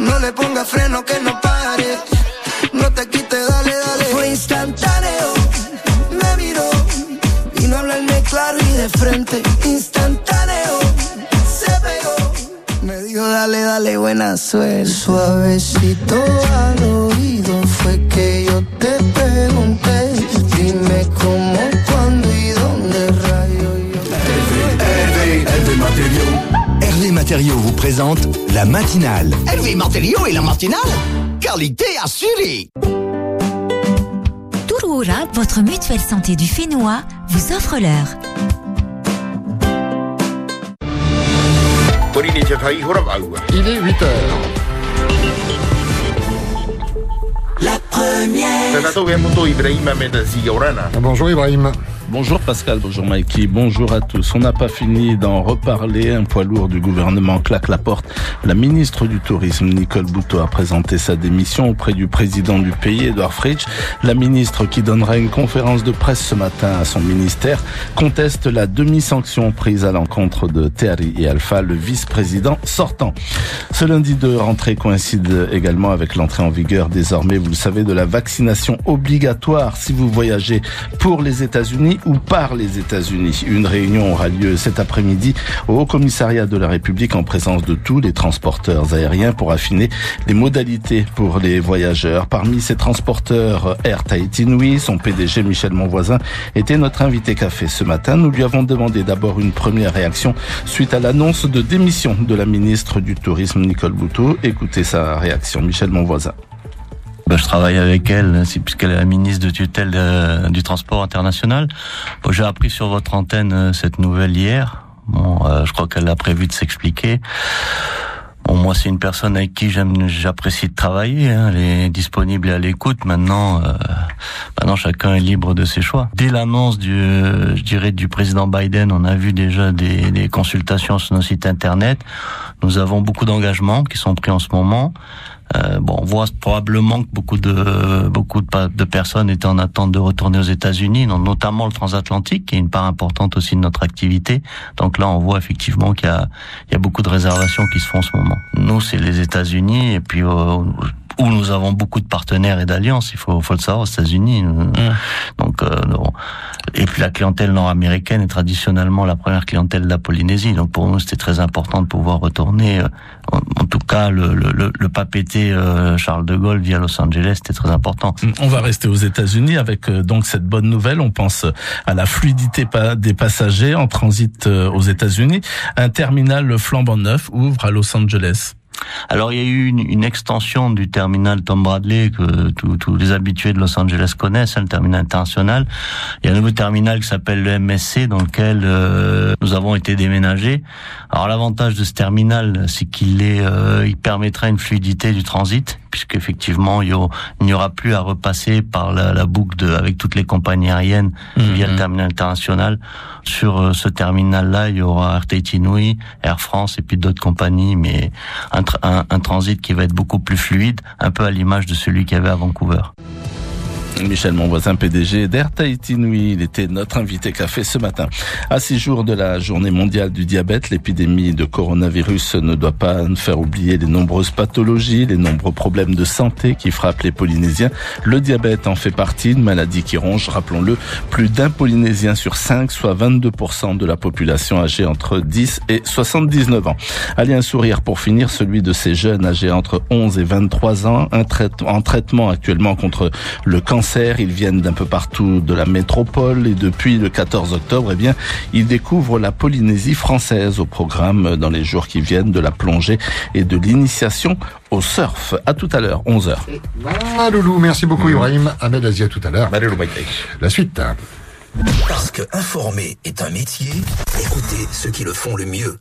No le ponga freno que no pare. No te quite, dale, dale. Fue instantáneo. Me miró. Vino a hablarme claro y de frente. Instantáneo. Se pegó. Me dijo, dale, dale, buena suerte. Suavecito al oído fue que Matériaux vous présente la matinale. Hervé Matériaux et la matinale, qualité assurée. Touroura, votre mutuelle santé du Fénois, vous offre l'heure. Il est 8 heures. La première. Bonjour Ibrahim. Bonjour Pascal, bonjour Mikey, bonjour à tous. On n'a pas fini d'en reparler. Un poids lourd du gouvernement claque la porte. La ministre du Tourisme, Nicole Bouteau, a présenté sa démission auprès du président du pays, Edouard Fritsch. La ministre, qui donnera une conférence de presse ce matin à son ministère, conteste la demi-sanction prise à l'encontre de Terry et Alpha, le vice-président sortant. Ce lundi de rentrée coïncide également avec l'entrée en vigueur désormais, vous le savez, de la vaccination obligatoire si vous voyagez pour les États-Unis ou par les États-Unis. Une réunion aura lieu cet après-midi au Haut Commissariat de la République en présence de tous les transporteurs aériens pour affiner les modalités pour les voyageurs. Parmi ces transporteurs, Air Tahiti Nui, son PDG Michel Monvoisin était notre invité café ce matin. Nous lui avons demandé d'abord une première réaction suite à l'annonce de démission de la ministre du Tourisme Nicole Bouteau. Écoutez sa réaction, Michel Monvoisin. Bah, je travaille avec elle, c'est puisqu'elle est la ministre de tutelle du transport international. Bon, J'ai appris sur votre antenne euh, cette nouvelle hier. Bon, euh, je crois qu'elle a prévu de s'expliquer. Bon, moi, c'est une personne avec qui j'apprécie de travailler. hein. Elle est disponible et à l'écoute. Maintenant, euh, maintenant, chacun est libre de ses choix. Dès l'annonce du, euh, je dirais, du président Biden, on a vu déjà des, des consultations sur nos sites internet. Nous avons beaucoup d'engagements qui sont pris en ce moment. Euh, bon, on voit probablement que beaucoup de beaucoup de, de personnes étaient en attente de retourner aux États-Unis, notamment le transatlantique, qui est une part importante aussi de notre activité. Donc là, on voit effectivement qu'il y a il y a beaucoup de réservations qui se font en ce moment. Nous, c'est les États-Unis et puis euh, où nous avons beaucoup de partenaires et d'alliances. Il faut faut le savoir aux États-Unis. Donc euh, et puis la clientèle nord-américaine est traditionnellement la première clientèle de la Polynésie. Donc pour nous, c'était très important de pouvoir retourner. En, tout cas, le, le, le, pas péter euh, Charles de Gaulle via Los Angeles, c'était très important. On va rester aux États-Unis avec euh, donc cette bonne nouvelle. On pense à la fluidité des passagers en transit euh, aux États-Unis. Un terminal flambant neuf ouvre à Los Angeles. Alors il y a eu une, une extension du terminal Tom Bradley que tous les habitués de Los Angeles connaissent, hein, le terminal international. Il y a un nouveau terminal qui s'appelle le MSC dans lequel euh, nous avons été déménagés. Alors l'avantage de ce terminal, c'est qu'il est, euh, il permettra une fluidité du transit puisqu'effectivement il n'y aura plus à repasser par la, la boucle de, avec toutes les compagnies aériennes via le terminal international. Sur euh, ce terminal-là, il y aura Tahiti Nui, Air France et puis d'autres compagnies, mais un, un transit qui va être beaucoup plus fluide, un peu à l'image de celui qu'il y avait à Vancouver. Michel Monvoisin, PDG d'Air Tahiti Nui, il était notre invité café ce matin. À six jours de la journée mondiale du diabète, l'épidémie de coronavirus ne doit pas nous faire oublier les nombreuses pathologies, les nombreux problèmes de santé qui frappent les Polynésiens. Le diabète en fait partie, une maladie qui ronge, rappelons-le, plus d'un Polynésien sur cinq, soit 22% de la population âgée entre 10 et 79 ans. Allez, un sourire pour finir, celui de ces jeunes âgés entre 11 et 23 ans, un en traitement actuellement contre le cancer. Ils viennent d'un peu partout de la métropole et depuis le 14 octobre, eh bien, ils découvrent la Polynésie française au programme dans les jours qui viennent de la plongée et de l'initiation au surf. À tout à l'heure, 11h. Ah, Loulou, merci beaucoup Ibrahim. Ahmed Asia tout à l'heure. La suite. Parce que informer est un métier, écoutez ceux qui le font le mieux.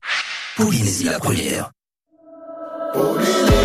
Polynésie la première. Polynésie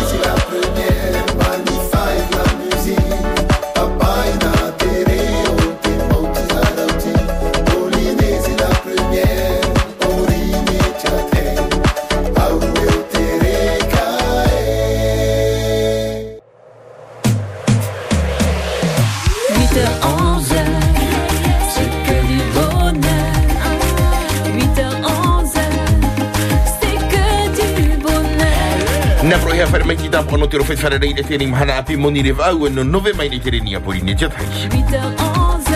moni re vau no nove mai nei te reni a pori ne jatai. 8h11,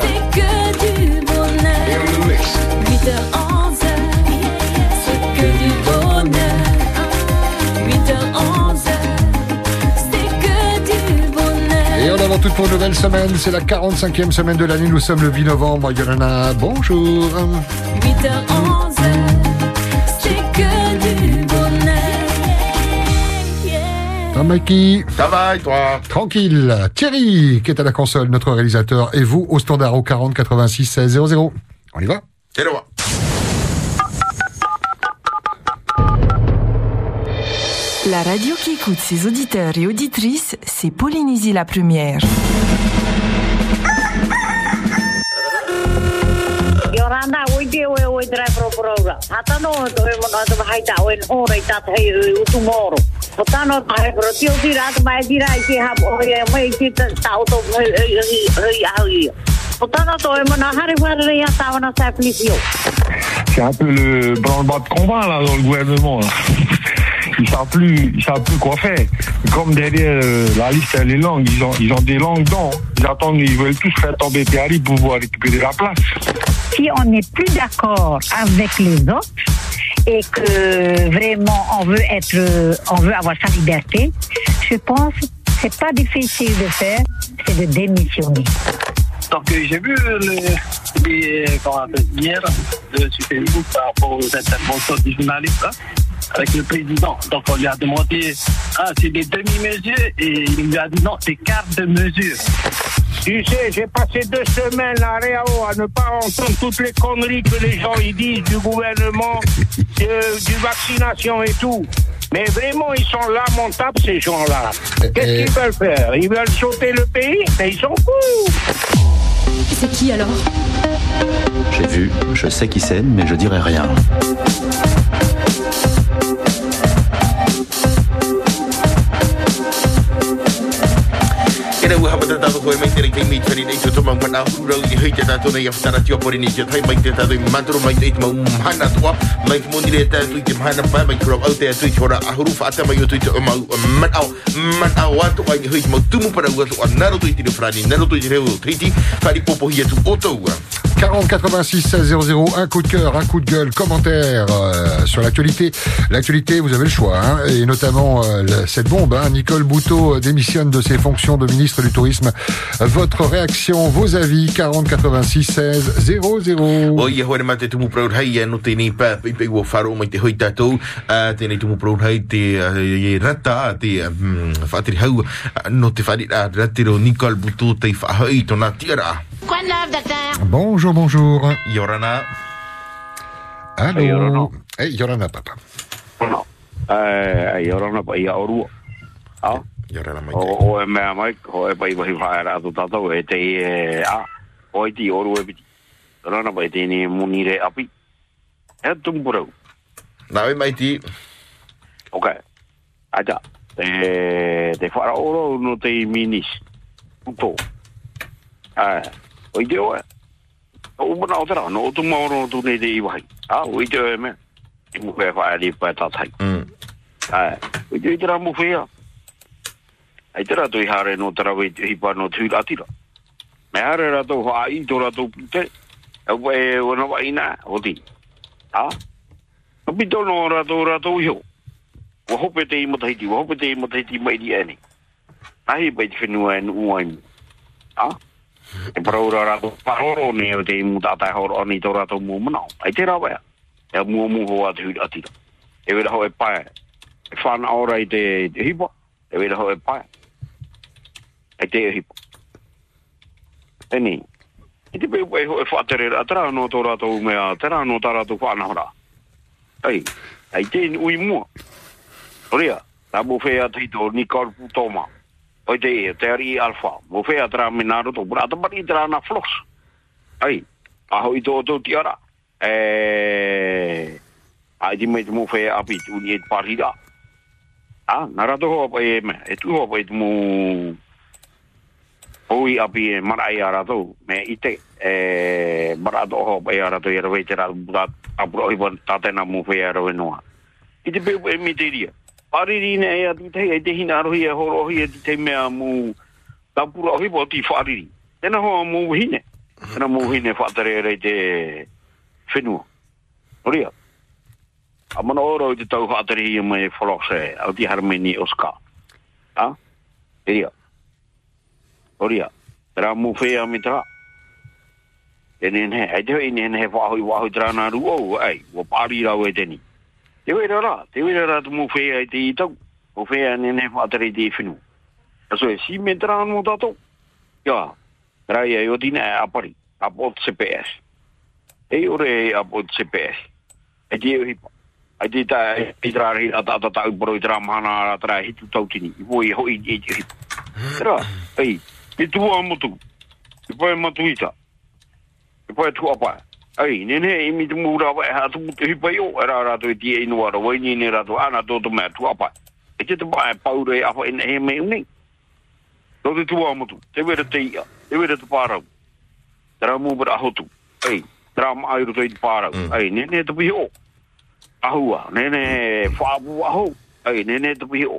c'est que du bonheur. 8h11, c'est que du bonheur. 8h11, c'est que du bonheur. Et en avant toute pour une nouvelle semaine, c'est la 45e semaine de l'année, nous sommes le 8 novembre. Yolana, bonjour. 8h11, Mikey, Ça va et toi? tranquille. Thierry, qui est à la console, notre réalisateur, et vous au standard au 40 86 16 00. On y va? Rewa. La radio qui écoute ses auditeurs et auditrices, c'est Polynésie la première. Oite oe oe drai pro pro ra. Hatano. C'est un peu le branle-bas de combat là dans le gouvernement. Ils savent plus, ils savent plus quoi faire. Comme derrière euh, la liste ils ont, des. Ils veulent tous faire tomber pour pouvoir récupérer la place. Si on n'est plus d'accord avec les autres et que vraiment on veut être, on veut avoir sa liberté, je pense que c'est pas difficile de faire, c'est de démissionner. Donc euh, j'ai vu le, les, hier euh, sur Facebook par rapport aux interventions du journaliste là, avec le président. Donc on lui a demandé, ah c'est des demi-mesures et il lui a dit non, c'est quart de mesure. Tu sais, j'ai passé deux semaines à Réao à ne pas entendre toutes les conneries que les gens y disent du gouvernement, de- du vaccination et tout. Mais vraiment, ils sont lamentables, ces gens-là. Qu'est-ce qu'ils veulent faire? Ils veulent sauter le pays? Mais ils s'en foutent C'est qui alors? J'ai vu, je sais qui c'est, mais je dirai rien. E rau hapa te tātou koe mai te rei te mi tari nei te toma mana hurau i hui te tātou nei a whatara tio pori ni te tai mai te tātou i maturu mai te itma umhana tua mai ki moni re tātou i te mhana pai mai kurau au te atu i te ora ahuru whaata mai o tu i te umau manau manau atu ai i hui te mau tumu para ua tu a naro tu i te frani naro tu i te reo triti whari popohi atu o tau 40 86 16 00, un coup de cœur, un coup de gueule, commentaire euh, sur l'actualité. L'actualité, vous avez le choix, hein, et notamment euh, le- cette bombe. Hein, Nicole Bouteau démissionne de ses fonctions de ministre du Tourisme. Votre réaction, vos avis, 40 86 16 00. O ia Bonjour, bonjour. Yorana. Allô. Hey, Yorana. Hey, Yorana, papa. Eh, ai ora na pai a oru. Ah. Yorana mai. O e mea mai, o e pai wahi whae ra tu tātou e te e a. O i ti oru e piti. Ora na pai te ni muni re api. E tumpurau. Nā e mai ti. Ok. Aja. Te, te whara oro no te minis. Uto. Ah, o i te oe. O umana o tera, no o tu maoro tu nei te iwahi. Ah, o i te oe mea. I mu whea whae ri pai tātai. Ah, o i te i tera mu whea. Ai tera tu i hare no tera wei hipa no tūra atira. Me hare rato hoa i to rato pute. E ue wana wa ina, o ti. Ah, o pito no rato rato iho. Wa hope te i matahiti, wa hope te i matahiti mai di ene. Nahi pai te whenua e nu uai. Ah, e paraura rato paroro ne o te imu tātai horo ani tō rato mua manao. Ai te rawa ea. E mua mua hoa te hui atira. E wera ho e pae. E whana ora i te, hipa. E wera ho e pae. ai te hipa. E ni. E te peo e ho e whaatere ra. Tera no tō rato mea. Tera no tā rato whana hora. ai Ai te ui mua. Oria. Tā mo whea teito ni korpu tōma. Oi te e, te ari alfa. Mo whea tera me nā roto. Pura ata pari tera na flos. Ai. Aho i tō tō tiara. E... Ai di te mo whea api tu ni e te parira. Ah, nā rato hoa pa e me. E tu pa e te mo... Hoi api e marai a rato. Me ite. E... Marato hoa pa e a rato i rawei te rato. Pura apura oi pa tātena mo whea rawe noa. I te peo e Pariri ne e atu tei e te hina arohi e horo hi e te mea mu tapura ohi po ti whariri. Tēnā hoa mu hine. Tēnā mu hine whatere rei te whenua. Oria. A mana oro i te tau whatere hi e mai wholose au ti harmeni oska. Ha? Oria. Oria. Tērā mu whea mitra. tā. Tēne ne, ai te hoi ne he whahoi wahoi trāna ru au, ai, wa pāri rau e tēni. Te wera rā, te wera rā tu mu whea i te i tau. Mo whea ne i te whenua. Aso e si me trāna mo tātou. Ia, rai ai o tina e apari, apot CPS. E ore e apot CPS. E te o hipa. Ai te ta e tra ri ata ata tau paro i tra mahana ra tra hitu tau tini. I voi hoi e te hipa. Tera, ei, e tua motu. I poe matu ita. I poe tua pae. Ai, nene e mi te mura wa e ha tu te hipa yo. E ra rato e tia inu ara, wai ni ne rato ana tō to mea tua pae. E te te pae paure e apa ina he me unei. Tō te tua motu, te wera te ia, te wera te pārau. Tera mu bara hotu. Ei, tera ma airu te i te pārau. Ei, nene te pihi o. Ahua, nene whaapu aho. Ei, nene te pihi o.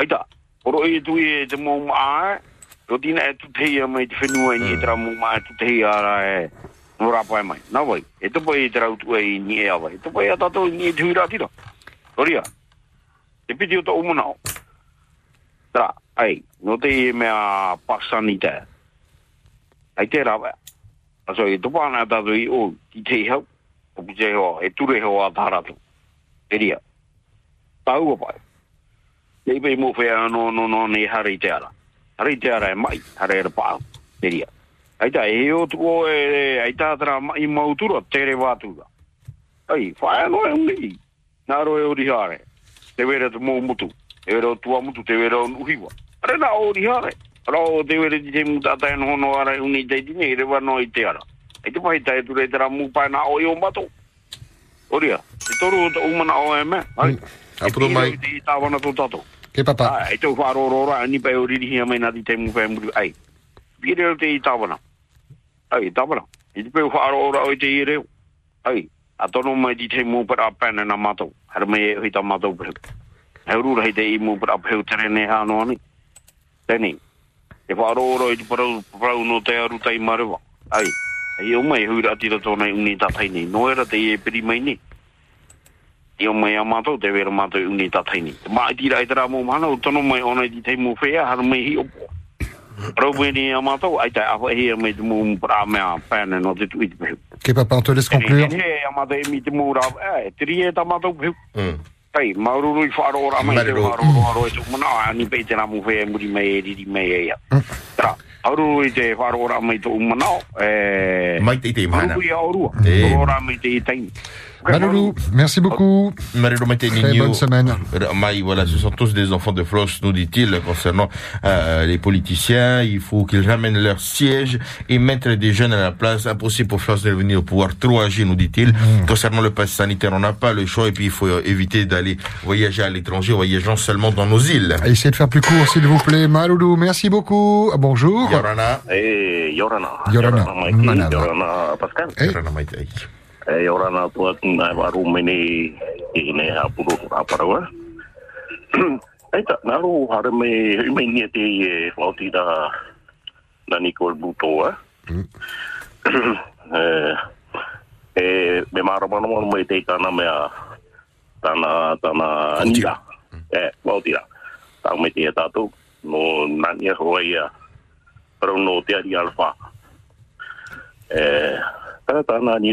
Ei ta, oro e tu e te mō maa, Tō tina e tu teia mai te whenua i ni e tera mō maa tu teia ara e no rapa e mai. Nā wai, e tupo e tera utu e i ni e awa. E tupo e atato i ni e tuira tira. Toria, te piti o tō umunao. Tera, ai, no te i mea pasani te. Ai te rawa. Aso e tupo ana tato i o, ki te hau, o ki te hoa, e ture hoa a taratu. E ria. Tau o pai. Nei pei i mo whea no no no ne hari te ara. Hari te ara e mai, hari e pāu. E ria. Ai ta e o tuko e, ai ta tara mai mautura, tere wātura. Ai, whae no e ungi. Nā roe o rihare. Te wera te mō mutu. Te wera o tua mutu, te wera o nuhiwa. Are nā o rihare. Ara o te wera ti te mutata e noho no ara uni te tine, e rewa no i te ara. Ai te pahi tae ture tera mu pai nā o i o mato. Oria, te toru o te umana o e me. Ai, Apuro mai. E te tāwana tō tato. Ke papa. Ah, e tau wharo rora, ni pai o riri hia mai nā ti te whai muri. Ai, pire o te i tāwana. Ai, tāwana. I te pēu wharo ora o i te i reo. Ai, a tono mai di te mūpera a pēne na mātou. Hara mai e hui tā mātou pēu. Hei rūra hei te i mūpera a pēu tere ne hāno ani. Tēnei. E wharo ora i te parau, parau no te aru tai marewa. Ai, e o mai hui ratira tōnei uni tātai nei. No era te i e piri mai nei. I o mai a mātou te wera mātou uni tātai nei. Te maa i tira i tera mō mana, o tono mai ona i te te mu whea, hara mai hi opo. A mātou, ai tai aho e te mu pra mea pēne no te tui te pehu. Ok, papa, on te laisse conclure. A e mi e, te rie ta mātou pehu. Kai, maururu i whaaro ora mai te ora ora e tu mana, a ni pei te rā mu whea e muri e e ia. Tra, aururu i te whaaro ora mai te umana, e... Mai te i te mana. Aururu i a orua, aururu ora mai te i taimi. Maloulou, merci beaucoup. Très bonne semaine. Maï, voilà, ce sont tous des enfants de Floss, nous dit-il, concernant euh, les politiciens. Il faut qu'ils ramènent leur siège et mettre des jeunes à la place. Impossible pour Floss de venir au pouvoir. Trop âgé, nous dit-il. Concernant le pass sanitaire, on n'a pas le choix et puis il faut euh, éviter d'aller voyager à l'étranger, voyageant seulement dans nos îles. Essayez de faire plus court, s'il vous plaît. Maloulou, merci beaucoup. Ah, Bonjour. Yorana. E, Yorana. Yorana. Maiki, Manava. Yorana Pascal. Yorana e ora na tua na wa mini i ne ha puru ra parawa ai ta na ru har me i me ni te e fauti da na nikol butoa. Eh e me maro mano mo me te tana me a tana tana anja e fauti da ta me te ta tu no na ni roia pro no te ari alfa e ta tana ni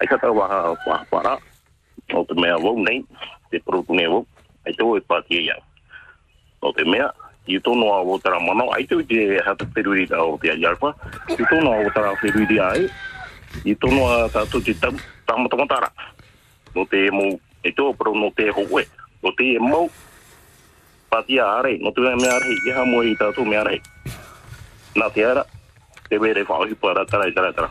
Ai tā tau waha waha para. O te mea wau nei. Te paru tune wau. Ai tau e pāti e iau. O te mea, i tono a o tara mana, ai tau i te hata peruri da o te ariarpa, i tono a o tara peruri ai, i tono a tātou te tam, tamatamatara. No te mo, e tō pro no te houe no te e mau, a are, no te mea are, i ha mo i tātou mea are. Nā te ara, te were whaohi para tara i tara tara.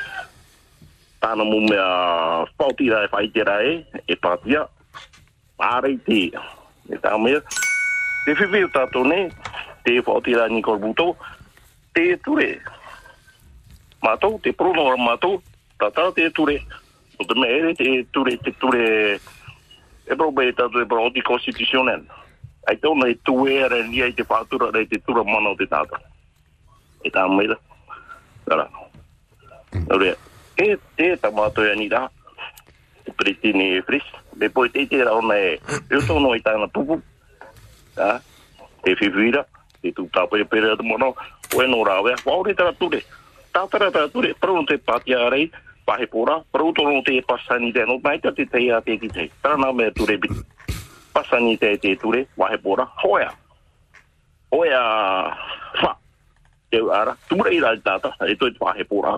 tāna mu mea whauti rai whai te rai, e pātia, pārei te, e tā mea, te whiwhi o tātou ne, te whauti rai Nikol Buto, te ture, mātou, te prono mātou, tātā te ture, o te mea te ture, te ture, e probe e tātou e. Ai tōna e tuere ni ai te whātura rei te tura mana o te tātou. E tā mea, Tara. e te tamato ya nira priti ni fris de po te te ra ona e eu sono ita na pupu ta e fivira e tu ta poi per de mono. Bueno ra ve ore tra ture ta tra tra ture pronto e patia rei pahe pora pronto no te passani de no mai te te ia te te. Tra na me ture bi passani te te ture wahe pura hoya hoya fa te ara. Ture ira tata e tu pahe pura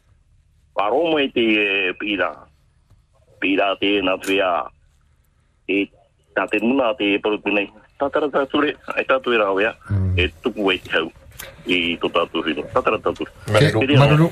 tununa e tēno tu tano whatele rā te amamara Noia, Chris, paromo e te e, pira, pira te na tria, e ta te muna te e parutu nei, tatara tature, ai tatu e rao ia, e tupu e te hau, i to tatu hino, tatara tature. Ok, Maruru.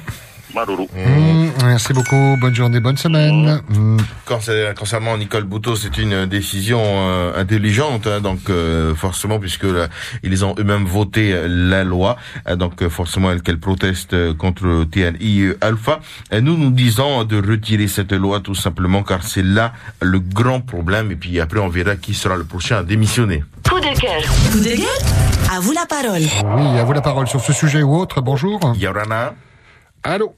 Maruru. Mm, merci beaucoup. Bonne journée, bonne semaine. Mm. Concer- Concernant Nicole Bouteau, c'est une décision euh, intelligente, hein, donc euh, forcément puisque là, ils ont eux-mêmes voté euh, la loi, euh, donc euh, forcément elle- qu'elle proteste euh, contre TNI euh, Alpha. Et nous nous disons de retirer cette loi tout simplement car c'est là le grand problème et puis après on verra qui sera le prochain à démissionner. Coup de cœur. Coup de gueule? À vous la parole. Oui, à vous la parole sur ce sujet ou autre. Bonjour. Yorana. Allô.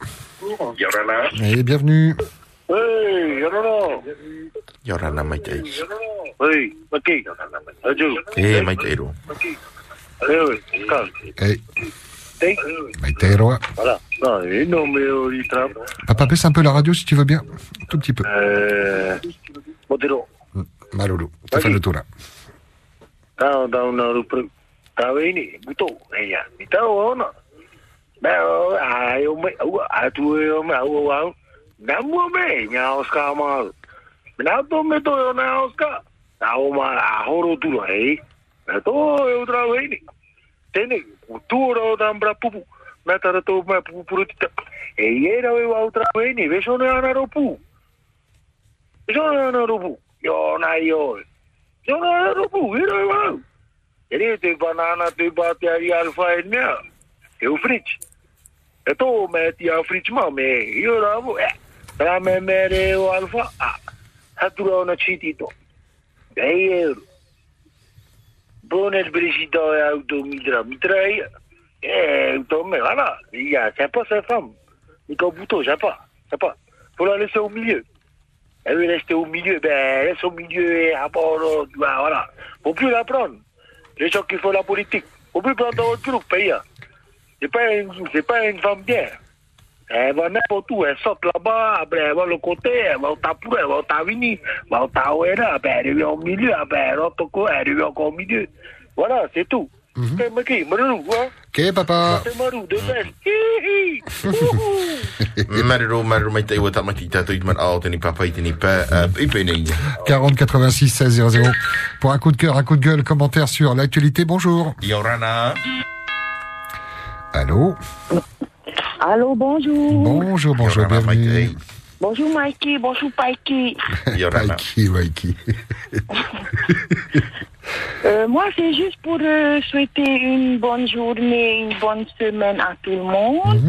Yorana. Et bienvenue. Hey, Yorana. Yorana Maitai. Hey, Maki. Eh. Hey, Kal. Hey, Hey. Maiteroa. Voilà. Non, non, mais il trappe. Papa, baisse un peu la radio si tu veux bien. Un tout petit peu. Euh. Tao ini, buto. Eya, mi tao ona. Ba, ai, o me, au, a tu e o me, au, au. Na mo me, nya oska ma. Na to me to yo na oska. Na o ma, a horo tu ro, ei. Na to e o tra ini. Tene, o tu ro da mbra pupu. Na tara to me pupu puru tita. E era o au banana fritz. E to me ti a fritz ma me. Io ravo. Eh. Tra me mere o alfa. Ah. Hatura ona chitito. Dei euro. Bonet brisito e auto mitra. Mitra ia. Eh, auto me, voilà. Il y a, c'est pas sa femme. Nico Bouton, j'ai pas. C'est pas. Faut la laisser au milieu. Elle veut rester au milieu. Ben, reste au milieu et à part, euh, ben, voilà. Faut plus la prendre. Les gens qui font la politique. Faut plus prendre dans votre groupe, pays. hein. C'est pas une, c'est pas une femme bien. Elle va n'importe où, elle sort là-bas, après elle va le côté, elle va au elle va au Tavini, elle va au Tawera, après elle revient au milieu, après elle rentre au co- elle revient encore au milieu. Voilà, c'est tout. C'est Maki, Marou, hein? Ok, papa. Itman ao tani papa itani pa, uh, ipe nei. 40 86 16 00. Pour un coup de cœur, un coup de gueule, commentaire sur l'actualité. Bonjour. Yorana. Allô. Allô, bonjour. Bonjour, bonjour, bienvenue. Bonjour Mikey, bonjour Pikey. Mikey, Mikey. Euh, moi, c'est juste pour euh, souhaiter une bonne journée, une bonne semaine à tout le monde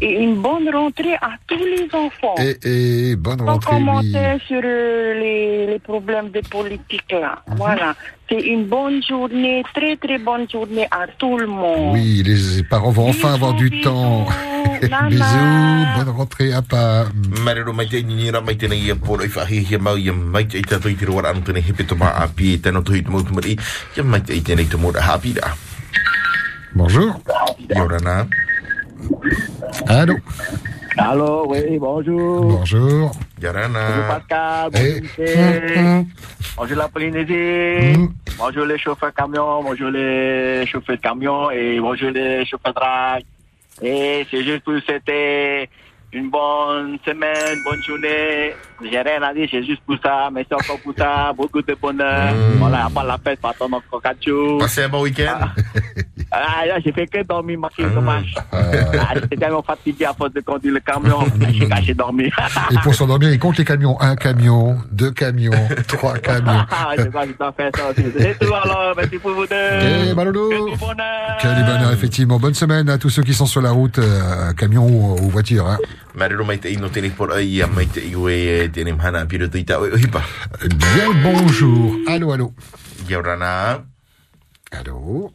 et une bonne rentrée à tous les enfants. Et, et bonne Sans rentrée, oui. commenter sur euh, les, les problèmes de politique là. Voilà. C'est une bonne journée, très très bonne journée à tout le monde. Oui, les parents vont enfin avoir du temps. Bisous, bonne rentrée à pas. Marero mai te ni ra mai te nei po i fa hi mau ia mai te ta toi tiro anu te nei hepe to ma api te no toi mo mai ia mai te te nei te mo happy da. Bonjour. Yorana. Allô. Allô, oui, bonjour. Bonjour. Bonjour Pascal, Eh. bonjour, bonjour la Polynésie, Mm. bonjour les chauffeurs camions, bonjour les chauffeurs de camions et bonjour les chauffeurs de drague. Et c'est juste pour souhaiter une bonne semaine, bonne journée. J'ai rien à dire, c'est juste pour ça, merci encore pour ça, beaucoup de bonheur. Voilà, à part la fête, pas 4 jours. Passez un bon week-end. Ah, là, j'ai fait que dormir, marqué dommage. Ah, J'étais tellement fatigué à force de conduire le camion. J'ai caché dormir. Et pour s'endormir, il compte les camions. Un camion, deux camions, trois camions. Ah, je que je dois faire ça aussi. C'est tout alors, merci pour vous deux. Eh, Maloulou. Quel bonheur, effectivement. Bonne semaine à tous ceux qui sont sur la route, euh, camion ou, ou voiture. Hein. Marero mai te ino te nei por ai ia mai te iwe te nei mana piro te ta o hipa. Bien le bonjour. Allô, allô. Yorana. Allô.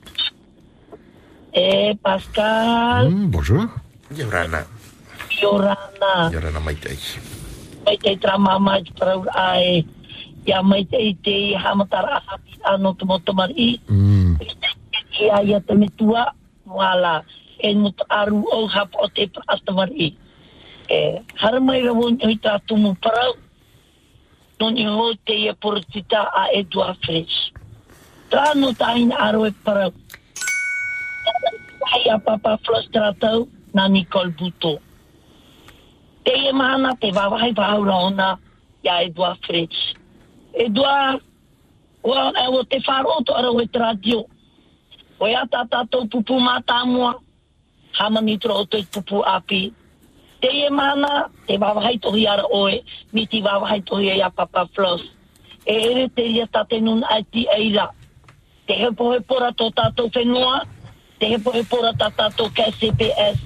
Eh, Pascal, Hmm, bonjour. Yorana. Yorana, Yorana mai te. mai te trama mai te parau ai, ia mai te i te hamatara ahapi ano te motomari, ia ia te metua, wala, e mut aru o hapa o te prastamari. E, hara mai rawo ni oi tātu mu parau, no ni ho te ia porotita a Edua Fresh. Tāno tāina aro e parau. Ai a papa frustratau na Nicole Buto. Te e mana te wawai whaura ona ia Edua Fresh. Edua, ua e o te wharoto ara o e te radio. O ia tā tātou pupu mā mua, hama nitro o te pupu api. Te e mana, te wawahai tohi ara oe, mi ti wawahai tohi e a papa Floss. E ere te ria tate nun ai ti eira. Te hepo he pora tō tātou whenua, te hepo he pora tā tātou kai CPS.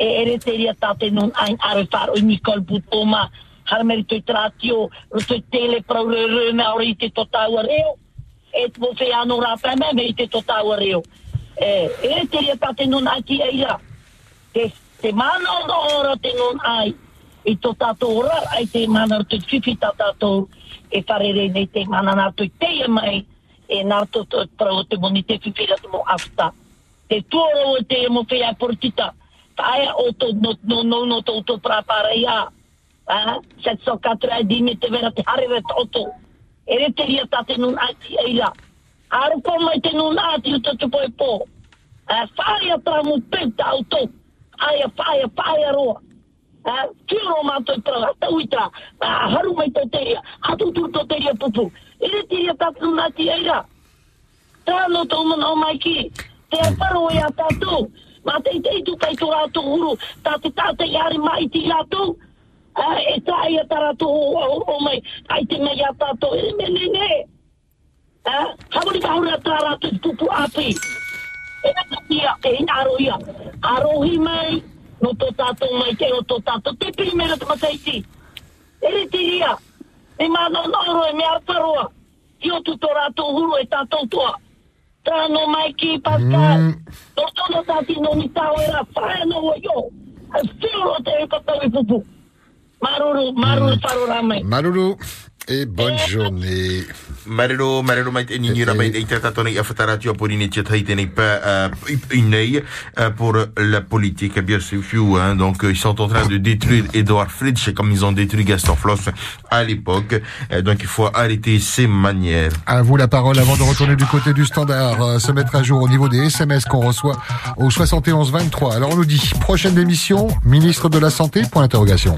E ere te ria tate nun ai are wharo i Nicole Butoma. Harameri toi tratio, ro toi tele prau re re na ora i te tō tāua reo. E te mo whea anō rā pēme me i te tō tāua reo. E ere te ria tate nun ai ti eira. Te, mana ora te nun ai. I tō tātou ora ai te mana te whiwhi tā tātou. E wharere nei te mana mai. E tō tō prau te moni te whiwhira te mo afta. Te tuoro o te mo whea portita. O tō no no no no tō tō set so katra e dime te vera te harere toto. Ere te ria ati eira. Aru mai te nun. aia paia paia roa. Kia roa mātou tra, ata uita, haru mai tau teria, hatu tu tau teria pupu. Ere teria tātou nā ti eira. Tā no tau mana o mai ki, te paro e a tātou. Mā te itei tu kai tō rātou huru, tā te tāte iari mai ti rātou. E tā e a tātou o mai, ai te mei a tātou, e me ne ne. Ha mori ka hori a ha rātou pupu. Ha ka hori a tā rātou pupu api. E nā ia, e hina aro ia. Arohi mai. No tō tātou mai te o tō tātou. Te primera te mataiti. Ere te ria. E mana noro e me arparoa. I o tu tō rātou huru e tātou toa. Tāno mai ki Pascal. No tono tāti no ni tāo era whae no o yo. A whiro te e katau i pupu. Maruru. Et bonne journée. Marero, marero mai ni ra mai afatara tio por ini te tai nei pas inei pour la politique bien sûr hein donc ils sont en train de détruire Edouard Fritsch comme ils ont détruit Gaston Floss à l'époque Euh, donc il faut arrêter ces manières À vous la parole avant de retourner du côté du standard, euh, se mettre à jour au niveau des SMS qu'on reçoit au 71 23. Alors on nous dit, prochaine émission, ministre de la Santé, point d'interrogation.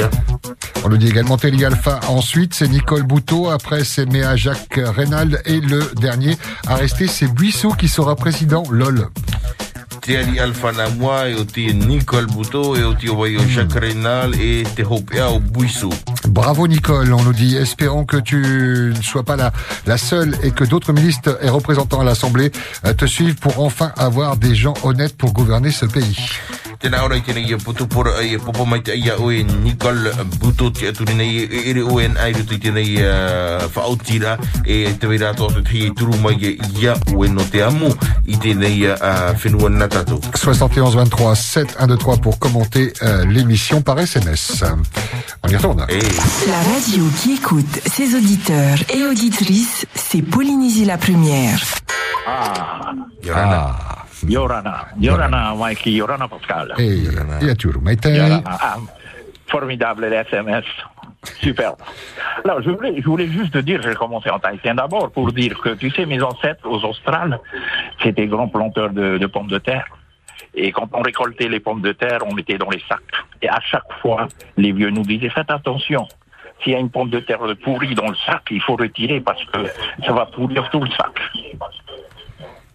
euh, On nous dit également Téli Alpha. Ensuite, c'est Nicole Bouteau. Après, c'est Méa Jacques Reynald. Et le dernier à rester, c'est Buissou qui sera président. LOL. Te ali alfa na moi e o te Nicole Buto e o te wai o Jacques Renal e te hope au buisu. Bravo Nicole, on nous dit, espérons que tu ne sois pas la, la seule et que d'autres ministres et représentants à l'Assemblée euh, te suivent pour enfin avoir des gens honnêtes pour gouverner ce pays. Tēnā ora tēnei ia putu pora i popo mai te ia oe Nicole Buto te aturi nei e ere oe an airu tui tēnei uh, whaotira e te wera tō te tei turu mai e ia oe no te amu. I tēnei uh, whenua na tātou. 71 23 7 1 2 3 pour commenter euh, l'émission par SMS. On y retourne. La radio qui écoute ses auditeurs et auditrices, c'est Polynésie la première. Ah, Ah. Yorana, Yorana, Mikey, Yorana Pascal. Et, et à. Yorana, ah, formidable les SMS. Super. Alors, je voulais, juste te dire, j'ai commencé en tahitien d'abord pour dire que, tu sais, mes ancêtres aux Australes, c'était grands planteurs de, pommes de terre. Et quand on récoltait les pommes de terre, on mettait dans les sacs. Et à chaque fois, les vieux nous disaient, faites attention. S'il y a une pomme de terre pourrie dans le sac, il faut retirer parce que ça va pourrir tout le sac.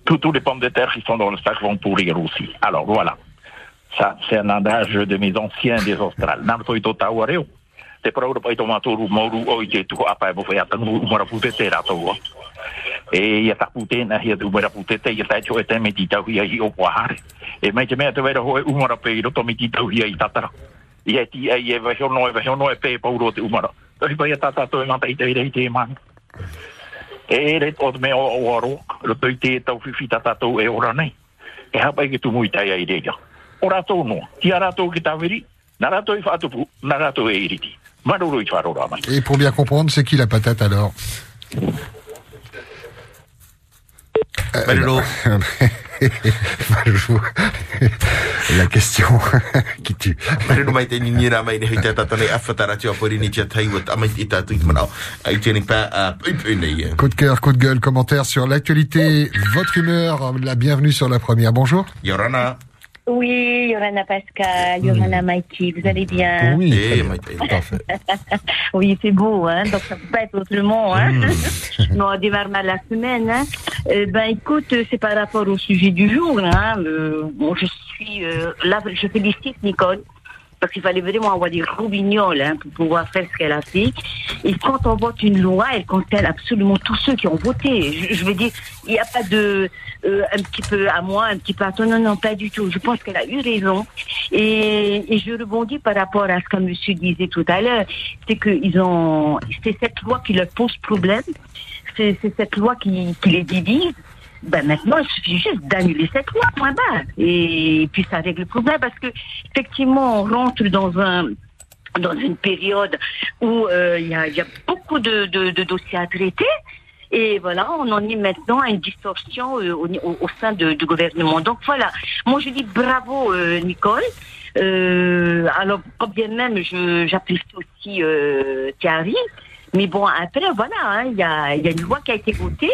Tous les pommes de terre qui sont dans le sac vont pourrir aussi. Alors voilà. Ça, c'est un adage de mes anciens des Australes. Te parau pa i tō mātoru mauru o i te tuko apa e bowhai atangu umara putete rātou a. E ia ta putena hia te umara putete ia tai cho e te me ti tau hia i o hare. E mai te mea te wera hoe umara pe i roto me ti tau hia i tatara. Ia ti i e wahono e wahono e pe pauro te umara. Tahi pai a tata e mata i te ire i te mani E re o te mea o aro, roto i te tau whiwhi tatatou e ora nei. E hapai i ke tu mui tai ai reia. O rātou noa, ti a rātou ki tāwiri, na rātou i whātupu, na rātou e iriti. Et pour bien comprendre, c'est qui la patate alors Euh. La question qui tue. Mai te nini rā mai te awhatara tia manao. Ai pā a. Coup de cœur, coup de gueule, commentaire sur l'actualité, votre humeur, la bienvenue sur la première. Bonjour. Yorana. Oui, Yorana Pascal, Yorana Mikey, vous allez bien? Oui, Eh, parfait. Oui, c'est beau, hein, donc ça peut pas être autrement. Hein. Mm. non, on démarre mal la semaine. Hein. Euh, ben écoute, c'est par rapport au sujet du jour. Hein. Euh, bon, je suis euh, là, je félicite Nicole. Parce qu'il fallait vraiment avoir des roubignoles hein, pour pouvoir faire ce qu'elle a fait. Et quand on vote une loi, elle concerne absolument tous ceux qui ont voté. Je, veux dire, il n'y a pas de euh, un petit peu à moi, un petit peu à toi. Non, non, pas du tout. Je pense qu'elle a eu raison. Et, je rebondis par rapport à ce que monsieur disait tout à l'heure. C'est que ils ont, c'est cette loi qui leur pose problème. C'est c'est cette loi qui, qui les divise. Ben maintenant, il suffit juste d'annuler cette loi, point barre. Et puis ça règle le problème parce que effectivement, on rentre dans un dans une période où euh, il y, a, y a beaucoup de, de, de dossiers à traiter. Et voilà, on en est maintenant à une distorsion euh, au, au- sein de- du gouvernement. Donc voilà, moi je dis bravo euh, Nicole. Euh, alors, quand bien même, j'apprécie aussi Thierry. Mais bon, après, voilà, hein, il y, a, il y a une loi qui a été votée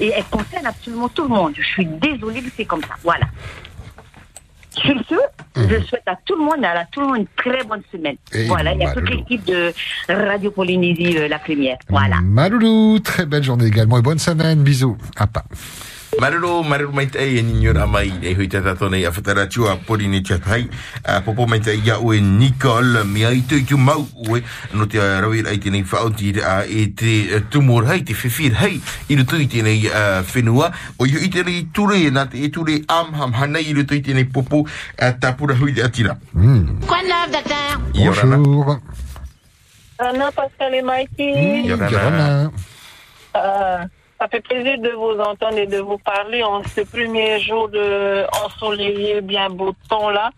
et elle concerne absolument tout le monde. Je suis désolée, mais c'est comme ça. Voilà. Sur ce, je souhaite à tout le monde, à tout le monde une très bonne semaine. Et voilà, il y a toute l'équipe de Radio Polynésie, euh, la première. Voilà. Maloulou, très belle journée également et bonne semaine. Bisous. À pas. Marero, marero mai tei e ninyo na mai e hui tata tona i awhatara tua pori ni tia tai. Popo mai tei ia ue Nikol Mi ai tui tu mau ue. No te rawi ai tenei whaoti uh, E te tumor hei, te whiwhir hei Iru tui tenei whenua. O iu i tenei ture e nate e ture am ham hanai Iru tui tenei popo uh, Ta pura hui de atira. Mm. Kwa nav data Iorana Iorana Iorana Iorana Iorana ça fait plaisir de vous entendre et de vous parler en ce premier jour de ensoleillé, bien beau temps là.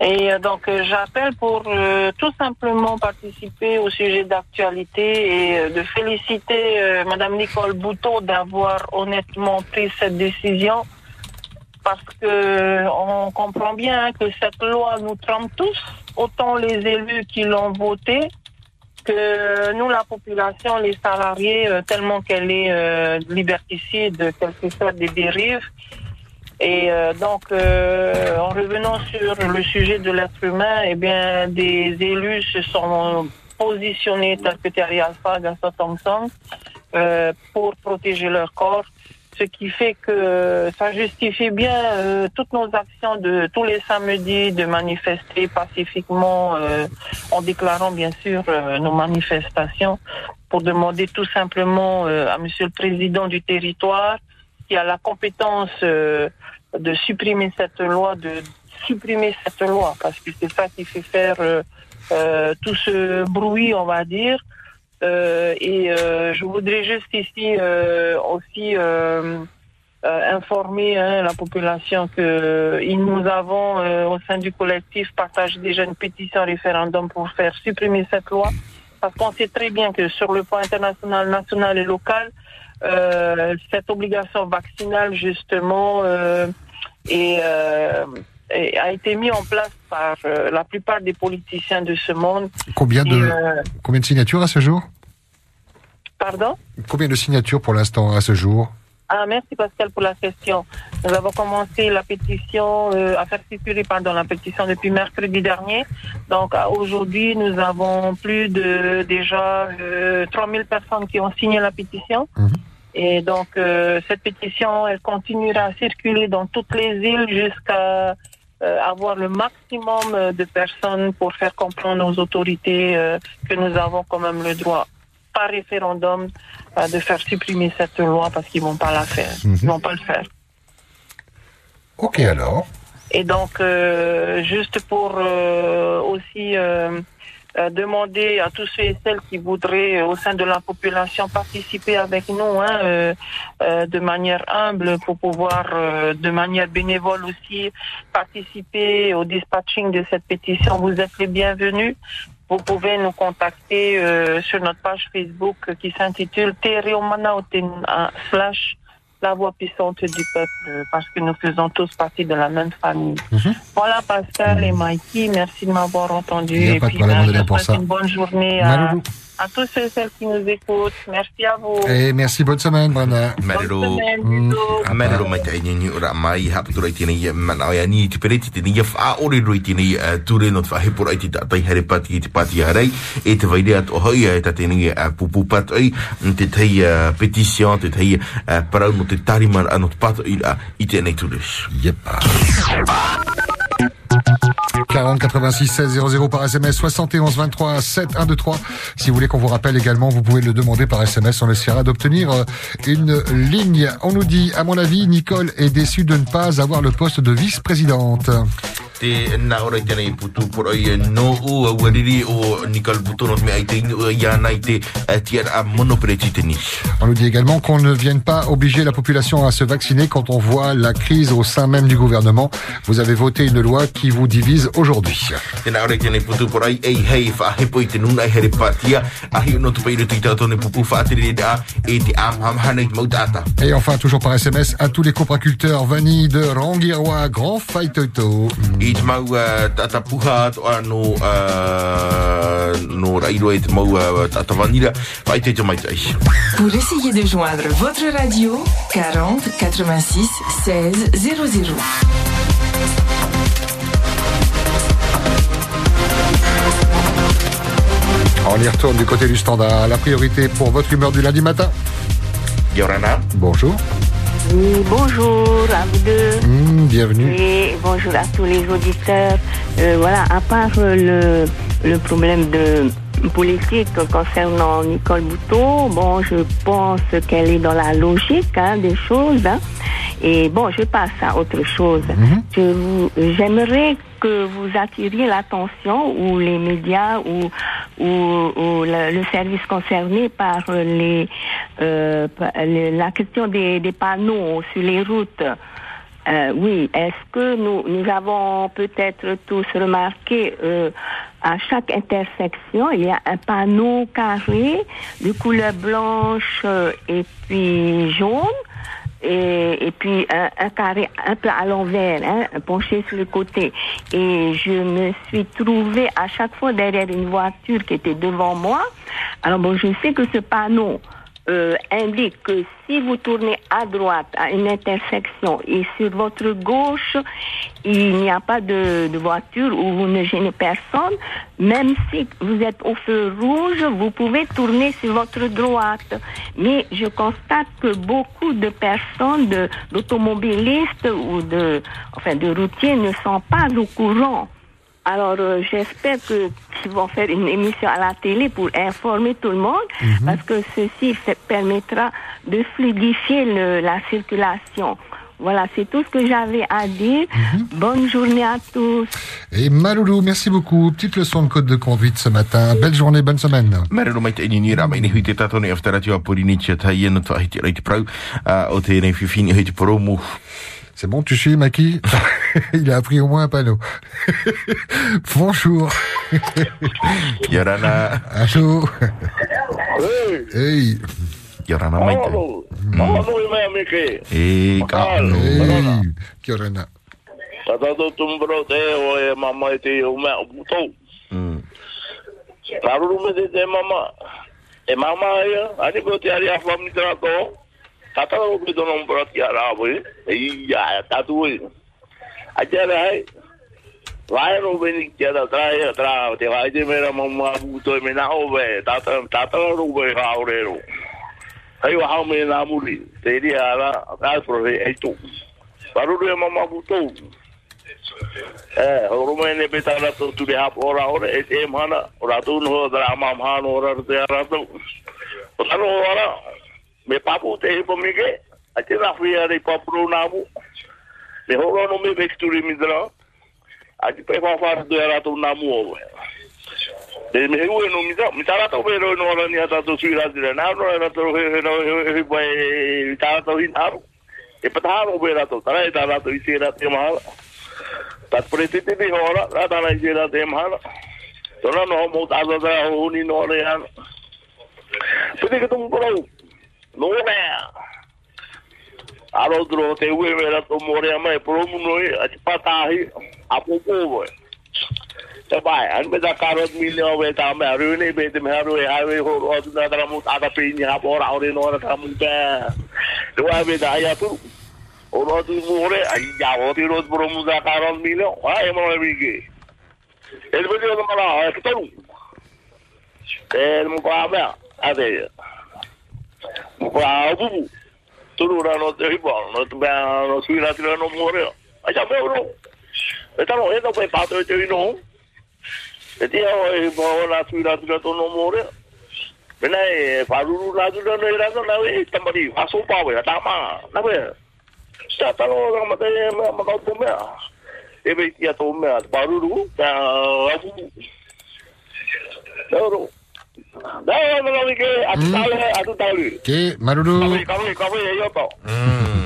Et euh, donc euh, j'appelle pour euh, tout simplement participer au sujet d'actualité et euh, de féliciter euh, Madame Nicole Bouteau d'avoir honnêtement pris cette décision parce que on comprend bien hein, que cette loi nous trempe tous, autant les élus qui l'ont votée que nous, la population, les salariés, euh, tellement qu'elle est euh, liberticide, qu'elle fait faire des dérives. Et euh, donc, en revenant sur le sujet de l'être humain, eh bien, des élus se sont positionnés, tels que Thierry Alpha, Gaston Thompson, pour protéger leur corps ce qui fait que ça justifie bien euh, toutes nos actions de tous les samedis de manifester pacifiquement euh, en déclarant bien sûr euh, nos manifestations pour demander tout simplement à Monsieur le Président du territoire qui a la compétence de supprimer cette loi, de supprimer cette loi parce que c'est ça qui fait faire tout ce bruit, on va dire. Euh, et euh, je voudrais juste ici euh, aussi euh, euh, informer hein, la population que il- nous avons euh, au sein du collectif partagé déjà une pétition référendum pour faire supprimer cette loi. Parce qu'on sait très bien que sur le plan international, national et local, euh, cette obligation vaccinale justement euh, euh, est- a été mise en place par euh, la plupart des politiciens de ce monde. Combien de, euh, combien de signatures à ce jour? Pardon? Combien de signatures pour l'instant à ce jour? Ah, merci Pascal pour la question. Nous avons commencé la pétition, euh, à faire circuler pardon, la pétition depuis mercredi dernier. Donc aujourd'hui, nous avons plus de déjà euh, 3000 personnes qui ont signé la pétition. Et donc cette pétition, elle continuera à circuler dans toutes les îles jusqu'à euh, avoir le maximum euh, de personnes pour faire comprendre aux autorités euh, que nous avons quand même le droit par référendum euh, de faire supprimer cette loi parce qu'ils vont pas la faire. Ils vont pas le faire. Ok alors. Et donc, euh, juste pour euh, aussi euh, demander à tous ceux et celles qui voudraient, euh, au sein de la population, participer avec nous hein, euh, euh, de manière humble pour pouvoir, de manière bénévole aussi, participer au dispatching de cette pétition. Vous êtes les bienvenus. Vous pouvez nous contacter sur notre page Facebook qui s'intitule Tereomanauten slash la voix puissante du peuple, parce que nous faisons tous partie de la même famille. Voilà Pascal et Mikey, merci de m'avoir entendu. Et puis, est là je souhaite ça. une bonne journée à. À tous ceux et celles qui nous écoutent. Merci à vous. Et merci, bonne semaine, Brenda. Ni ora mai hap tu rei ni mana ya ni te pereti te ni fa ore roi te ni tu re no fa he por ai te tai here pati te pati arei e te vai at o hoi e te ni pupu pat ai te tai petition te tai para no te tariman anot pat i i te nei tu Yep. 40 86 16 00 par SMS 71 23 7 1 2 3 si vous voulez qu'on vous rappelle également vous pouvez le demander par SMS on essaiera d'obtenir euh, une ligne. On nous dit à mon avis Nicole est déçue de ne pas avoir le poste de vice-présidente te na ora i tēnei putu por ai no u a wariri o Nicole Bouton me ai te inu ia nai te eh, tiara a on nous dit également qu'on ne vienne pas obliger la population à se vacciner quand on voit la crise au sein même du gouvernement vous avez voté une loi qui vous divise aujourd'hui Tēnā ora i tēnei putu por ai ei hei wha hepo i te nuna i here patia ahi no tu peiru tui tātou ne pupu whaatiri a e te am ham hana i te mautata. Et enfin, toujours par SMS, à tous les copraculteurs vanille de Rangirois, Grand Faitoto. I te mau uh, tata puha ato anō uh, no rairo e te mau uh, tata vanira whai te te mai tai. Pour essayer de joindre votre radio, 40 86 16 00. On y retourne du côté du standard. La priorité pour votre humeur du lundi matin. Yorana. Bonjour. Oui, bonjour à vous deux. Hmm, bienvenue. Et bonjour à tous les auditeurs. Euh, voilà, à part euh, le, le problème de politique concernant Nicole Bouteau, bon, je pense qu'elle est dans la logique hein, des choses. hein. Et bon, je passe à autre chose. Je vous- J'aimerais que vous attiriez l'attention ou les médias ou, ou, ou le, le service concerné par les, euh, par le- la question des, des panneaux sur les routes. Euh, oui, est-ce que nous, nous avons peut-être tous remarqué euh, à chaque intersection, il y a un panneau carré de couleur blanche euh, et puis jaune et, et puis un, un carré un peu à l'envers, hein, penché sur le côté. Et je me suis trouvée à chaque fois derrière une voiture qui était devant moi. Alors bon, je sais que ce panneau euh, indique que si vous tournez à droite à une intersection et sur votre gauche, il n'y a pas de, voiture ou vous ne gênez personne, même si vous êtes au feu rouge, vous pouvez tourner sur votre droite. Mais je constate que beaucoup de personnes, d'automobilistes ou de, enfin, de routiers ne sont pas au courant. Alors, euh, j'espère que qu'ils vont faire une émission à la télé pour informer tout le monde, parce que ceci fait- permettra de fluidifier le- la circulation. Voilà, c'est tout ce que j'avais à dire. Bonne journée à tous. Et Maloulou, merci beaucoup. Petite leçon de code de conduite ce matin. Belle journée, bonne semaine. Ni ni ni poromu. C'est bon, tu suis, Maki Il a appris au moins un panneau. Bonjour. Yarana. Allô Hey. Hey. Yarana mai te. Mahalo. Mahalo i mea meke. E ka. Hey. Kia ora na. Ta tato tumbro te o e mama e te o mea o putou. Karuru me te te mama. E mama ia, ani ko te ari a whami tera o awe. E ia, tatu e. A jere hai. Vai no beni kia da tra ia tra te vai te mera mama puto e me na o ve. Tata tata ro ve ha o re ro. Hai wa hau me na muri. Te ri ara, a pro e tu. De hap ora ora ora tu no dra ma ma no ora. Ora no ora me papu te po mi ke a te na fia de papu na mu. Me horo no me vexturi mi dra. A te pe fa fa do ara tu na mu o. De me hu no mi dra mi tara to vero no ora ni ata to suira dire na no era to he he no he he pai tara to hin aru. E pataro vera to tara e tara to isira te mahala. Tat pretiti di hora, la ta na jira te mana. Tona no mo ta da da ho ni no re an. Pidi ke tum pro. No me. Aro dro te we me la to mo re mai pro mu no e a ti pata hi. A po po bo. Te bai, an da karot ta ru ni be te me ru e ha we ho ro tu da da mu ta da pe ni ha bo ra ore no ta be da ya tu. Ora tu more ai ya o ti ro pro mu da karon milio. Ha e mo e ge. El video mala, e. A de. Mu pa bu. Tu ro no te hi bo, no te ba no sui na ti no more. Ai ya me ro. E ta no e no pe pa te te no. E ti o e bo na sui na ti no no more. Bena e faruru na tu no e ra no na e tambari. Aso pa we ta ma. Na we. Sa talo nga matay ma makaw po mea. Ebe ia to mea paruru ta abu. Doro. Dao no lo que atale atale. Ok, Maloulou. Kawe kawe yo to. Marero mai te ini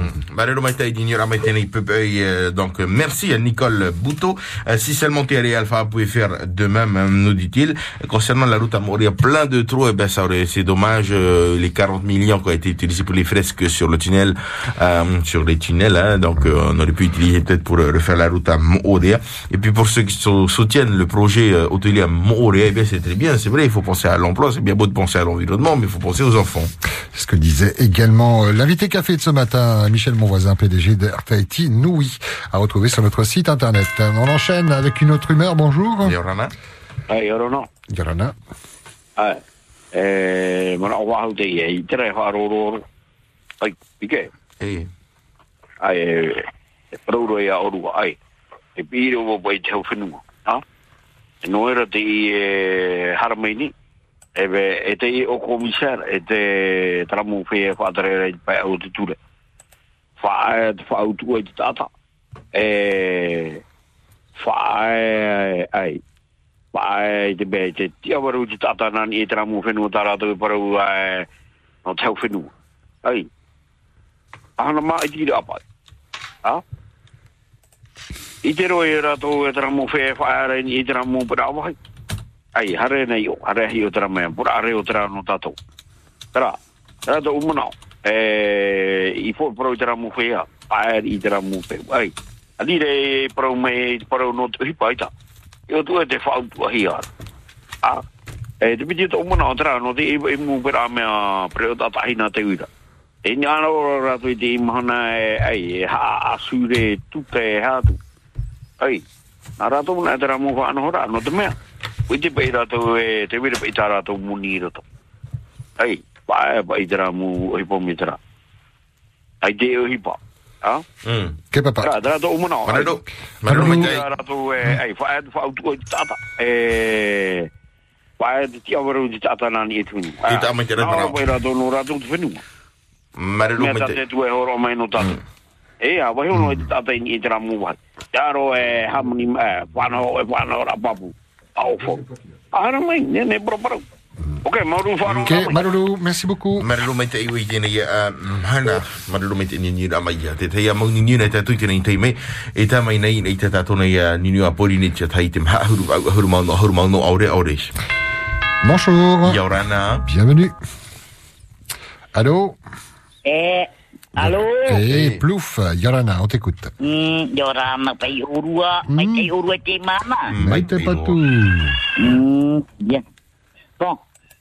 donc merci à Nicole Bouteau. Euh, si seulement TRI Alpha pouvait faire de même, hein, nous dit-il. Concernant la route à mourir, plein de trous, eh ben ça aurait, c'est dommage, euh, les 40 millions qui ont été utilisés pour les fresques sur le tunnel, euh, sur les tunnels, hein, donc euh, on aurait pu utiliser peut-être pour refaire la route à Moorea. Et puis pour ceux qui sou- soutiennent le projet hôtelier à Moorea, eh bien c'est très bien, c'est vrai, il faut penser à l'emploi, c'est bien beau de penser à l'environnement, mais il faut penser aux enfants. C'est ce que disait également l'invité café de ce matin, Michel Monvoisin, PDG d'Air Tahiti, Noui, à retrouver sur notre site internet. On enchaîne avec une autre humeur, bonjour. Yorana. Yorana. Wahau te i. Ai, e, e e te i e haramaini. E be, e te i o komisar, e te tramu whea whaatare i pai au te ture. Whae te wha au tua i te tata. E, whae, ai, whae te be te tia waru te tata nani e tera mu whenua tara tau parau e no tau whenua. Ai. Ahana mā i tira apai. Ha? I te roi e rātou e tera mu whea whaare ni e tera mu pura awai. Ai, hare nei o, hare hi o tera mea, pura are o tera no tatou. Tera, rato umanao eh i fo pro tera mu fea pa i tera mu pe ai a dire pro me pro no i pa ita io tu te fa un hi ar a e te pidi to mo na tra no di i mu per a me pre ta ta hina te uira. E ni ana ora ra tu di mo na e ai ha a re tu te ha tu ai na ra tu na tera mu fa no ra no te me Uite pe ira tu e te wira pe ita rātou munira to. Ai, pae pa i tera mu hipo mi tera. Ai te o hipa. Ha? Che papà? Ra, tera tō muna. Maralo. Maralo mai tei. Rato e, ai, fa fa autu o i tata. E, te tia waru di tata nani e tuni. I tā mai te rai Awa marau. pai rato no rato te whenua. Maralo Mea mai tate te. tu e horo mai no tata. E a wahi ono e te tata i te ramu wai. Taro e hamani e whanau e whanau ra papu. Au fo. Ara mai, ne ne bro bro. Ok, mauru whanau Ok, Marulu, merci beaucoup. Mai te iwi i tēnei a hana. Maralo mai te ni ni ia. Te ni nei tēnei. E tā mai nei nei ni ni a pori ni tai te huru huru mau no huru mau no aure aure. Bonjour. Yorana. Bienvenue. Allô? Eh, alo? Eh, plouf, Yorana, on t'écoute. Hmm, Yorana pai urua, mai te urua te mama. Maite Patou. Hmm, bien.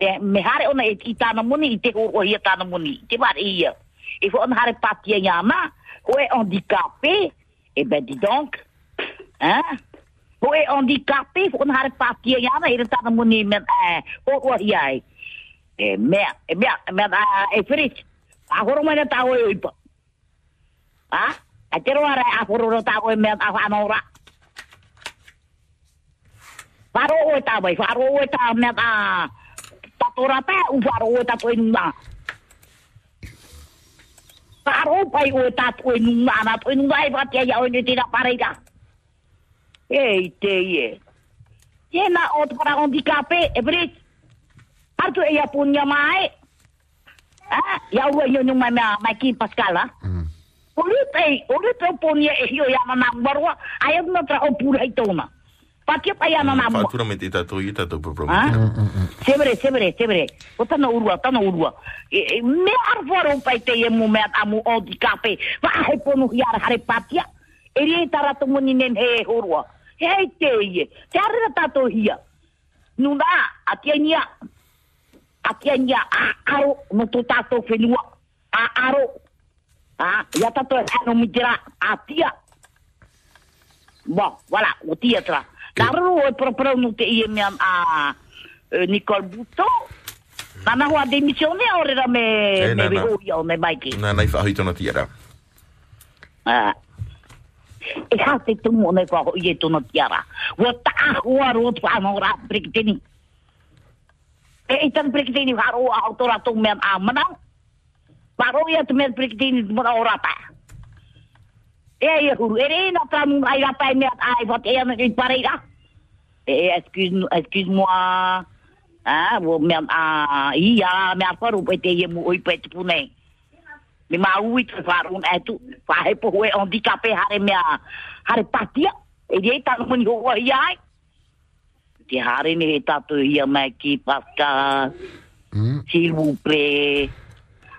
Te me hare ona e i tāna muni, i te oro hia tāna muni, i te ware ia. E fo ona hare patia yama, ho e handicapé, e ben dis donc, hein? Ho e handicapé, fo ona hare patia yama, e re tāna muni men, eh, oro hia e. E e mea, e mea, e Fritz, a horo mai na tāo e ipa. Ha? A te roa rai a horo ro tāo e mea a whanora. Wharo o e tā wharo o e tā tā tatora pē, u wharo o e tā toi nunga. Wharo pai o e tā toi nunga, nā toi nunga e whatia ia o e tira pareira. Ei, te ie. Tēnā o te para handicapé, e bris. Hartu e ia punya mai. Ah, ia ua ia nunga mea mai ki Pascal, ha? Olupe, olupe o punya e hio ia na nambarua, ai aduna tra o pura i tōna. Patia pai ana namua. Whātura mai te tātou i tātou papro. Ah? Severe, severe, severe. O tana urua, tana urua. E, e, me arwaro pai te e mu mea amu o di kape. Wa he ponu hiara hare patia. E rie tarato muni nen he horua. Hei te ie. Te arera tato hia. Nuna, atia nia. Atia nia a aro no to tato whenua. A aro. Ah, ia tato e ano mitira. Atia. Bon, voilà, o tia tra. Naro o proprio no te me a eh, Nicole Buto. Nana hoa demisione ore ra me Eh, me ia me maiki. Nā nei whahui tona tiara. Ah. E ha te tumu ne kwa ho ie tona tiara. Wa ta hoa ro tu. E e tan ro a autora me a mana. Pa ro ia tu me brigteni mo ora pa. E e huru e re na tra mu ai ra pa me ai va te ana i pareira. E excuse excuse moi. Ah, wo me a ia me a pe te mu oi pe. Me ma ui te faru e tu fa he po handicapé hare me a hare patia. E ta no ni ho ai. Te hare ni he tatu ia mai ki Pascal. S'il vous plaît.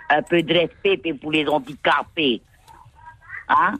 Un peu de respect pour les handicapés. Hein?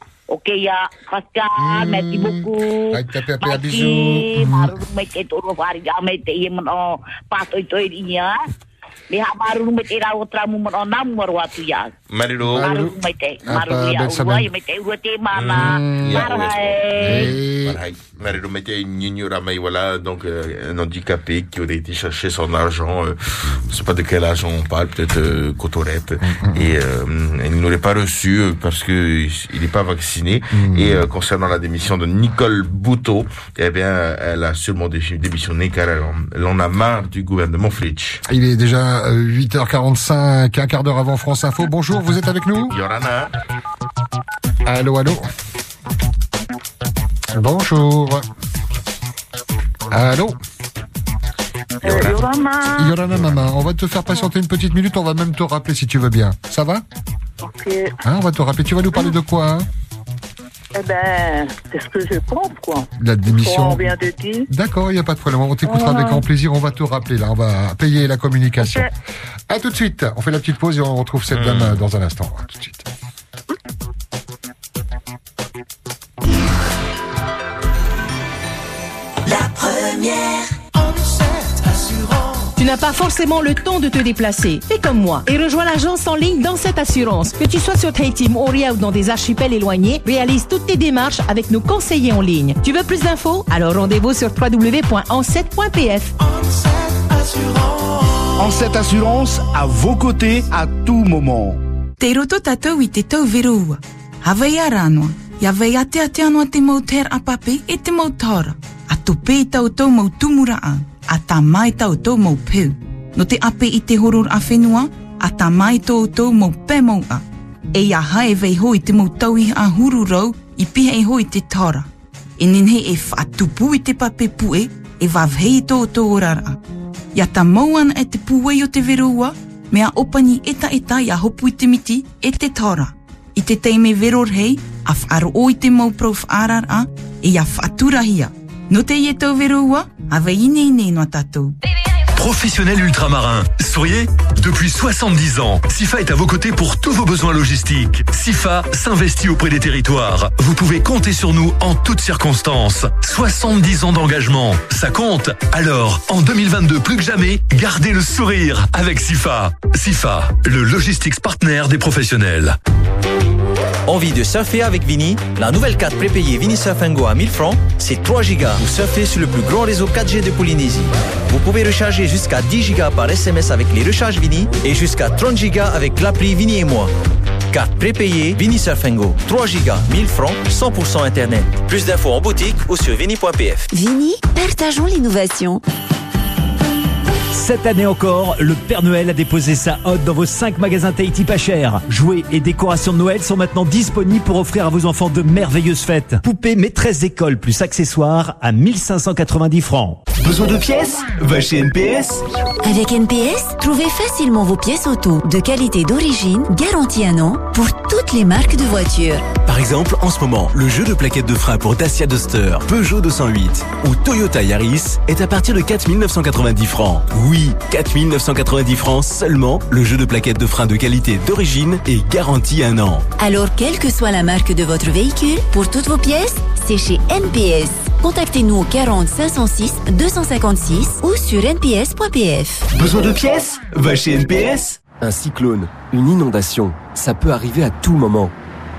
Ok, ya, Pascal, merci beaucoup. Ai te pepe a Merci, bisous. maru toro whari a mai te ie man o pato i toi ria. Me ha maruru me te rau tra mu mo na mo ro atu ya. Maruru. Maruru me te. Apa, Maruru ya Samen? ya me te ua te mana. Ya, Marahai. Pareil. Marie Lomete Ramay, voilà, donc euh, un handicapé qui aurait été chercher son argent, euh, je sais pas de quel âge on parle, peut-être euh, Cotorette, et euh, il n'aurait pas reçu euh, parce que il n'est pas vacciné. Et euh, concernant la démission de Nicole Bouteau, eh bien, elle a seulement dé- démissionné car elle en a marre du gouvernement Fritsch. Il est déjà euh, 8h45, un quart d'heure avant France Info. Bonjour, vous êtes avec nous Yorana. Allô, allô Bonjour. Allô Yorana. Yorana Mama, on va te faire patienter une petite minute, on va même te rappeler si tu veux bien. Ça va Ok. Hein, On va te rappeler. Tu vas nous parler de quoi hein Eh ben, c'est ce que je pense, quoi. La démission. On vient de dire. D'accord, il n'y a pas de problème. On t'écoutera Ah. avec grand plaisir. On va te rappeler là. On va payer la communication. À tout de suite. On fait la petite pause et on retrouve cette dame euh, dans un instant. À tout de suite. La première. N'as pas forcément le temps de te déplacer. Fais comme moi et rejoins l'agence en ligne dans cette assurance. Que tu sois sur Tahiti, Moria ou dans des archipels éloignés, réalise toutes tes démarches avec nos conseillers en ligne. Tu veux plus d'infos? Alors rendez-vous sur www.ancet.pf. En cette assurance, à vos côtés, à tout moment. Te roto i te tau. Ia ate ate te e te. A tau tau a. Tā mai tau tau mau peu. No te ape i te horor a whenua, a tā mai tau tau mau pē. E ia hae vei hoi te mau tauhi i a huru rau i piha e hoi te tara. E nenhe e whaatupu i te pape pue e wavhei tau tau orara. Ia tā mauana e te puwei o te veroua, mea opani eta eta ia hopu i te miti e te tara. I te teime veror hei, a whaaro o i te mau prof arara, e ia whaaturahia. No te ine noa tātou. Professionnel ultramarin. Souriez Depuis 70 ans, SIFA est à vos côtés pour tous vos besoins logistiques. SIFA s'investit auprès des territoires. Vous pouvez compter sur nous en toutes circonstances. 70 ans d'engagement, ça compte. Alors, en 2022 plus que jamais, gardez le sourire avec SIFA. SIFA, le logistics partner des professionnels. Envie de surfer avec Vini? La nouvelle carte prépayée Vini Surf à 1000 francs, c'est 3 gigas pour surfer sur le plus grand réseau 4G de Polynésie. Vous pouvez recharger jusqu'à 10 gigas par SMS avec les recharges Vini et jusqu'à 30 gigas avec l'appli Vini et moi. Carte prépayée Vini Surf Go, 3 gigas, 1000 francs, 100% internet. Plus d'infos en boutique ou sur vini.pf. Vini, partageons l'innovation. Cette année encore, le Père Noël a déposé sa hotte dans vos 5 magasins Tahiti pas chers. Jouets et décorations de Noël sont maintenant disponibles pour offrir à vos enfants de merveilleuses fêtes. Poupées maîtresse d'école plus accessoires à 1590 francs. Besoin de pièces? Va chez NPS. Avec NPS, trouvez facilement vos pièces auto de qualité d'origine, garantie un an, pour toutes les marques de voitures. Par exemple, en ce moment, le jeu de plaquettes de frein pour Dacia Duster, Peugeot 208 ou Toyota Yaris est à partir de 4990 francs. Oui, 4990 francs seulement, le jeu de plaquettes de frein de qualité d'origine est garanti un an. Alors, quelle que soit la marque de votre véhicule, pour toutes vos pièces, c'est chez NPS. Contactez-nous au 40 506 256 ou sur nps.pf. Besoin de pièces? Va chez NPS. Un cyclone, une inondation, ça peut arriver à tout moment.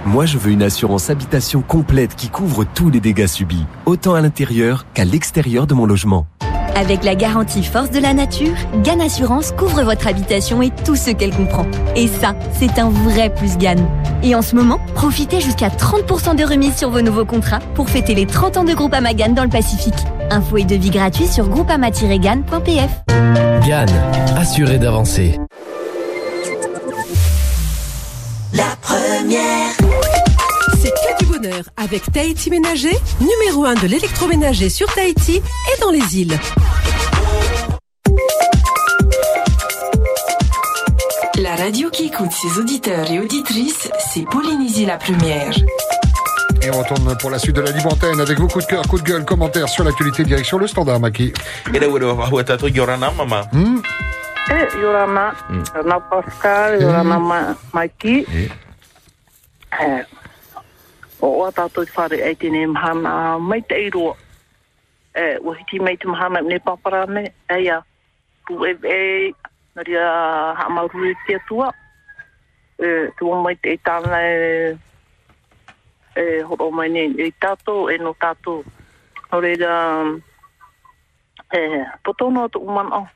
Moi, je veux une assurance habitation complète qui couvre tous les dégâts subis, autant à l'intérieur qu'à l'extérieur de mon logement. Avec la garantie force de la nature, GAN Assurance couvre votre habitation et tout ce qu'elle comprend. Et ça, c'est un vrai plus GAN. Et en ce moment, profitez jusqu'à 30% de remise sur vos nouveaux contrats pour fêter les 30 ans de Groupama GAN dans le Pacifique. Info et devis gratuits sur groupama-gan.pf. GAN, assuré d'avancer. La première. Bonheur avec Tahiti Ménager, numéro 1 de l'électroménager sur Tahiti et dans les îles. La radio qui écoute ses auditeurs et auditrices, c'est Polynésie la première. Et on retourne pour la suite de la libre antenne avec vos coups de cœur, coups de gueule, commentaires sur l'actualité direction le standard, Maki. Et là, où est ta Yorana, maman Eh, Yorana, Yorana Pascal, Yorana Ma- Mikey. Eh, o o tātou whare ei tēne mahana mai te eiroa. E, o hiti mai te mahana ne paparane, e ia, pu e, e, na ria ha e tia tua. E, tua mai te e tāna e, e horo mai ne e tātou e no tātou. No reira, e, potono atu umana o.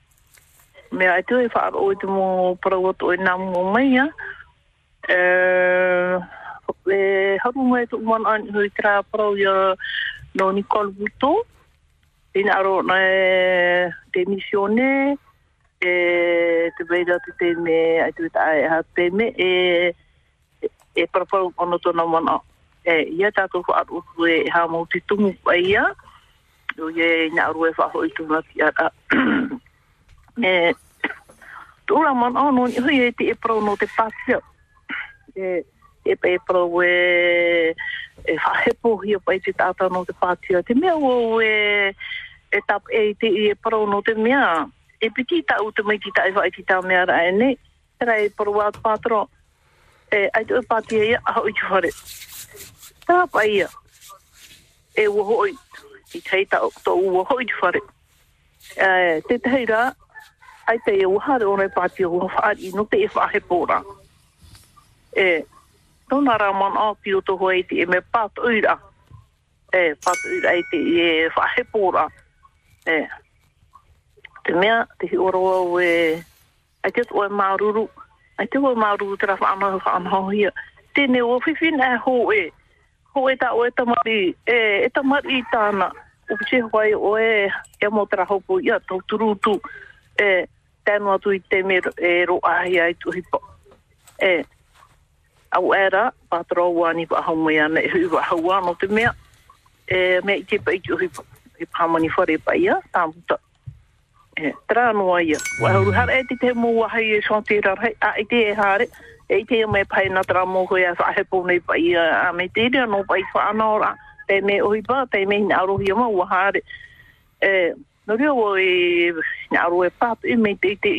Mea e e whaaro o i te mo parau atu e nā mō mai. E, e haru mai tu uman an hui tra parau ia no Nicole Buto. Ina aro na e demisione, e te veira te te me, ai tu ta ai ha te me, e e parapau ono tōna mana. E ia tātou wha aru e ha mau te tumu ai ia, o ye ina aro e whaho i tūna ki ara. e tūra man ono ni hui e te e parau no te pātia. E e pe pro e e fa he po hi o pai tita ta no te patio te mea o e e tap e te e pro no te mea. E piti ta u te mai tita e vai tita mea ra e ne? Ra e pro wa patro e ai te patio ia a hoi hore. Ta pa ia e wo hoi i tei ta o to u wo hoi kuhare te tei ai te e wahare o nei patio wa whaari no te e whahe pōra e tōna rā man āti o toho e te me pāt uira. E, pāt uira e te e whahepora. E, te mea, te hi oroa o e, ai te toa maruru, ai te toa maruru te rafa ana o whanau hia. Tēne o whiwhin e ho e, ho e tā o e tamari, e, e tamari tāna, o pise hoai o e, e mo te rahopo ia tau turutu, e, tēnu atu i te me e roa hi ai tuhipo. E, e, au era pa troua ni pa homo ya me hu wa hua no te mea. E me ki pa ki hu i pa mani fori pa ia tam e tra no ia. Wa hu har e te mo wa hai e sonte ra rar a i te hare e te me pa na tra mo ho ia sa he po nei pa ya a me te de no pa i fa ana ora. Te me o i pa te me na ro hi mo wa har e no rio o e na ro e pa i me te te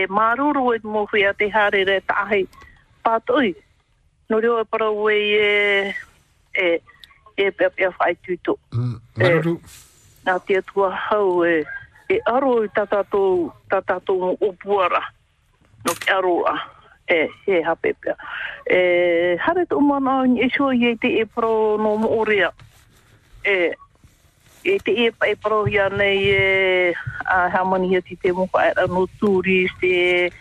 e maruru e mo fia te hare re ta hai pa no reo e para ue e e e e e whai tuto. Mm, maru. Nā te atua hau e e aro i tatatou tatatou o opuara no ke aroa e he hapepea. E hare tō mana o ni iso i e te e para no moorea e e te e pai paro hia nei e a hamani hia ti te mokaera no turi se e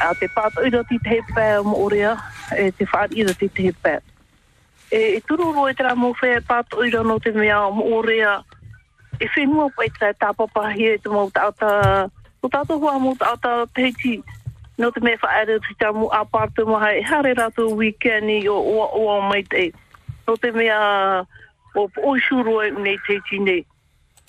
a te pāta ira ti te he mo orea, e te whaat ira ti te he. E, e turu e tera mo whea pāta ira no te mea mo orea, e whenua pai tera tāpapa hi e te mau tāta, o tāta hua mo tāta teiti, no te mea whaere te tā mo aparte maha e hare rato weekendi o oa oa mai te. No te mea o o shuru e nei teiti nei.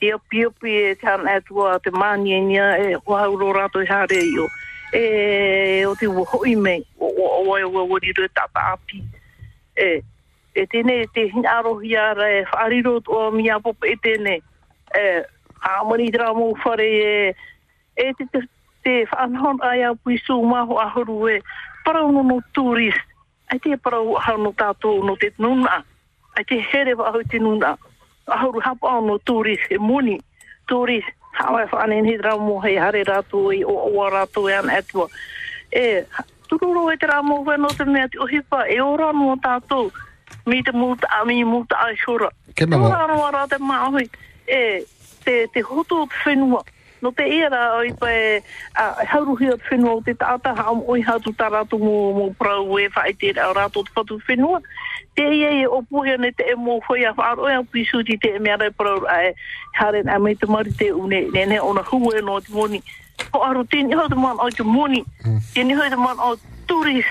E pia pia e tāna atua te mānienia e nia e wahauro rato i hare i o. E o te hoi me o o o o o o riro tata api. E, e tēne te hina arohi ara e whaariro o mia popa e tēne. E, hamani tera mō whare e, e te te, te whanhon ai au puisu maho ahuru e parau no no turis. Ai te parau ahau no tātou no te nuna. Ai te here wa ahau te nuna. Ahuru hapa no turis e muni. Turis, hawa e whanen hidra mo hei hare rātou i o o rātou e an atua. E, tururo e te rā mō whenua te mea te ohipa, e ora no tātou. Mi te mūta a mi mūta a shura. Ke mamo. Ora no ara te māhui. E, te, te hoto o te whenua. No te era oi pa e a hauruhi o te whenua o te tāta ha oi hatu tā rātou mō, mō prau e whae te rā rātou te whatu whenua. Te ia e o puhia ne te e mō a whaaro e te e a e a mei te mari te une ne ne ona hua e no te moni. Ho tēni hau te man o te moni. Tēni hau te man o turis.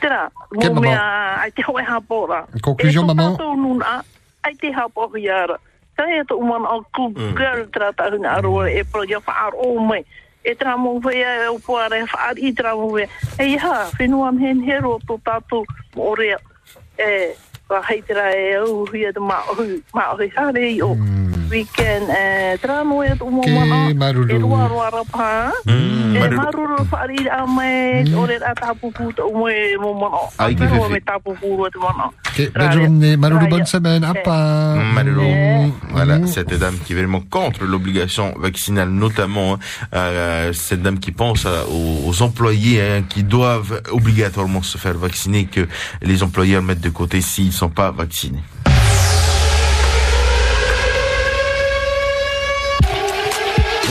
Tera, mō mea ai te hoa hapora. Conclusion, maman? E tō nuna, ai te hapora iara. Kai e tō umana o ku girl tra ta huna aroa e pro ia whaar o mai. E tra mō whea e o puare whaar i tra mō whea. E iha, whenua am hen hero tō tātou mō rea. E, wa heitera e au hui e te maohi, maohi hare i o. weekend eh maruru. E roa roa rapa. Maruru. maruru whaari a mai ore a tapu puta o mo e mo mana. Ai, ki Pero me tapu. Ok, bonne journée. Malolo, bonne semaine. À pas. Malheureux. Voilà, cette dame qui est vraiment contre l'obligation vaccinale, notamment hein, euh, cette dame qui pense aux employés hein, qui doivent obligatoirement se faire vacciner, que les employeurs mettent de côté s'ils ne sont pas vaccinés.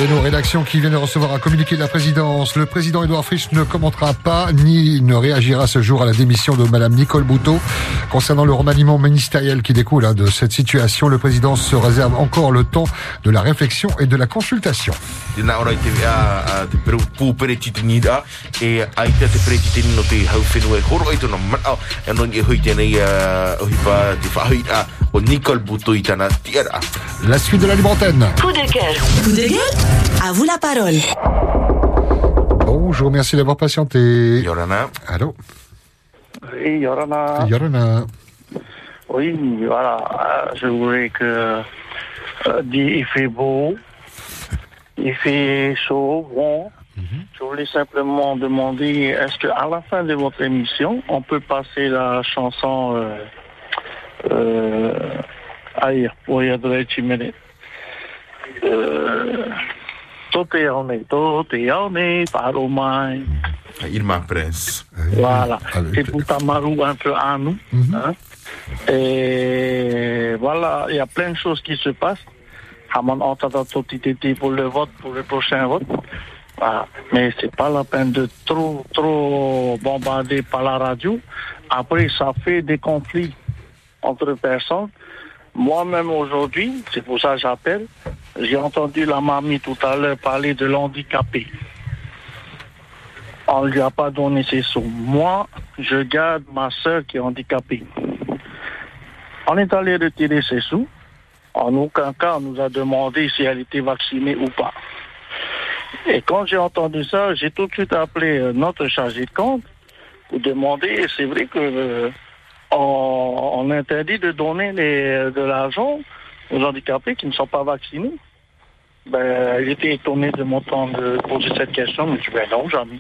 Et nos rédactions qui viennent de recevoir un communiqué de la présidence. Le président Edouard Frisch ne commentera pas ni ne réagira ce jour à la démission de Madame Nicole Bouteau. Concernant le remaniement ministériel qui découle hein, de cette situation, le président se réserve encore le temps de la réflexion et de la consultation. Nicole tana tiara. La suite de la libre antenne. Coup de cœur. Coup de gueule À vous la parole. Bonjour, merci d'avoir patienté. Yorana. Allô Oui, Yorana. Yorana. Oui, voilà. euh, Je voulais que. euh, il fait beau. Il fait chaud, bon. Je voulais simplement demander est-ce qu'à la fin de votre émission, on peut passer la chanson. Euh, adresser Chimene. Euh, Tout est en tout est en par au moins. Irma Prince. Voilà. C'est pour Tamarou un peu à nous. hein. Et voilà, il y a plein de choses qui se passent. Hamon entend tout pour le vote, pour le prochain vote. Voilà. Mais c'est pas la peine de trop, trop bombarder par la radio. Après, ça fait des conflits entre personnes. Moi-même aujourd'hui, c'est pour ça que j'appelle, j'ai entendu la mamie tout à l'heure parler de l'handicapé. On ne lui a pas donné ses sous. Moi, je garde ma soeur qui est handicapée. On est allé retirer ses sous. En aucun cas, on nous a demandé si elle était vaccinée ou pas. Et quand j'ai entendu ça, j'ai tout de suite appelé euh, notre chargé de compte pour demander, c'est vrai que euh, on, interdit de donner de l'argent aux handicapés qui ne sont pas vaccinés. Ben, j'étais étonné de m'entendre poser cette question, mais je dis, ben non, jamais.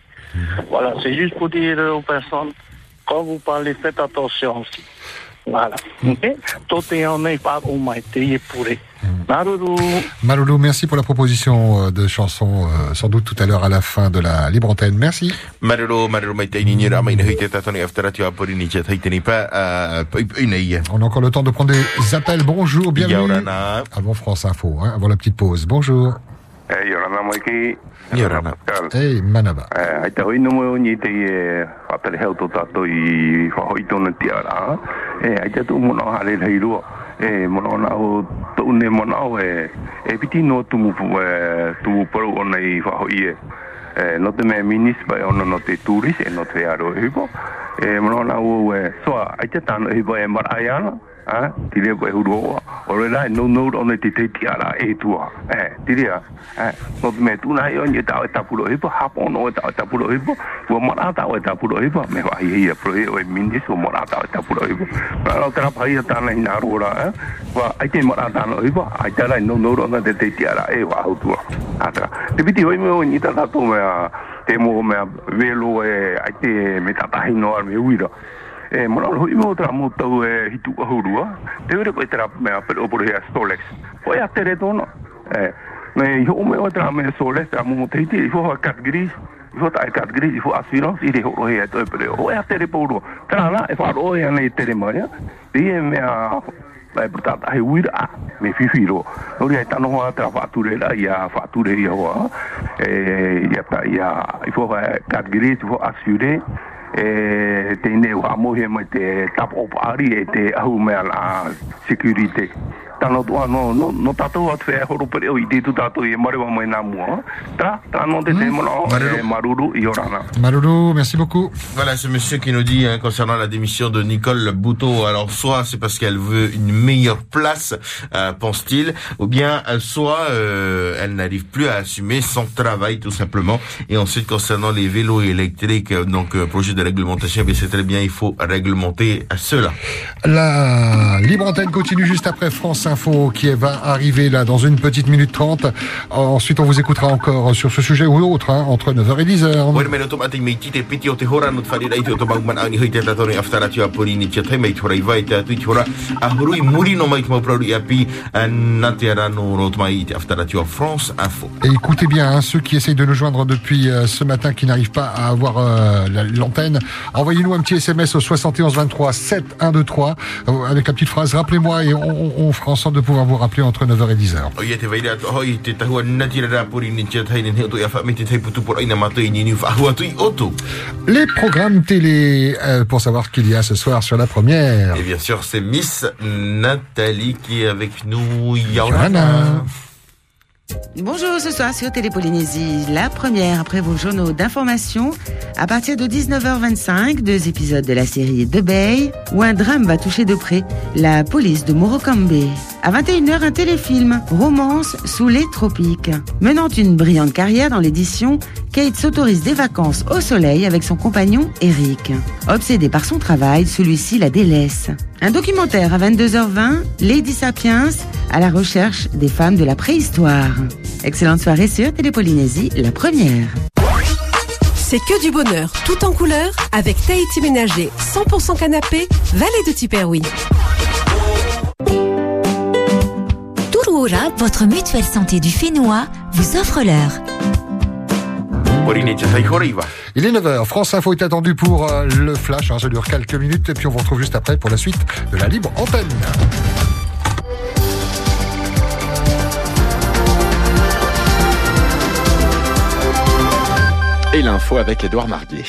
Voilà, c'est juste pour dire aux personnes, quand vous parlez, faites attention aussi. Voilà. Ok Tout est en est par au maïté pourri. Naruru. Malolo, merci pour la proposition euh, de chanson, euh, sans doute tout à l'heure à la fin de la libre antenne. Merci. On a encore le temps de prendre des appels. Bonjour, bienvenue. Avant France Info, hein, avant la petite pause. Bonjour. E yorana mai ki. Yorana. Hey, Manaba. E ai te hoi nomo ni te e whapere heo tō tātou i whahoi tōna te ara. E ai te tū mona hare rei rua. E mona ona o tō ne mona o e e piti no tumu e paru ona i whahoi e. E no te me minis pai ona no te turis e no te aro e hipo. E mona ona o e soa ai te tāno e hipo e marai ana. Ah, tire ko e huru o. O re lai no no ona te te ti ara e tua. Eh, tire a. Eh, no te me tu na yo ni ta ta puro hipo hap ono ta ta puro hipo. Wo mara ta o ta puro hipo me wa hi e pro e o mindi so mara ta ta puro hipo. Na lo tra pai ta na ina ro ra. Eh, wa ai te mara ta no hipo. Ai ta lai no no ona te te ti ara e wa hu tua. Atra. Te piti hoi me o ni ta ta to me a te mo me a velo e ai te me ta ta no ar me uira. E mona ro i mo tra mo tau e hitu a hurua te ure ko i tra me a pero por hea stolex o ia tere tono e me i ho me o tra me stolex a mo te ti i fo ha kat gris i fo ta kat gris i fo assurance i re ho ro hea to e pero o ia tere poro tra na e fa ro ia nei tere mo ia i e me a lai portata he uira me fifiro ori ai tano hoa tra fature la ia fature ia hoa e ia ta ia i fo ha kat gris i fo assurance e te ne wa mo he mai te tap op ari e te ahu me la security. Tano to no no no tato at fe horo pere o ide tu tato e mare wa mai na mo tra tra no te te mo no e maruru i orana Malolo, merci beaucoup. Voilà ce monsieur qui nous dit hein, concernant la démission de Nicole Bouteau. Alors soit c'est parce qu'elle veut une meilleure place, euh, pense-t-il, ou bien euh, soit euh, elle n'arrive plus à assumer son travail tout simplement. Et ensuite concernant les vélos électriques, donc euh, projet de réglementation, mais c'est très bien, il faut réglementer cela. La libre antenne continue juste après France Info qui va arriver là dans une petite minute trente. Ensuite, on vous écoutera encore sur ce sujet ou autre, hein, entre 9h et 10h. Wait a minute, o mate mei tite piti o te hora no te wharerai te o te mauman au ni hui te tato ni aftara tia pori ni tia tai mei te hora i vai te atu i te hora a hurui muri no mai te mau prauri a pi a na te ara no no te mai i te aftara tia France Info. Et écoutez bien, hein, ceux qui essayent de nous joindre depuis euh, ce matin, qui n'arrivent pas à avoir euh, la- l'antenne, envoyez-nous un petit SMS au 71 23 7 1 2 3 euh, avec la petite phrase rappelez-moi et on, on- on fera en sorte de pouvoir vous rappeler entre 9h et 10h. O ia te vaira atu hoi te tahua na tira rā pori ni tia tai ni heo to ia wha me te tai putu por aina mato i ni ni whahua tu i oto. Les programmes télé euh, pour savoir ce qu'il y a ce soir sur la première. Et bien sûr, c'est Miss Nathalie qui est avec nous. Bonjour, ce soir sur Télépolynésie, la première après vos journaux d'information. À partir de 19h25, deux épisodes de la série The Bay, où un drame va toucher de près la police de Morokambe. À 21h, un téléfilm, Romance sous les tropiques. Menant une brillante carrière dans l'édition, Kate s'autorise des vacances au soleil avec son compagnon Eric. Obsédé par son travail, celui-ci la délaisse. Un documentaire à 22h20, Lady Sapiens, à la recherche des femmes de la préhistoire. Excellente soirée sur Télépolynésie, la première. C'est que du bonheur, tout en couleur, avec Tahiti Ménager, 100% canapé, vallée de Tiperoui. Touroura, votre mutuelle santé du Fénois, vous offre l'heure. Il est 9h, France Info est attendu pour euh, le flash, hein, ça dure quelques minutes et puis on vous retrouve juste après pour la suite de la libre antenne. Et l'info avec Édouard Marguet.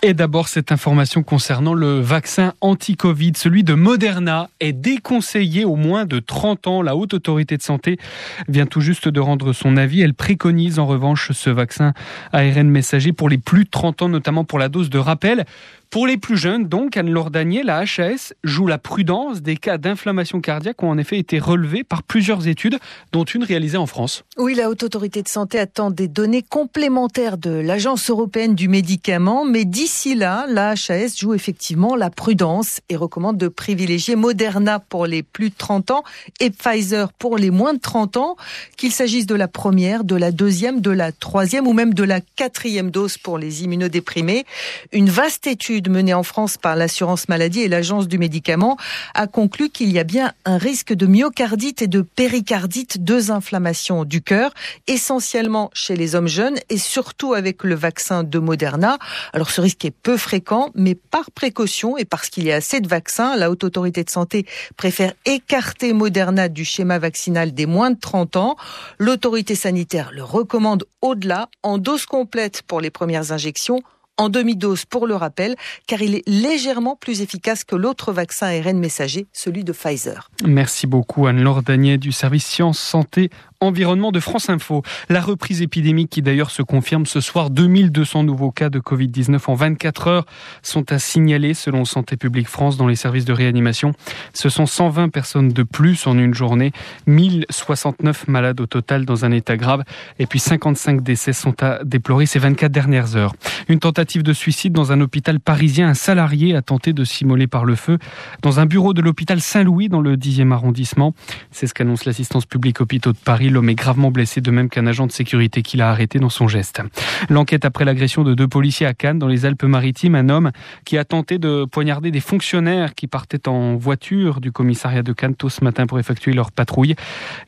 Et d'abord, cette information concernant le vaccin anti-Covid, celui de Moderna, est déconseillé aux moins de 30 ans. La Haute Autorité de Santé vient tout juste de rendre son avis. Elle préconise en revanche ce vaccin ARN messager pour les plus de 30 ans, notamment pour la dose de rappel. Pour les plus jeunes, donc, Anne-Laure Danier, la HAS joue la prudence. Des cas d'inflammation cardiaque ont en effet été relevés par plusieurs études, dont une réalisée en France. Oui, la Haute Autorité de Santé attend des données complémentaires de l'Agence européenne du médicament, mais d'ici là, la HAS joue effectivement la prudence et recommande de privilégier Moderna pour les plus de 30 ans et Pfizer pour les moins de 30 ans, qu'il s'agisse de la première, de la deuxième, de la troisième ou même de la quatrième dose pour les immunodéprimés. Une vaste étude menée en France par l'assurance maladie et l'Agence du médicament a conclu qu'il y a bien un risque de myocardite et de péricardite, deux inflammations du cœur, essentiellement chez les hommes jeunes et surtout avec le vaccin de Moderna. Alors ce risque est peu fréquent, mais par précaution et parce qu'il y a assez de vaccins, la Haute Autorité de Santé préfère écarter Moderna du schéma vaccinal des moins de 30 ans. L'autorité sanitaire le recommande au-delà, en dose complète pour les premières injections, en demi-dose pour le rappel, car il est légèrement plus efficace que l'autre vaccin ARN messager, celui de Pfizer. Merci beaucoup Anne-Laure Danier du service Sciences, Santé, Environnement de France Info. La reprise épidémique qui d'ailleurs se confirme ce soir, 2200 nouveaux cas de Covid-19 en 24 heures sont à signaler selon Santé publique France dans les services de réanimation. Ce sont 120 personnes de plus en une journée, 1069 malades au total dans un état grave et puis 55 décès sont à déplorer ces 24 dernières heures. Une tentative de suicide dans un hôpital parisien, un salarié a tenté de s'immoler par le feu dans un bureau de l'hôpital Saint-Louis dans le 10e arrondissement. C'est ce qu'annonce l'assistance publique hôpitaux de Paris. L'homme est gravement blessé de même qu'un agent de sécurité qui l'a arrêté dans son geste. L'enquête après l'agression de deux policiers à Cannes dans les Alpes-Maritimes, un homme qui a tenté de poignarder des fonctionnaires qui partaient en voiture du commissariat de Cannes tôt ce matin pour effectuer leur patrouille.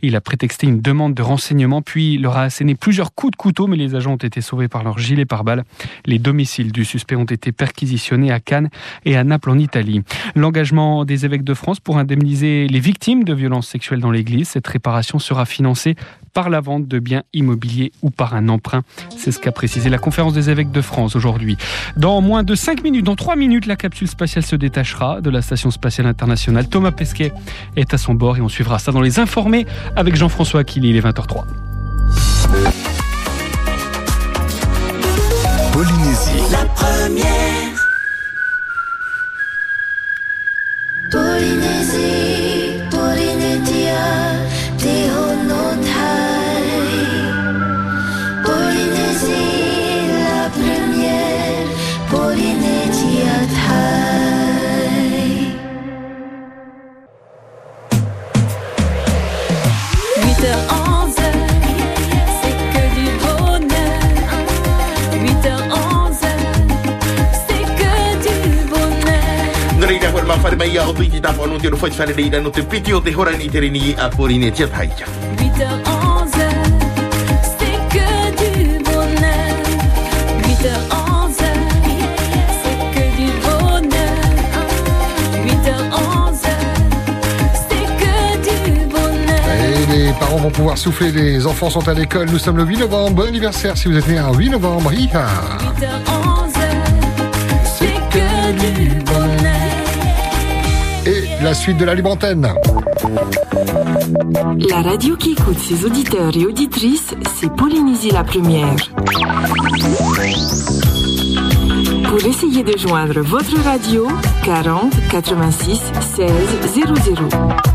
Il a prétexté une demande de renseignement puis leur a asséné plusieurs coups de couteau mais les agents ont été sauvés par leur gilet pare-balles. Les domiciles du suspect ont été perquisitionnés à Cannes et à Naples en Italie. L'engagement des évêques de France pour indemniser les victimes de violences sexuelles dans l'Église, cette réparation sera financée par la vente de biens immobiliers ou par un emprunt. C'est ce qu'a précisé la conférence des évêques de France aujourd'hui. Dans moins de 5 minutes, dans 3 minutes, la capsule spatiale se détachera de la station spatiale internationale. Thomas Pesquet est à son bord et on suivra ça dans les informés avec Jean-François Aquili, il est 20h03. Polynésie. La première. Polynésie, whare mai no te piti o te hora ni a tia taia. 8h, 11h, c'est que du bonheur. 8h, 11h, c'est que du bonheur. 8h, 11h, c'est que du bonheur. Et les parents vont pouvoir souffler, les enfants sont à l'école. Nous sommes le 8 novembre. Bon anniversaire si vous êtes né un 8 novembre. Hi-ha. 8h, 11h, c'est que du bonheur. La suite de la libre antenne. La radio qui écoute ses auditeurs et auditrices, c'est Polynésie la première. Pour essayer de joindre votre radio, 40 86 16 00.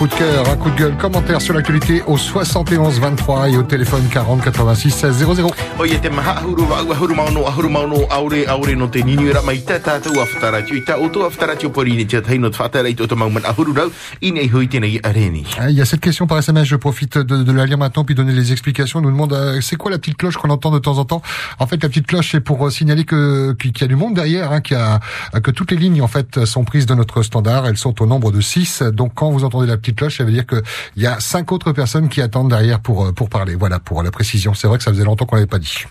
Un coup de cœur, un coup de gueule, commentaire sur l'actualité au 71 23 et au téléphone 40 86 16 00. O ia te maha ahuru wa ua ahuru mauno ahuru mauno aure aure no te nini ra mai tā tātou a whataratio i tā o tō a whataratio Pauline tia tai no te whatara i tō mauman ahuru rau i nei hui tēnei areni. Ah, Il y a cette question par SMS, je profite de, de la lire maintenant puis donner les explications. On nous demande euh, c'est quoi la petite cloche qu'on entend de temps en temps? En fait, la petite cloche c'est pour euh, signaler que qu'il y a du monde derrière, hein, qu'il y a, que toutes les lignes en fait sont prises de notre standard. Elles sont au nombre de 6 Donc quand vous entendez la petite cloche, ça veut dire que il y a cinq autres personnes qui attendent derrière pour euh, pour parler. Voilà pour la précision. C'est vrai que ça faisait longtemps qu'on l'avait pas dit.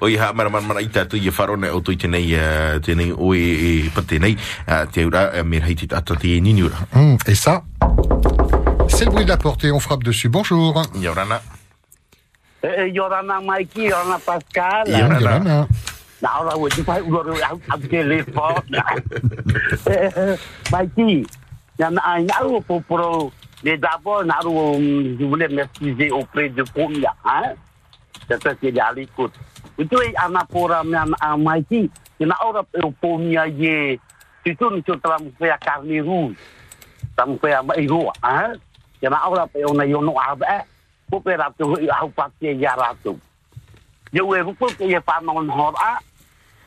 O ia mara mara mara i tātou i wharone o tui tēnei uh, tēnei oe e pa tēnei uh, te ura uh, me rei te tata te nini ura. Hum, et ça, c'est le bruit de la porte et on frappe dessus. Bonjour. Yorana. Eh, Yorana Mikey, Yorana Pascal. Ian Yolana. Na ora wo tu pai uro au au telefon. Eh, Mikey, ya na ai na ro po pro mais d'abord je voulais m'excuser auprès de Pomia, hein. C'est parce qu'il y a l'écoute. Itu ai ana pora me ana Mikey, na ora po Pomia ye tu tu tu tram fe a carne rouge. Tram fe a mai ro, hein. Ya na ora pe ona yo no aba. Ko pe ra tu au pa te ya ra tu. Yo e rupo ke ye pa non hor a.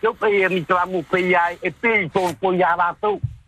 Yo pe ye mi tra mu pe ya e pe to ko ya ra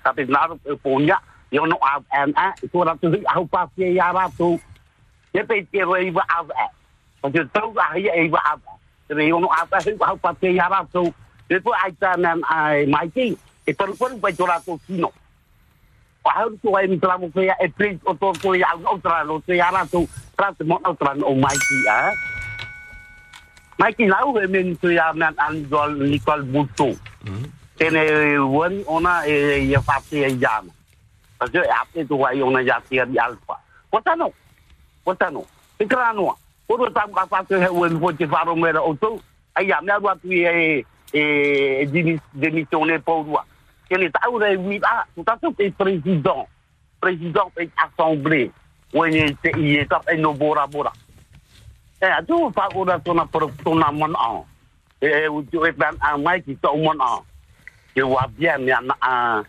Tapi naruh punya dia ono ANA itu orang tu aku pasti ya ratu. Dia pergi roi wa apa. Pasal tahu ah ya ibu apa. Jadi ono apa aku pasti ya ratu. Itu aja nan ai mai Itu pun pergi ratu kino. Wahai tu ai mitra mo kaya e print o to ko ya o tra no te ya tu tra te mo o tra o Mikey a Mikey lau e men tu ya man an gol Nicole Buto tene won ona e ya fa te ya ma Pasal apa tu wa yo na ya te di alfa Kota no Kota no Ikra no Ko tam ka fa te won fo te fa ro me o to ai ya me wa tu e e wita tetapi pe president. President pe assemblée. When il te il est e no bora bora. Eh tu fa ora tona tona an eh u tu e ban a mai ki to mon an je vois bien mais na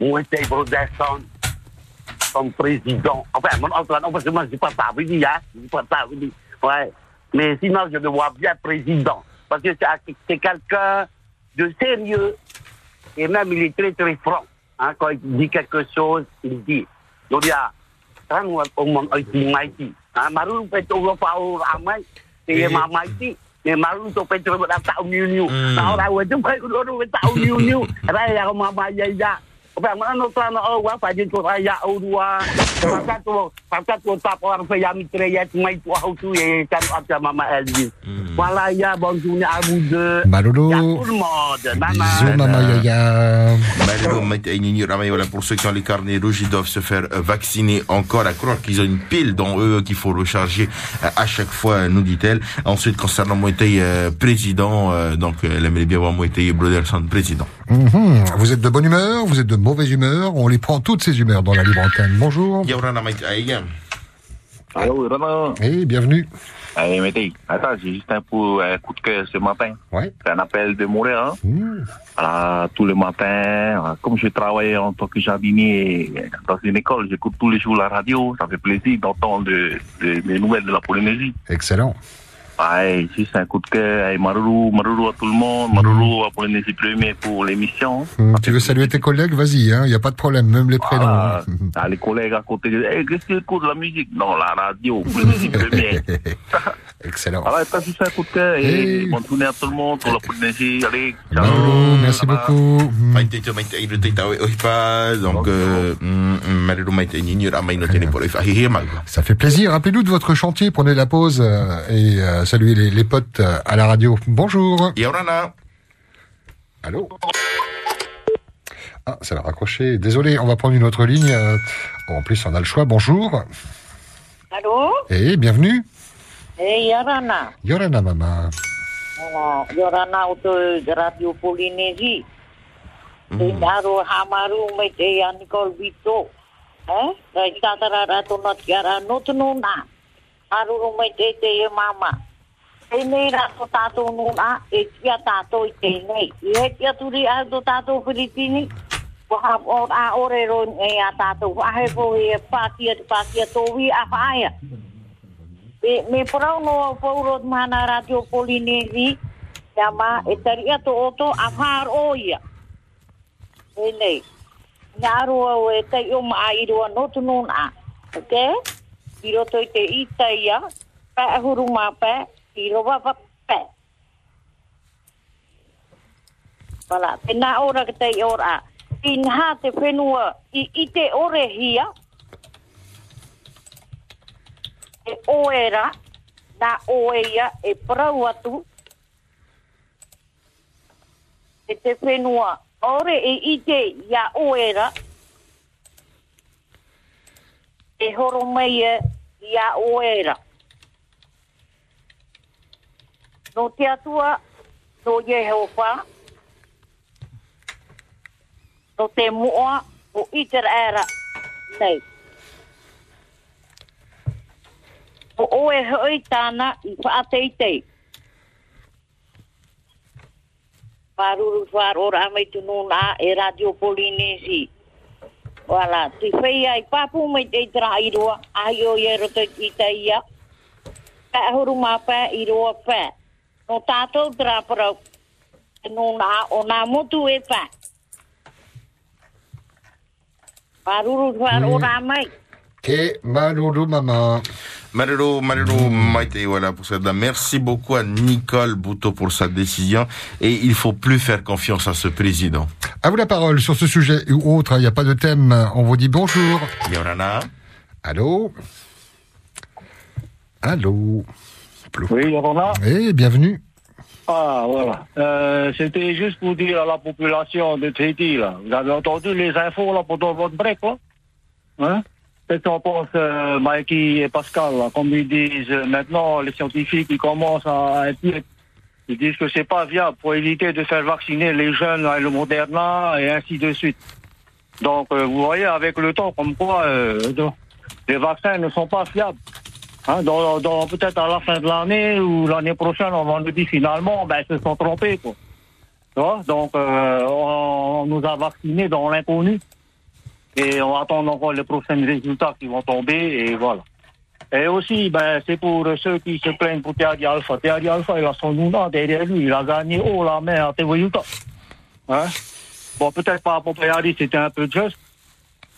moi te production comme président enfin mon parce que moi je pas ça oui ya je pas oui ouais mais sinon je le vois bien président parce que c'est quelqu'un de sérieux et même il est très très franc. Hein, quand il dit quelque chose, il dit. Donc il y a un. Hein, maru pe to lo pa o amai, te ma maïti. Ne maru to pe to ba ta niu niu. Ta ora we tu pe ko ro ta niu niu. Ra ya ko ma ma ya ya. Apa mana no ta no wa pa jin ko ya o dua. Maka tu maka tu ta orang pe ya mitre ya mai tu au tu ye kan apa mama Elvis. Voilà ya bon tu abu de. Malolo. Ya tout le monde. Nana. Bisous, Mama Yaya. Malheureux, Maïté et Nini Ramay, voilà, pour ceux qui ont les carnets rouges, ils doivent se faire euh, vacciner encore à croire qu'ils ont une pile dans eux qu'il faut recharger euh, à chaque fois, nous dit-elle. Ensuite, concernant Moïté, euh, président, euh, donc elle aimerait bien voir Moïté Broderson président. Mhm. Vous êtes de bonne humeur, vous êtes de mauvaise humeur, on les prend toutes ces humeurs dans la libre antenne. Bonjour. Allô, Rama. Et bienvenue. Allez, Mété, attends, j'ai juste un, coup, un coup de cœur ce matin. Ouais. C'est un appel de Montréal. Hein? Voilà, tous les matins, comme je travaille en tant que jardinier dans une école, j'écoute tous les jours la radio. Ça fait plaisir d'entendre de- de- des nouvelles de la Polynésie. Excellent. Ouais, juste un coup de cœur. Hey, Maruru, Maruru à tout le monde. Maruru à Polynésie Premier pour l'émission. Hum, tu veux saluer tes collègues? Vas-y, il n'y a pas de problème, même les prénoms. Ah, ah, les collègues à côté hey, qu'est-ce que écoute la musique? Non, la radio, Polynésie Premier. Excellent. Voilà, t'as juste un coup de cœur et bonne journée à tout le monde pour la Polynésie. Allez, ciao. merci beaucoup. Mai te mai te iru te tau e oi pa, donc tene. Ça fait plaisir. Rappelez-nous de votre chantier, prenez la pause euh, et euh, saluez les, les potes à la radio. Bonjour. Yorana. Allô Ah, ça va raccrocher. Désolé, on va prendre une autre ligne. euh, bon, en plus, on a le choix. Bonjour. Allô Et bienvenue. Eh, Yorana. Yorana Mama. Voilà, Yorana te Radio Polynésie. E naro hamaru me te ia Nicole Vito. Eh? Rai tatara rato na tiara no tunu na. Haruru me te te e mama. e nei ra ko tato no a e tia tato i te nei e tia turi a do tato whiritini, ko hap o a ore ro e a tato a he po e pa tia pa tia wi a faia me me pora no po ro mana radio polinesi chama e tari a to oto a far o ia e nei Ngaro o e te o ma i roa notu nun a. Ok? Biro to i te i te ia. Pa ahuru ma pa i roa pa pa. Wala, te nā ora ke tei ora a. Te whenua i, i te ore hia, e oera, na oeia, e parau atu, e te whenua, ore e ite ia oera, e horo mai ia oera. No te atua, no Yehova, no te mua, o iter era, nei. o oe hoi tāna i whaateitei. Wharuru wharora amai tunu nā e Radio Polinesi. Wala, te whei ai papu mai te tra i roa, ai o i roto i te ia. Ka huru mā pā i roa pā. No tātou tra parau. No nā, o nā motu e pā. Wharuru wharora amai. Ke Maruru Mama. Maruru, Maruru, Maite, voilà pour ça. Merci beaucoup à Nicole Bouteau pour sa décision. Et il faut plus faire confiance à ce président. À vous la parole sur ce sujet ou autre. Il n'y a pas de thème. On vous dit bonjour. Yorana. Allô? Allô? Oui, Yorana. Eh, bienvenue. Ah, voilà. Euh, C'était juste pour dire à la population de Tahiti, là. Vous avez entendu les infos, là, pendant votre break, là? Hein? Qu'est-ce qu'on pense, euh, Mikey et Pascal, là, comme ils disent euh, maintenant, les scientifiques, ils commencent à être... Ils disent que c'est pas viable pour éviter de faire vacciner les jeunes avec le Moderna et ainsi de suite. Donc, vous voyez, avec le temps, comme quoi, donc, les vaccins ne sont pas fiables. Hein, dans, peut-être à la fin de l'année ou l'année prochaine, on va nous dire finalement, ben, ils se sont trompés, quoi. Donc, euh, on, nous a vaccinés dans l'inconnu. Et on attend encore les prochains résultats qui vont tomber, et voilà. Et aussi, ben, c'est pour ceux qui se plaignent pour Théari Alpha. Théari Alpha, il a son nom derrière lui. Il a gagné haut la main à Tevoyuta. Hein? Bon, peut-être par rapport à Théari, c'était un peu juste.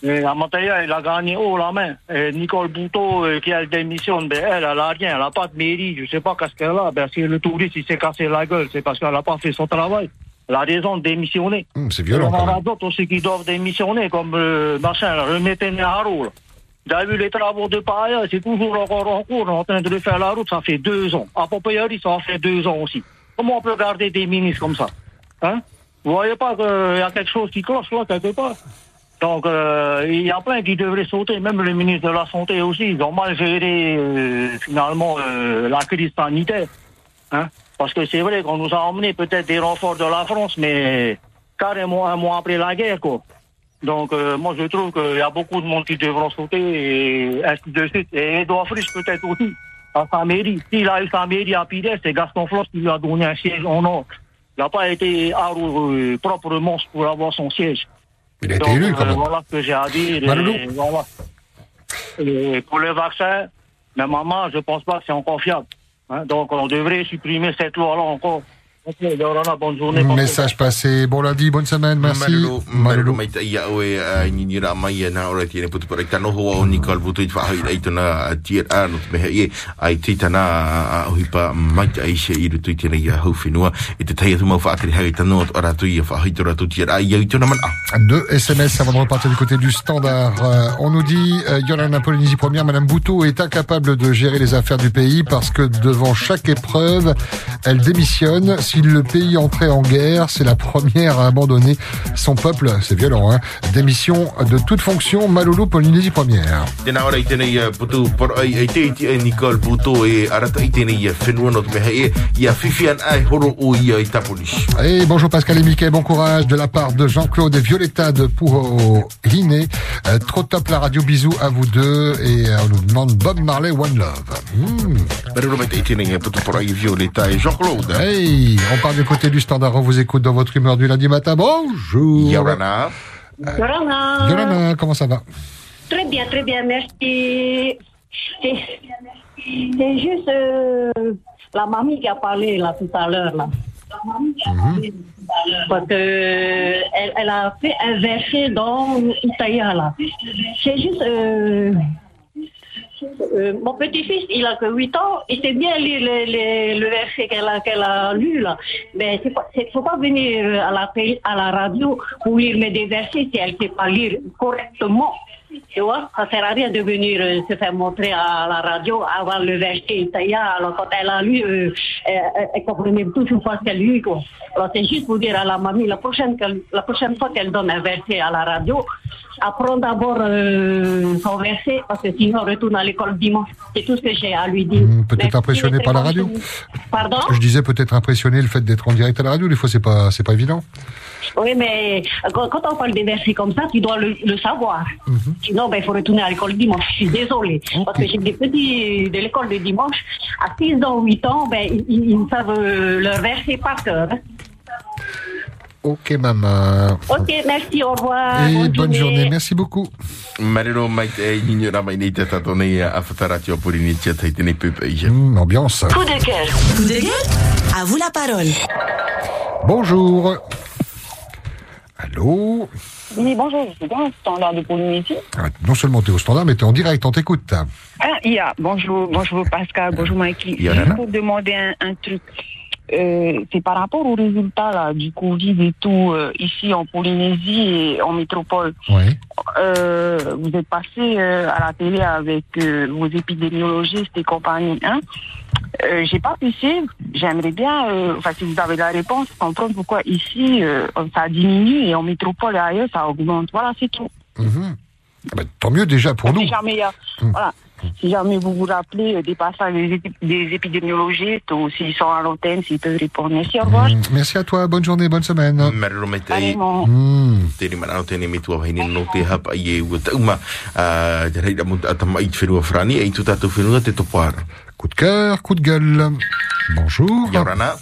Mataya, il a gagné haut la main. Et Nicole Bouteau, euh, qui a démissionné, ben, elle, elle a rien. Elle n'a pas de mairie. Je sais pas qu'est-ce qu'elle a. Ben, si le touriste, il s'est cassé la gueule, c'est parce qu'elle n'a pas fait son travail. Elle a raison de démissionner. Hum, c'est Il y violent. en aura d'autres aussi qui doivent démissionner, comme euh, machin, remettez Neharo. là. Vous avez vu les travaux de Paaya, c'est toujours encore en cours, on est en train de refaire la route, ça fait deux ans. À Popeyari, ça fait deux ans aussi. Comment on peut garder des ministres comme ça Hein? Vous voyez pas qu'il y a quelque chose qui cloche là, quelque part? Donc, euh, il y a plein qui devraient sauter, même le ministre de la Santé aussi. Ils ont mal géré, euh, finalement, euh, la crise sanitaire. Hein? Parce que c'est vrai qu'on nous a emmené peut-être des renforts de la France, mais carrément un mois après la guerre, quoi. Donc, euh, moi, je trouve qu'il y a beaucoup de monde qui devront sauter, et ainsi de suite. Et Edouard Frisch peut-être aussi. à sa mairie. S'il a eu sa mairie à Pires, c'est Gaston Floss qui lui a donné un siège en or. Il n'a pas été Haro euh, proprement pour avoir son siège. Il a été Donc, élu, quand euh, même. Voilà ce que j'ai à dire. Maloulou. Et voilà. Et pour le vaccin, mais maman, je pense pas que c'est encore fiable. Hein, donc on devrait supprimer cette loi-là encore. Bonne Message passé. Bon lundi, bonne semaine, merci. Marilo mai tai ia oe a nginira mai na ora tine putu pare tano ho o Nicole butu i whahai ai tana tier a no te mehe ie ai te tana a ohipa mai tai se i rutu i tine ia hau whenua i te teia tu mau whaakari hai tano o ratu i a whahai to ratu tier a ia i tana man a. Deux SMS avant de repartir du côté du standard. Euh, on nous dit, euh, Yolanda Polynésie première, Madame Bouteau est incapable de gérer les affaires du pays parce que devant chaque épreuve, elle démissionne. Si le pays entrait en guerre, c'est la première à abandonner son peuple. C'est violent, hein. Démission de toute fonction, Maloulou Polynésie première. Et bonjour Pascal et Mickey, bon courage de la part de Jean-Claude et Violetta de Pouho Liné. Euh, trop top la radio, bisous à vous deux. Et euh, on nous demande Bob Marley One Love. Jean-Claude. Hey, on part du côté du standard, on vous écoute dans votre humeur du lundi matin. Bonjour. Yorana. Yorana. Yorana, comment ça va? Très bien, très bien, merci. C'est juste euh, la mamie qui a parlé là tout à l'heure là. Parce que elle, elle a fait un verset dans Itaïa là. C'est juste euh, euh, mon petit-fils, il a que 8 ans, il sait bien lire le, le- le verset qu'elle a, qu'elle a lu là. Mais il ne faut pas venir à la, à la radio pour lire des versets si elle ne sait pas lire correctement. Tu vois, ça sert à rien de venir euh, se faire montrer à la radio, avoir le verset Itaïa. Alors quand elle a lu, euh, elle, elle- comprenait toujours pas ce qu'elle lit. Quoi. Alors c'est juste pour dire à la mamie, la prochaine, la prochaine fois qu'elle donne un verset à la radio, apprends d'abord euh, son verset, parce que sinon on retourne à l'école dimanche. C'est tout ce que j'ai à lui dire. Peut-être Merci, impressionné par la radio. Pardon? Je disais peut-être impressionné le fait d'être en direct à la radio. Des fois, c'est pas, c'est pas évident. Oui, mais quand, on parle des versets comme ça, tu dois le, le savoir. Sinon, ben, il faut retourner à l'école dimanche. Je suis désolée. Parce que j'ai des petits de l'école de dimanche, à 6 ans, 8 ans, ben, ils, ils- savent leur verset par cœur. hein. Ok, maman. Ok, merci, au revoir. Et bonne journée. Merci beaucoup. Marilo mai te nginira mai nei te tato nei a whatarati o purini tia tai tēnei pepe i Hmm, ambiance. Coup de cœur. Coup de gueule? À vous la parole. Bonjour. Allô Oui, bonjour, je suis dans le standard de Polynésie. Ah, Non seulement tu es au standard, mais tu es en direct, on t'écoute. Ah, Ia, bonjour, bonjour Pascal, bonjour Mikey. Yana. Juste pour demander un, un truc. Euh, c'est par rapport aux résultats là, du Covid et tout, euh, ici en Polynésie et en métropole. Euh, vous êtes passé à la télé avec vos épidémiologistes et compagnie. Hein? Euh, J'ai pas pu suivre. J'aimerais bien, euh, enfin, si vous avez la réponse, comprendre pourquoi ici euh, ça diminue et en métropole et ailleurs ça augmente. Voilà, c'est tout. Mhm. Ah bah, tant mieux déjà pour nous. Si jamais, voilà. Si jamais vous vous rappelez euh, des passages des, épi- des épidémiologistes ou s'ils sont à l'antenne, s'ils peuvent répondre. Merci, au revoir. Mm, Merci à toi, bonne journée, bonne semaine. Marilo Mm. Coup de cœur, coup de gueule. Bonjour. Yorana.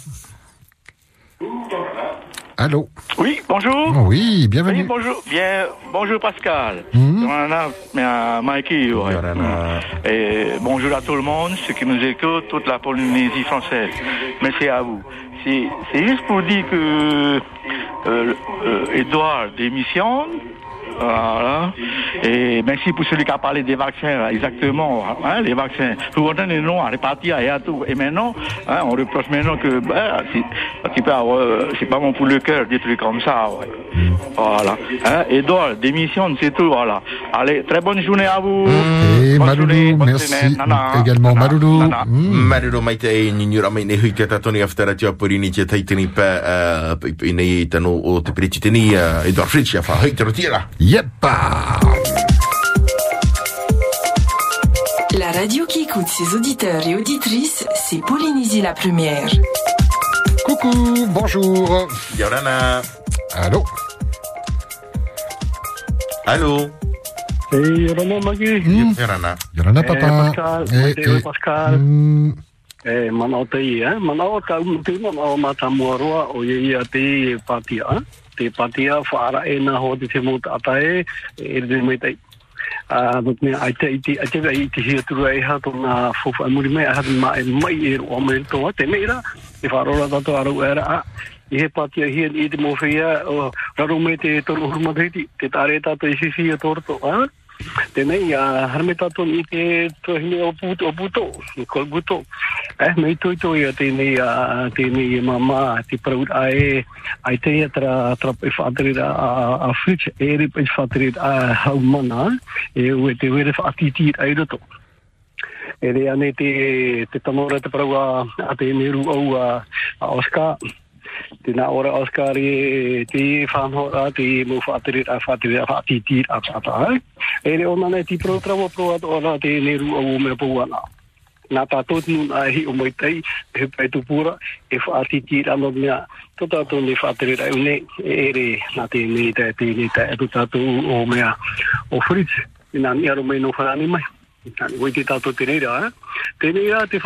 Allô Oui, bonjour. Oh Oui, bienvenue. Oui, bonjour. Bien, bonjour Pascal. Yorana, euh, Mikey. ouais. Et bonjour à tout le monde, ceux qui nous écoutent, toute la Polynésie française. Merci à vous. C'est c'est juste pour dire que euh, euh, Edouard démissionne. Voilà. Et merci pour celui qui a parlé des vaccins, exactement, hein, les vaccins. Tout le monde est non, à répartir et à tout. Et maintenant, hein, on reproche maintenant que, ben, c'est, euh, c'est pas bon pour le cœur, des trucs comme ça. Voilà. Hein, Edouard, démissionne, c'est tout, voilà. Allez, très bonne journée à vous. Et Bonne Maloulou, journée, bonne merci semaine. Nana. également. Maloulou. Mm. Mariro mai te e nginira mai nei hui te tatoni a whatarati o purini tia tai tēnei pa i nei tano o te periti tēni uh, Edward Fritz a whahai te rotira. Yep. La radio qui écoute ses auditeurs et auditrices, c'est Polynésie la première. Coucou, bonjour. Yorana. Allô Alo. Hei, rana magi. Mm. E rana. E papa. E, Pascal. E, Mateo, e, Pascal. Mm. E, mana o te ia. eh? Mana o ka umuti, mana o mata mua o ye ia te patia. Te patia, whaara e na hoa te te mota atae, e rene mai te i. Uh, but me I tell I tell I to hear through I had on a for a moment I had my my ear o me to te they made if I to our era i he pātia hia i te mōwhia o raro me te toru hurumataiti, te tāre tātou i sisi e torto, ha? Tēnei, a harme tātou i te tohine o puto, o puto, i kol puto. Eh, mei toi toi a tēnei, a tēnei e mama, te praut a e, ai te tra, tra pe whāterira a, a fritz, e re pe whāterira a hau mana, e ue te were whaatitir ai roto. E re ane te, te tamora te parau a, a te meru au a, a Oscar, Tēnā ora Oscar e te whanhora, te mō whātere a whātere a whātiti a whāta. E re ona nei ti pro trawa pro at ora te neru au o mea pauana. Nā tātou nun a hi o mai tei, he pai tu pura, e whātiti a no mea, to tātou ne whātere rai une, e re nā te nei te te nei te, e to tātou o mea o fritz. Nā ni aro mai no whanani mai. Nā wai te tātou te? Te te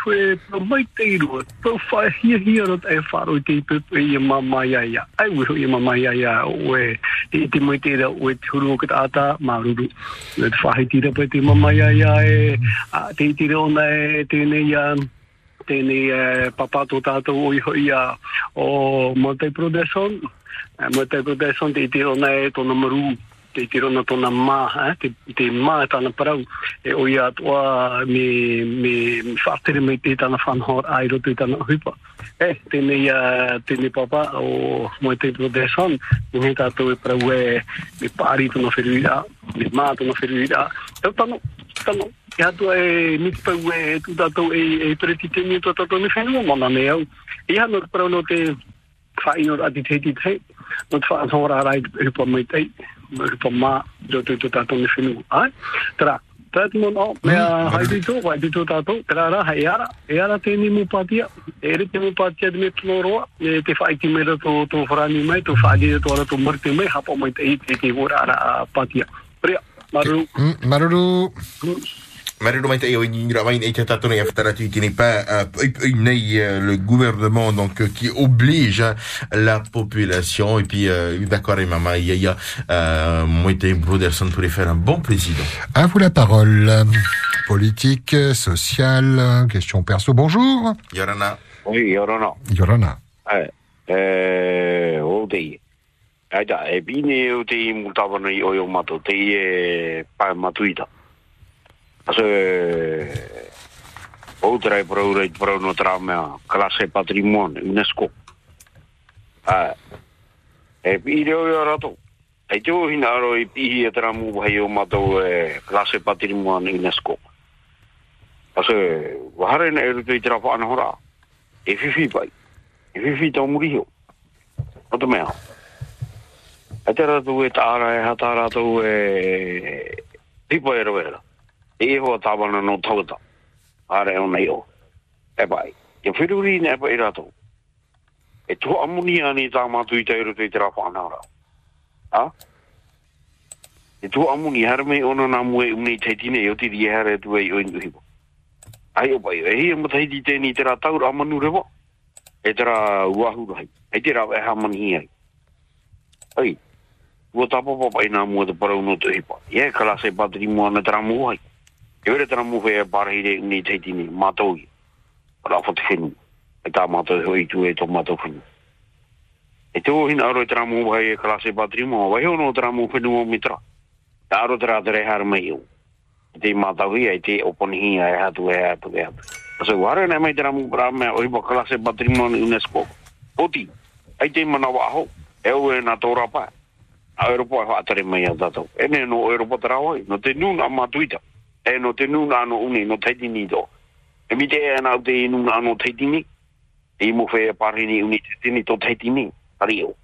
tue mai te irua. Pro whae hia hia rot e wharo te i e mama ia ia. Ai wiho i e mama ia ia o e te te mai te rau o e te huru o kata ata te whahe te ia ia e a, te ona e tēnei ia tēnei e, papato tātou o iho ia o Monte Prodeson. Monte Prodeson te ona e tōna te tiro na tōna mā, eh? te, te mā tāna parau, e o ia me, me, whātere me te tāna whanhor ai roto i tāna hupa. E, tēnei, uh, tēnei papa o moe te tō te son, me he tātou e parau e me pāri tōna whiruira, me mā tōna whiruira. Tau tano, tano, e hatua e miti pau e tu tātou e, e pereti tēni tō tātou me whenua mana me au. E hano parau no te whaino ati te ti te, no te whaanhora rai hupa mai tei, rupa mā, do tu tu tātou ni whenua. Ai, tera, tēt mo no, mea hai tu tō, vai tu tō tātou, tera rā, hei ara, e ara tēni mo pātia, e re te mo pātia te me tō roa, e te whaiti mera tō tō Mario euh, nei euh, le gouvernement donc euh, qui oblige la population et puis euh, d'accord et maman il y a euh, moi et Broderson pour faire un bon président. À vous la parole. Politique, sociale, question perso. Bonjour. Yorana. Oui, Yorana. Yorana. Eh, eh, e bine te i oio mato, te e matuita. Aso e... Outra e pro rei pro no tra mea clase patrimonio UNESCO. Ah. E bine o rato. E te aro i pihi e tra mu hai o mato e patrimonio UNESCO. E na e pa anahora. E fifi pai. E fifi tau te mea. E te e e hata ratu e... E. e ho tawana no tauta. Are o nei. E bai e whiruri ne pa irato. E to amunia ni tā mātu i teiru te tera whanara. Ha? E to amuni har me ona na mu e uni te tine yo ti di hare tu e yo oindu hipo. Ai o bai E hi amata hiti te ni tera taura re bo E tera wahu rai. E tera e hamani hi ai Ai. Ua tāpapa pai nā mua te parau no te hipa. E kalase patri mua na tera mua hai. E wera tera mua e parahire uni teitini mātou i. Para whatu whenu. E tā mātou hoi tu e tō mātou whenu. E te o hina aro e tana mua hai e kalase patri. Wai hono tana mua whenu o mitra. Tā aro tana tere hara mai iu. E te mātou e te oponi hi e hatu e hatu e hatu. Asa wara nei mai tana mua para mea o kalase patri ni UNESCO. Poti. Ai te manawa aho. E o e na tōra paa a Europa e atare mai a tatou. E ne no Europa tara no te nuna matuita. E no te nuna ano uni, no teiti ni do. E mi te e na te nuna ano teiti ni, e mo fe e parini uni teiti ni to teiti ni, ari o.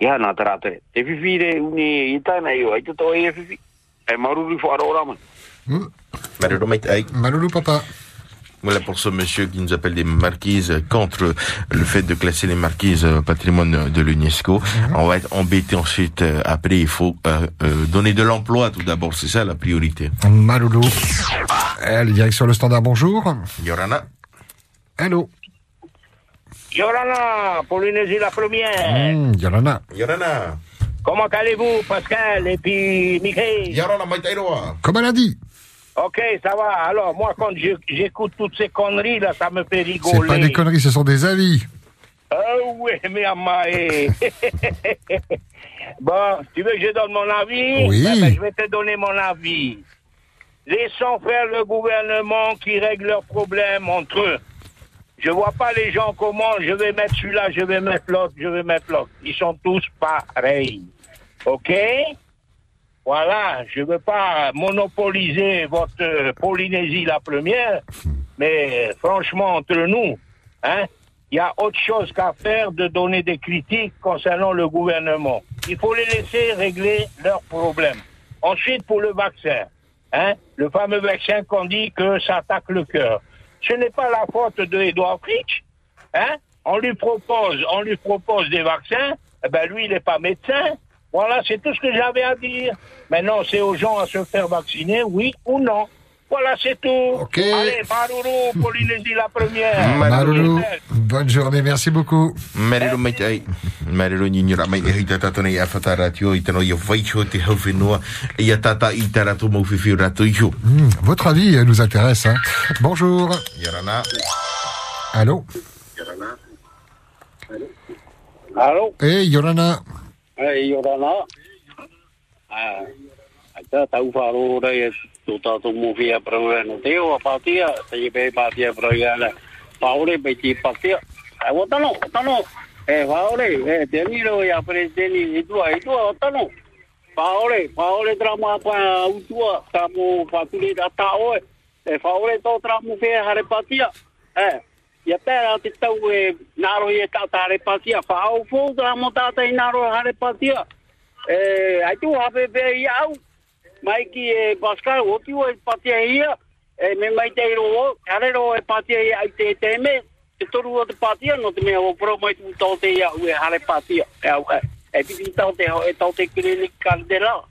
Ia nā tara tere. Te whiwhire uni i tāna i o, ai te e whiwhi. E maruru fo aro ora mai. Mm. Maruru mai tai. Maruru papa. Voilà pour ce monsieur qui nous appelle des marquises contre le fait de classer les marquises euh, patrimoine de l'UNESCO. Mhm. On va être embêté ensuite. euh, Après, il faut euh, euh, donner de l'emploi tout d'abord. C'est ça la priorité. Maloulou. Allez, direction le standard, bonjour. Yorana. Allô. Yorana, Polynésie la première. Mmh, Yolana. Yorana. Comment allez-vous, Pascal et puis Mickey Yorana, Maïtaïroa. Comme elle a dit. Ok, ça va. Alors, moi, quand j'écoute toutes ces conneries, là, ça me fait C'est rigoler. pas des conneries, ce sont des avis. Oh oui, mais Amae. bon, tu veux que je donne mon avis? Oui. Ben, ben, je vais te donner mon avis. Laissons faire le gouvernement qui règle leurs problèmes entre eux. Je vois pas les gens comment je vais mettre celui-là, je vais mettre l'autre, je vais mettre l'autre. Ils sont tous pareils. OK? Voilà, je veux pas monopoliser votre Polynésie la première, mais franchement, entre nous, hein, il y a autre chose qu'à faire de donner des critiques concernant le gouvernement. Il faut les laisser régler leurs problèmes. Ensuite, pour le vaccin, hein, le fameux vaccin qu'on dit que ça attaque le cœur. Ce n'est pas la faute de Edouard Fritsch. Hein? On lui propose, on lui propose des vaccins. Eh ben lui, il n'est pas médecin. Voilà, c'est tout ce que j'avais à dire. Maintenant, c'est aux gens à se faire vacciner, oui ou non. Voilà, c'est tout. Allez, Maruru, Polynésie la première. Maloulou. Bonne journée, merci beaucoup. Marero Maïtaï. Marero Ninyura Maïtaï Tata Nei Afata Ratio Itano Yo Vaicho Te Haufenoa et Yatata Itarato Maufifi Rato Yo. Mmh, votre avis euh, nous intéresse. Hein. Bonjour. Yorana. Allô. Allô Hey, Yolana. Hey, Yorana. Ah, ata tau wharo rei tō tātou mōwhia praua no te o a pātia, te i pē pātia praua na whaore pe ti pātia. E o tano, o tano, e whaore, e te niro i a presideni i tua, i tua, o tano. Whaore, whaore drama pa utua, tā mō whaturi da tā oe, e whaore tō tramu whea hare pātia. E, ia pēra te tau e naro i e tāta hare pātia, i naro hare pātia. Eh, i au. Mai ki e Pascal o tu e patia ia. E me mai te ro o, kare ro e patia ia ai te te me. Te toru o te patia no te mea o pro mai tu tau te hare patia. E au e. E tau te ho e tau te kirili kandela.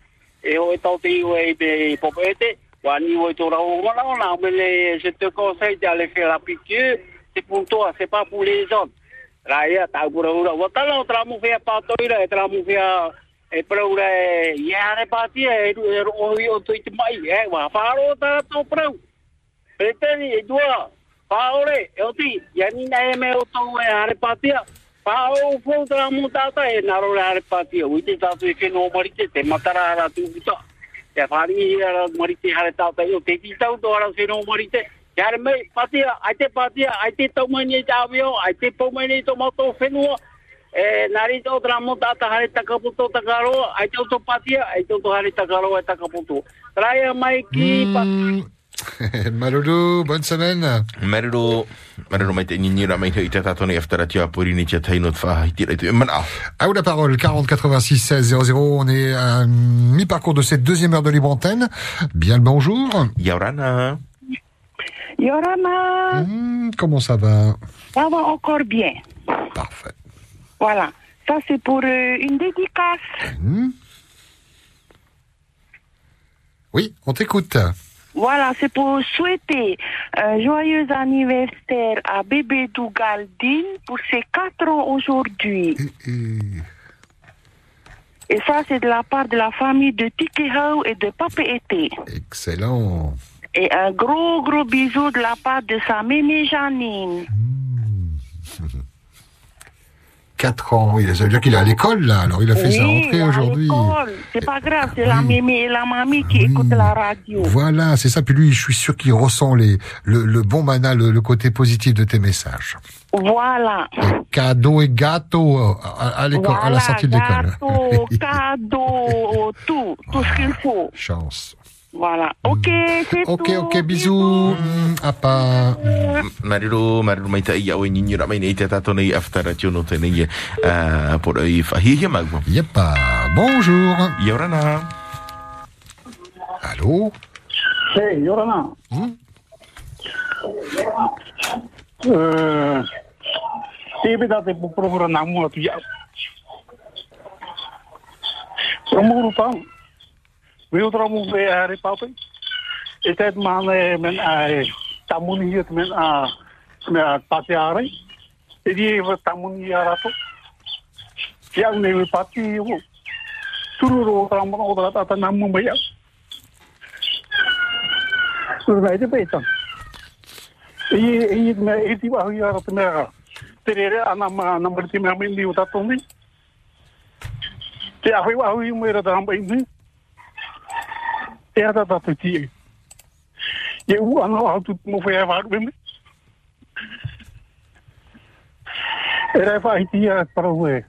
E ho te iu be popete. Wa ni o tō rau o mana o na me le se te conseil d'aller faire la piqûre. C'est pour c'est pas pour les. Raya tau pura ura. Wa tala o tramu fea patoira e tramu fea e prau re iare pati e e i o tui te mai e wa wharo ta to prau preteni e dua whaore e o ti yani na e o e are e naro re are pati o i te tatu e keno marite te matara ara tu puta te o to Yare me patia, ai te patia, ai te tau mai nei te awio, ai te pau mai nei whenua, e nari tau tramo tata hare takaputo takaro ai tau to patia ai tau to hare takaro ai takaputo traya mai ki pa Maloulou, bonne semaine. Marero Marero Maïtaï Ninyura Maïtaï Tata Nei Afata Ratio Porini Tiatai Not Fa Hitira Tu Mana. À vous la parole, 40 86 16 00. On est à mi-parcours de cette deuxième heure de libre antenne. Bien le bonjour. Yorana. Yorana, Mmh, comment ça va? Ça va encore bien. Parfait. Voilà. Ça, c'est pour euh, une dédicace. Mmh. Oui, on t'écoute. Voilà, c'est pour souhaiter un joyeux anniversaire à bébé Dougaldine pour ses 4 ans aujourd'hui. Et ça, c'est de la part de la famille de Tikehau et de Pape Été. Excellent. Et un gros, gros bisou de la part de sa mémé Janine. 4 ans, oui, ça veut dire qu'il est à l'école, là. Alors, il a fait sa Oui, rentrée aujourd'hui. C'est pas grave, c'est la mémé et la mamie qui écoutent la radio. Voilà, c'est ça. Puis lui, je suis sûr qu'il ressent les, le, le bon mana, le, le côté positif de tes messages. Voilà. Cadeau et gâteau euh, à, à l'école, à la sortie de l'école. gâteau, cadeau, tout, tout ce qu'il faut. Chance. Voilà. Ok, c'est Ok, tout. ok, bisous. Mm, À pas. Marero Marero Maïtaï Yawe Ninyura Maïtaï Tata Nei Afata Ratio Not Nei Pour i Fahia Magwa. Yepa. Bonjour. Yorana. Allô? Hey, Yorana. Uh, tebe da te pupura na mua tu ya. Promuru pa. We otra mu be are pa pa. Etet mane men ai tamuni hiet men a me a pati are. Edi va tamuni ara to. Ya ne we pati wo. Tururu otra mo otra ta na mu be ya. Tururu ai te pe tan. Iyi iyi me iti wa hu ara te mera. Tere ana ma na mrti me me ni uta to ni. Te a hu wa hu me ra da mba ni. Te ata ta te ti. Ye u ana wa tu mo fe va be me. Era fa iti ya para we.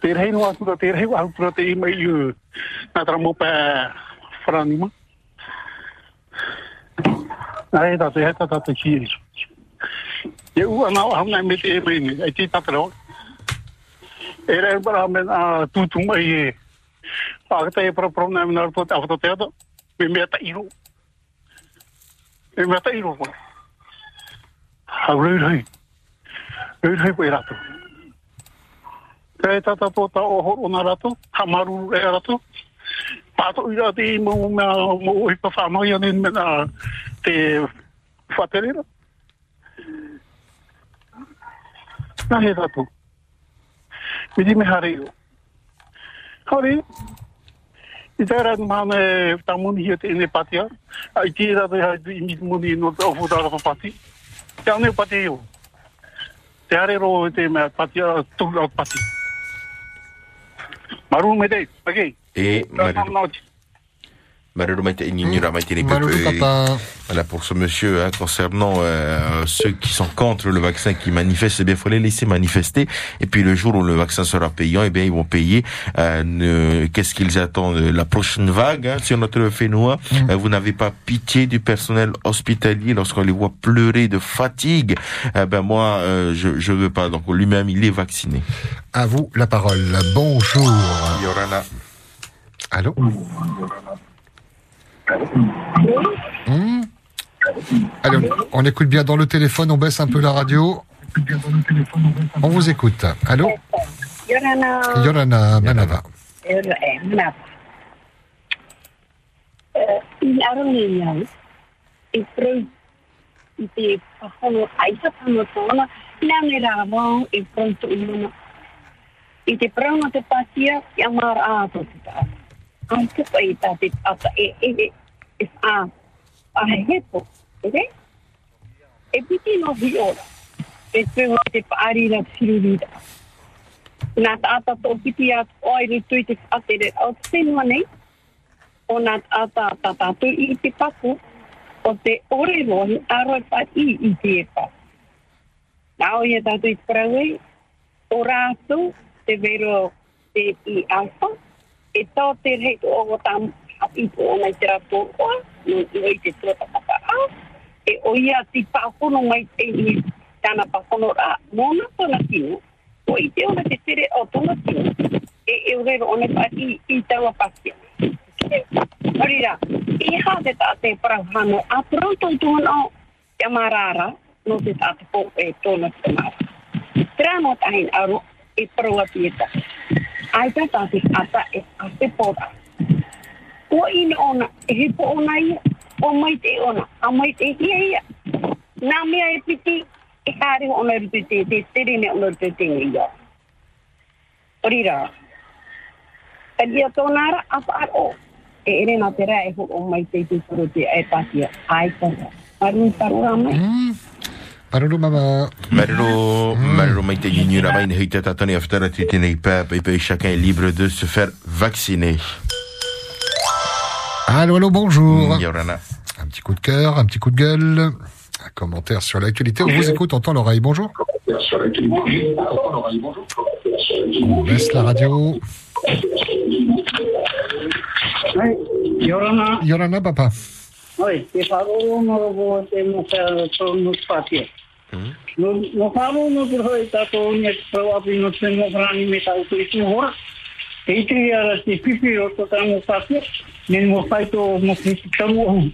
Te rei no atu te rei wa tu te me yu. Na tra mo pa frani ma. Ai da te heta ta te chi. Ye u ana wa na Ahata e pro na mi naru ta to teata. Me me ta iru. Me me ta iru. Ha rui rui. Rui rui koe rato. Kei tata tō ta o na rato. Ha maru e rato. Pato ira te mo mea mo o hipa whanoi me na te whaterera. Na he rato. Me di me hare iro. Hare. I te rat mane tamuni hiet in e patia. Ai ti ra te hai i mit muni no te ofu dara pa pati. Te ane pati yo. Te hare ro te me patia tu la pati. Maru me dei, okay. Et Marilou, Voilà pour ce monsieur hein, concernant euh, ceux qui sont contre le vaccin qui manifestent, eh bien, il faut les laisser manifester. Et puis le jour où le vaccin sera payant, eh bien, ils vont payer. Euh, ne- Qu'est-ce qu'ils attendent La prochaine vague hein, sur notre fénois. Euh, vous n'avez pas pitié du personnel hospitalier lorsqu'on les voit pleurer de fatigue. Eh ben moi, euh, je je veux pas. Donc lui-même, il est vacciné. À vous la parole. Bonjour. Yorana. Allô? Hmm Allez, on, on écoute bien dans le téléphone, on baisse un peu la radio. On vous écoute. Allô. Yorana Manava. is a a hepo, okay? E piti no viola. E tu no te pari na siru vida. Nā tātā tō piti a oi ni tui te whātere au tēnua nei. O nā tātā tātā tū i te paku o te ore roi aroi pa i i te e pa. Nā o ia tātū i prawe, o rātū te vero te i alfa, e tō te rei o o hapi po o nei te rato oa, no i oi te tua tāpaka a, e o ia ti pahono mai te i tāna pahono rā, mōna tōna tino, o i te ona te tere o tōna tino, e e urero one pa i, i taua pasia. Marira, i ha te tā te parahano, a pronto tōna o te amarara, no te tā te pō e tōna te mara. Trano tahin aro, e parua pieta. Ai tā tā te ata e a te O ina ona, e he po ona ia, o mai te ona, a mai te hia ia. Nā mea e piti, e kāre ho ona rutu te, te tere ne ona rutu te ia. Orira, Kadia tōnara, apa ar o. E ere nā te rea e ho o mai te te turu te e patia. Ai tōna. Marun parura mai. Parulu mama. Marilo, Marilo Maïté Ignora Maïté Hita Tatani Aftara Titine Pep. Et puis chacun est libre de se faire vacciner. Allô, allô, bonjour. Yorana. Un petit coup de cœur, un petit coup de gueule. Un commentaire sur l'actualité. On vous écoute, on tend l'oreille. Bonjour. On baisse la radio. Yorana. Yorana, papa. Oi, te wharo no ro te mo ka to no patia. No no wharo no te hoi ta to ni pro api no te mo grani me ta utu i hora. Te itri ara te pipi o to ta mo patia. Ni mo fai to mo ki tamu o.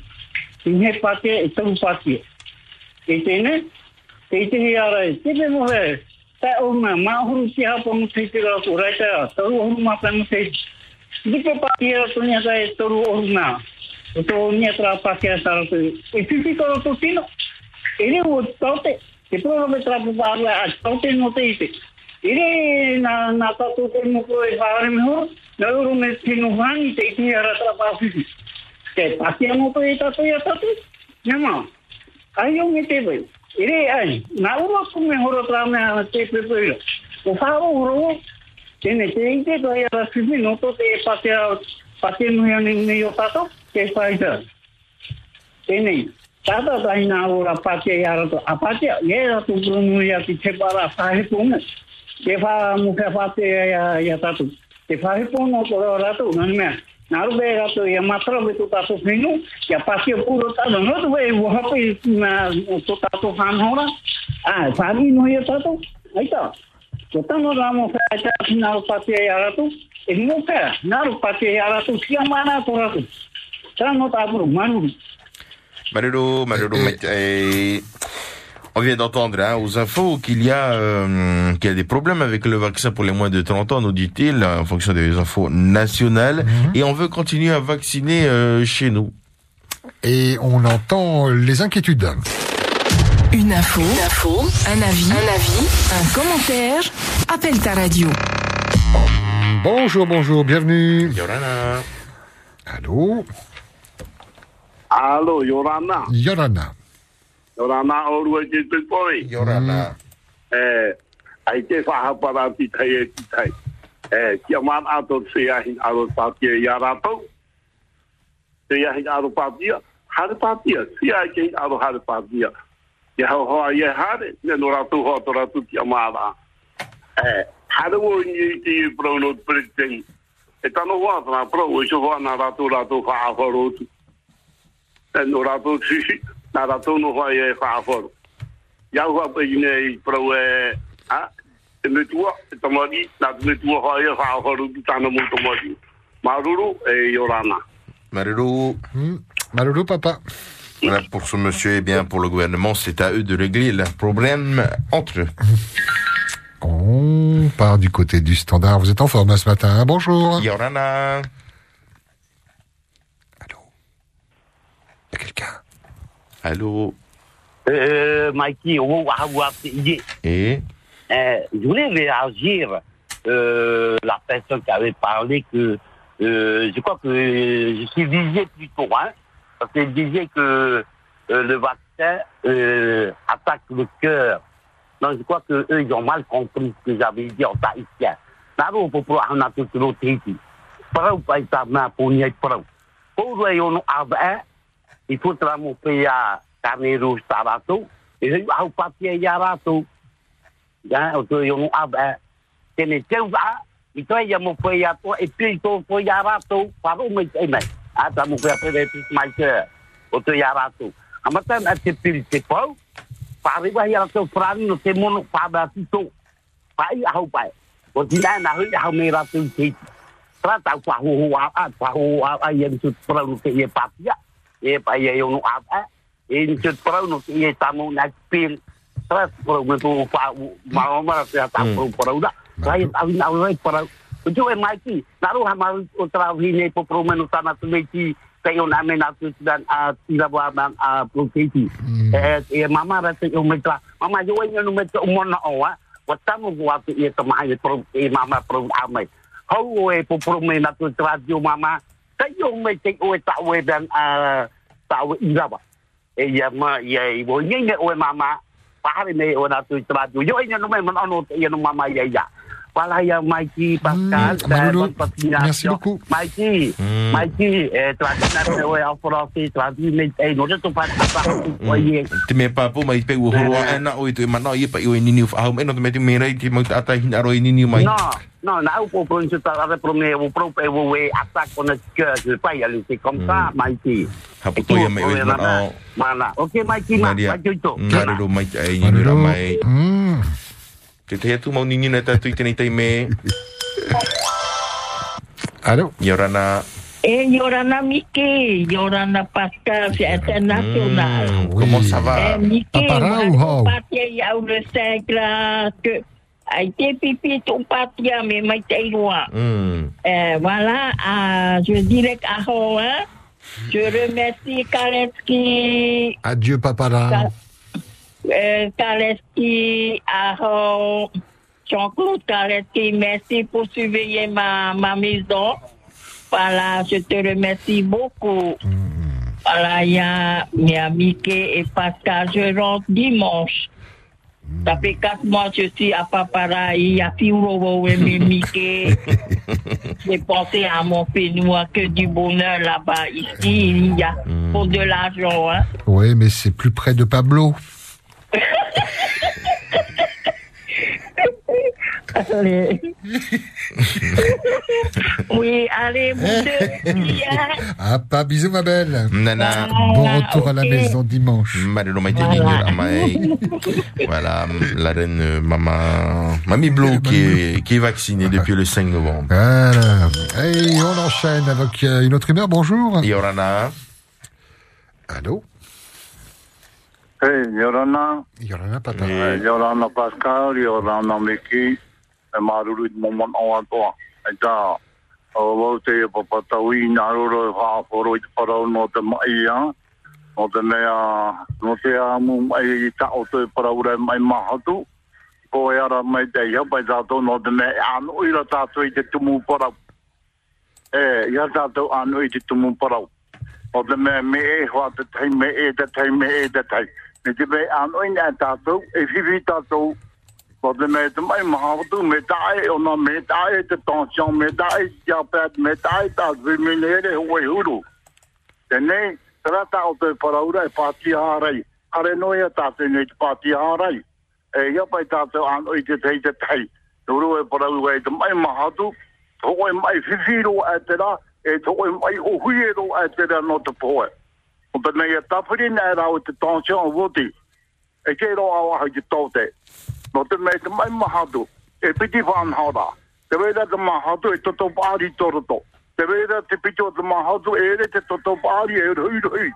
Te he patia e tamu patia. e tēne, te i te hi ara e, te me mo he, ta o ma, ma huru ki hapa mo te te rā tu, rai ta, taru huru ma pa mo te, Dipe pa ki era tu nia ta e toru oru nā, o tō nia tra pa ki era tara tu, e whiwhi koro tu tino, e re o taute, te pōra me tra pa pa arua, a taute no te Ile na natutukoy mo po sa akin ho, lalo may sinuhan, take niya ratrapasin. Kaya pasya mo po itatoy atatoy. Nama, ayaw ng itiboy. Ile ay, nauro ko may hurot lang na tipoy po ilo. Usaro huro, tinitingte ko ay alas 5 minuto, kaya pasya, pasya mo yan niyo tato, kaya pasya. Tinig. Tata tayo na ura pasya yara to. Apatya, yara to bruno yati chepara sahe punas. Para whahe punga. Ke wha mu ke patea ia, ia tato. Te whahe punga o koro rato, nani mea. Naru be rato ia matra be tu tato finu, ia pasi o puro tato, no tu be wo hape na tu tato han hora. Ah, sabi no ia tato. Aí tá. Ko tano ramo fa ta naru pasi ia rato. E mo fa, naru pasi ia rato, sia mana to rato. Tano ta puro manu. Marero, Marero, eh, on vient d'entendre hein, aux infos qu'il y a euh, qu'il y a des problèmes avec le vaccin pour les moins de 30 ans, nous dit-il, en fonction des infos nationales, et on veut continuer à vacciner euh, chez nous. Et on entend les inquiétudes. Une info, une info, un avis, un avis, un commentaire. Appelle ta radio. Bonjour, bonjour, bienvenue. Yorana. Allô? Alo, Yorana? Yorana. Yorana o rua ke te poi. Yorana. Eh, ai te whahapara ti tai e ti tai. Eh, kia man ato te ahi aro patia i arato. Te ahi aro patia. Hare. Si ai ke aro hare patia. Ia hau hoa ia hare. Ne no ratu hoa to ratu kia mara. Eh, hare wo ni ti pro no preteng. E tano hoa tana pro o iso hoa na ratu ratu whaafaro tu. E no ratu tisi. Na no hoa e whaafaro. Ia hua pe ine i pro. Ha? Me tua, tamari. Na me tua hoa whaafaro tu tana mo tamari. Maruru e Yorana. Papa. Voilà, pour ce monsieur et bien pour le gouvernement, c'est à eux de régler leurs problèmes entre eux. On part du côté du standard. Vous êtes en forme ce matin. hein Bonjour. Yorana. Allô Euh, Mikey, on va avoir idée. Et Euh, je voulais réagir euh, la personne qui avait parlé que euh, je crois que je suis visé plutôt, hein, parce qu'il disait que euh, le vaccin euh, attaque le cœur. Donc je crois que eux ils ont mal compris ce que j'avais dit en tahitien. Naro po pro ana tu tu titi. Parau pai ta na punya parau. Ko ro yo no aba pe ya carne rouge tarato. Et je au papier ya rato. Ya o tu yo no aba. Tene teu i toi ia mo foi a to e pi to foi a rato paru me e me a ta mo foi a pe pi mai ke o to ia rato amata na te pi te pau to frani no pai a pai o na a a a a ia tu pro no te ia papia e pa ia yo no a a e ni tu pro no te ia tamo na pi tra pro me to pa ma ma te ta pro pro da tahu nak awal para Ujo e maiki naru hama o tra hine po pro menu tana tumeti tayo namin natin dan a tira ba ban a proteti eh e mama ra te o metra mama yo e no metra o mona o wa watamu wa te e tama e pro e mama pro amai hau e po pro me natin tra dio mama tayo me te o ta we dan a ira ba e ya ma ye bo nge o mama. Pahari me o natin tra dio yo e no me man ono e no mama pala ya maiki pascal da patina maiki maiki e to na te o ia fora fi to avi me e me pa po mai pe u ho ana o te mana ye pa i o ni ni fa me me te ki mo hin aro ni ni mai no no na u po ta ra pro me we ata kona ke se pa ya lu se kom sa me mana okay maiki ma maiki to ka ro maiki ai ni te mai Te te tu mau nini na tatu i tenei tai me Allô Yorana Et Yorana Mickey, Yorana Pascal, c'est international. Comment ça va? Eh, Mickey, moi, il y a le 5 là, que a été pipi ton parti, mais m'a été loin. Hmm. Euh, voilà, ah, je dirais qu'à hein, je remercie Kaleski, Adieu, papara. Euh, Kaleski, Aho, Jean-Claude Kaleski, merci pour surveiller ma, ma maison. Voilà, je te remercie beaucoup. Voilà, il y a, Mickey et Pascal, je rentre dimanche. Ça fait quatre mois que je suis à Papara, il y a Firovo et. J'ai pensé à mon pénois que du bonheur là-bas. Ici, il y a pour de l'argent. Hein. Oui, mais c'est plus près de Pablo. Allez. oui, allez, vous deux. bien. Ah, pas bisous, ma belle. Nana. Bon retour à la maison dimanche. Maite Voilà. La reine euh, Maman, Mamie Blue qui est, qui est vaccinée depuis le 5 novembre. Voilà. Et on enchaîne avec euh, une autre humeur. Bonjour. Yorana. Allô? Hey, Yorana. Yorana Pata. Eh, Yorana Pascal, Yorana Miki, e maruru i momon o atoa. E tā, o wau te e papataui, nā roro e whaaporo i te parau no te mai a, no te mea, no te amu mai i ta o te parau rei mai mahatu, ko e ara mai te ia, pai tātou no te mea, e anu ira tātou i te tumu parau. E, ia tātou anu i te tumu parau. O te mea me e hoa te tei, me e te tei, me e te tei. Me te mea anu i nea tātou, e whiwhi tātou, o te me te mai mahawatu, me tae ona, me tae te tension, me tae tia pēt, me tae tā viminere hoi huru. Te nei, o te paraura e pāti hārei. Are noi a tātou nei te pāti hārei. E ia pai tātou anu i te tei te tei. Nuru e paraura e te mai mahatu, tō e mai whiwhiro e te rā, e tō e mai ohuero e te rā no te poe. O te mea tapuri nei rau te tension o voti. E kei ro awa hau ki tōte. No te mea te mai mahatu. E piti whanhara. Te weira te mahatu e toto pāri toroto. Te weira te piti o te mahatu e ere te toto pāri e rui rui.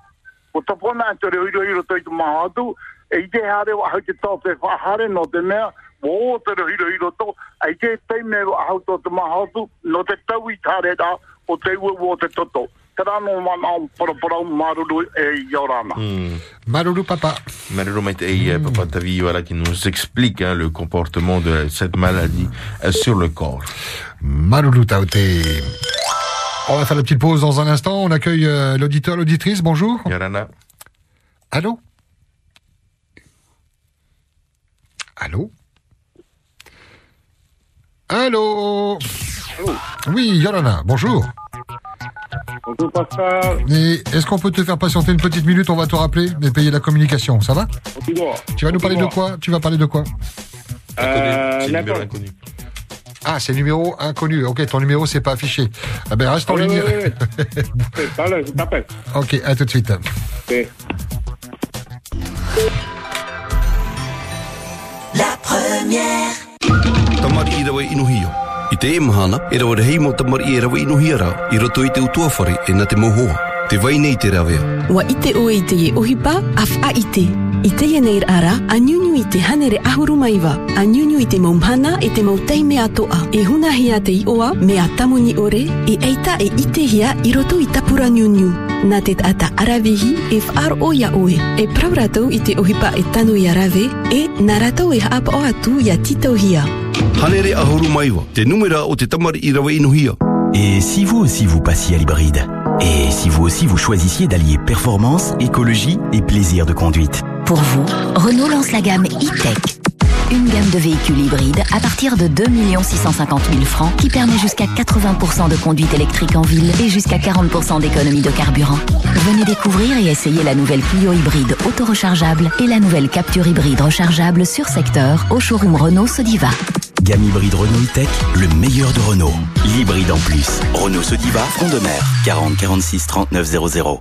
O tapona e te rui rui roto i te mahatu. E i te hare wa hau ki tōte whahare no te mea. mō te rui rui roto. E te teime wa hau tō te mahatu. No te tau i tare rā o te ua o te toto. Te rano mana o paraparau maruru e Yorana. Hmm. Maruru Papa. Marino Maite et Papa Tavi, voilà, qui nous explique hein, le comportement de cette maladie euh, sur le corps. Maruru Taoté. On va faire la petite pause dans un instant. On accueille euh, l'auditeur, l'auditrice. Bonjour. Yorana. Allô? Allô? Allô? Oui, Yorana, bonjour. Bonjour Pascal. Est-ce qu'on peut te faire patienter une petite minute On va te rappeler et payer la communication, ça va Tu vas nous parler de quoi Tu vas parler de quoi Euh, C'est le numéro d'accord. inconnu. Ah, c'est numéro inconnu. Ok, ton numéro, c'est pas affiché. Ah ben, reste en Oui, ligne. oui, oui, oui. Parle, je t'appelle. ok, à tout de suite. La première. I rawa inuhia. I te emahana, e rawa rehei mo tamari e rawa inuhia rā, i roto i te utuawhare e na te mohoa. Te vai nei te rawea. Wa ite o i te e ohipa, af a ite. I te nei ara, a nyunyu i te hanere ahuru maiwa. A nyunyu i te maumhana e te mautaime atoa. E huna hia te i oa, me a tamuni ore, e eita e ite hia i roto i tapura nyunyu. Nā te ata arawehi e whaar o ia oe. E prau rātou i te ohipa e tanu i arawe, e nā rātou e haapa o atu i a tito hia. Hanere ahuru maiwa, te numera o te tamari i rawa inuhia. Et si vous aussi vous passiez à l'hybride? Et si vous aussi vous choisissiez d'allier performance, écologie et plaisir de conduite? Pour vous, Renault lance la gamme e-Tech. Une gamme de véhicules hybrides à partir de 2 650 000 francs qui permet jusqu'à 80% de conduite électrique en ville et jusqu'à 40% d'économie de carburant. Venez découvrir et essayer la nouvelle Clio hybride auto-rechargeable et la nouvelle Capture hybride rechargeable sur secteur au showroom Renault Sodiva. Gamme hybride Renault E-Tech, le meilleur de Renault. L'hybride en plus. Renault Sodiva, front de mer. 40 46 39 00.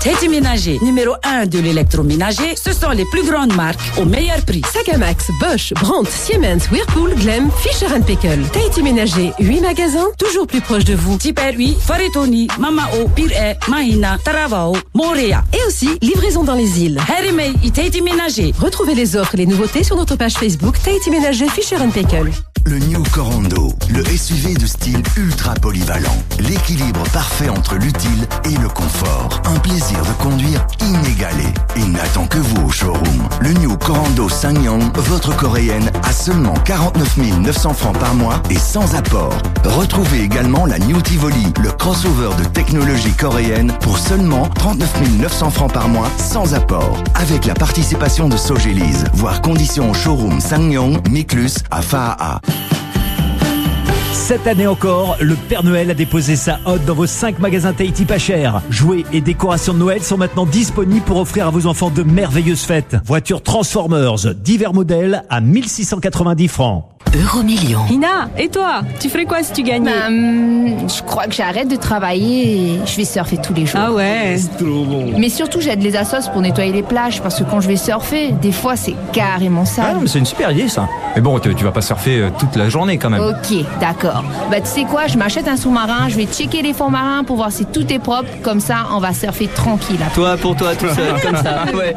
Teddy Ménager, numéro 1 de l'électroménager, ce sont les plus grandes marques au meilleur prix. Sagamax, Bosch, Brandt, Siemens, Whirlpool, Glem, Fisher Pickle. Tahiti Ménager, 8 magasins, toujours plus proches de vous. Super 8, Faretoni, Mamao, Pire, Mahina, Taravao, Morea. Et aussi, livraison dans les îles. Harimei et Tahiti Ménager. Retrouvez les offres et les nouveautés sur notre page Facebook Tahiti Ménager Fisher Pickle. Le New Corando, le SUV de style ultra polyvalent. L'équilibre parfait entre l'utile et le confort. Un plaisir de conduire inégalé. Il n'attend que vous au showroom. Le New Corando Sanyong, votre coréenne, à seulement 49 900 francs par mois et sans apport. Retrouvez également la New Tivoli, le crossover de technologie coréenne, pour seulement 39 900 francs par mois sans apport. Avec la participation de Sogélise. Voir conditions au showroom Sanyong, Miklus à Faaa. Cette année encore, le Père Noël a déposé sa hotte dans vos 5 magasins Tahiti pas cher. Jouets et décorations de Noël sont maintenant disponibles pour offrir à vos enfants de merveilleuses fêtes. Voitures Transformers, divers modèles à 1690 francs. Euromillion. Ina, et toi Tu ferais quoi si tu gagnais Bah, hum, je crois que j'arrête de travailler et je vais surfer tous les jours. Ah ouais trop bon. Mais surtout, j'aide les assos pour nettoyer les plages parce que quand je vais surfer, des fois c'est carrément Ah sale. non, mais c'est une super idée ça. Mais bon, tu, tu vas pas surfer euh, toute la journée quand même. Ok, d'accord. Bah tu sais quoi, je m'achète un sous-marin, je vais checker les fonds marins pour voir si tout est propre, comme ça on va surfer tranquille. après. Toi pour toi tout seul, comme ça. Ouais.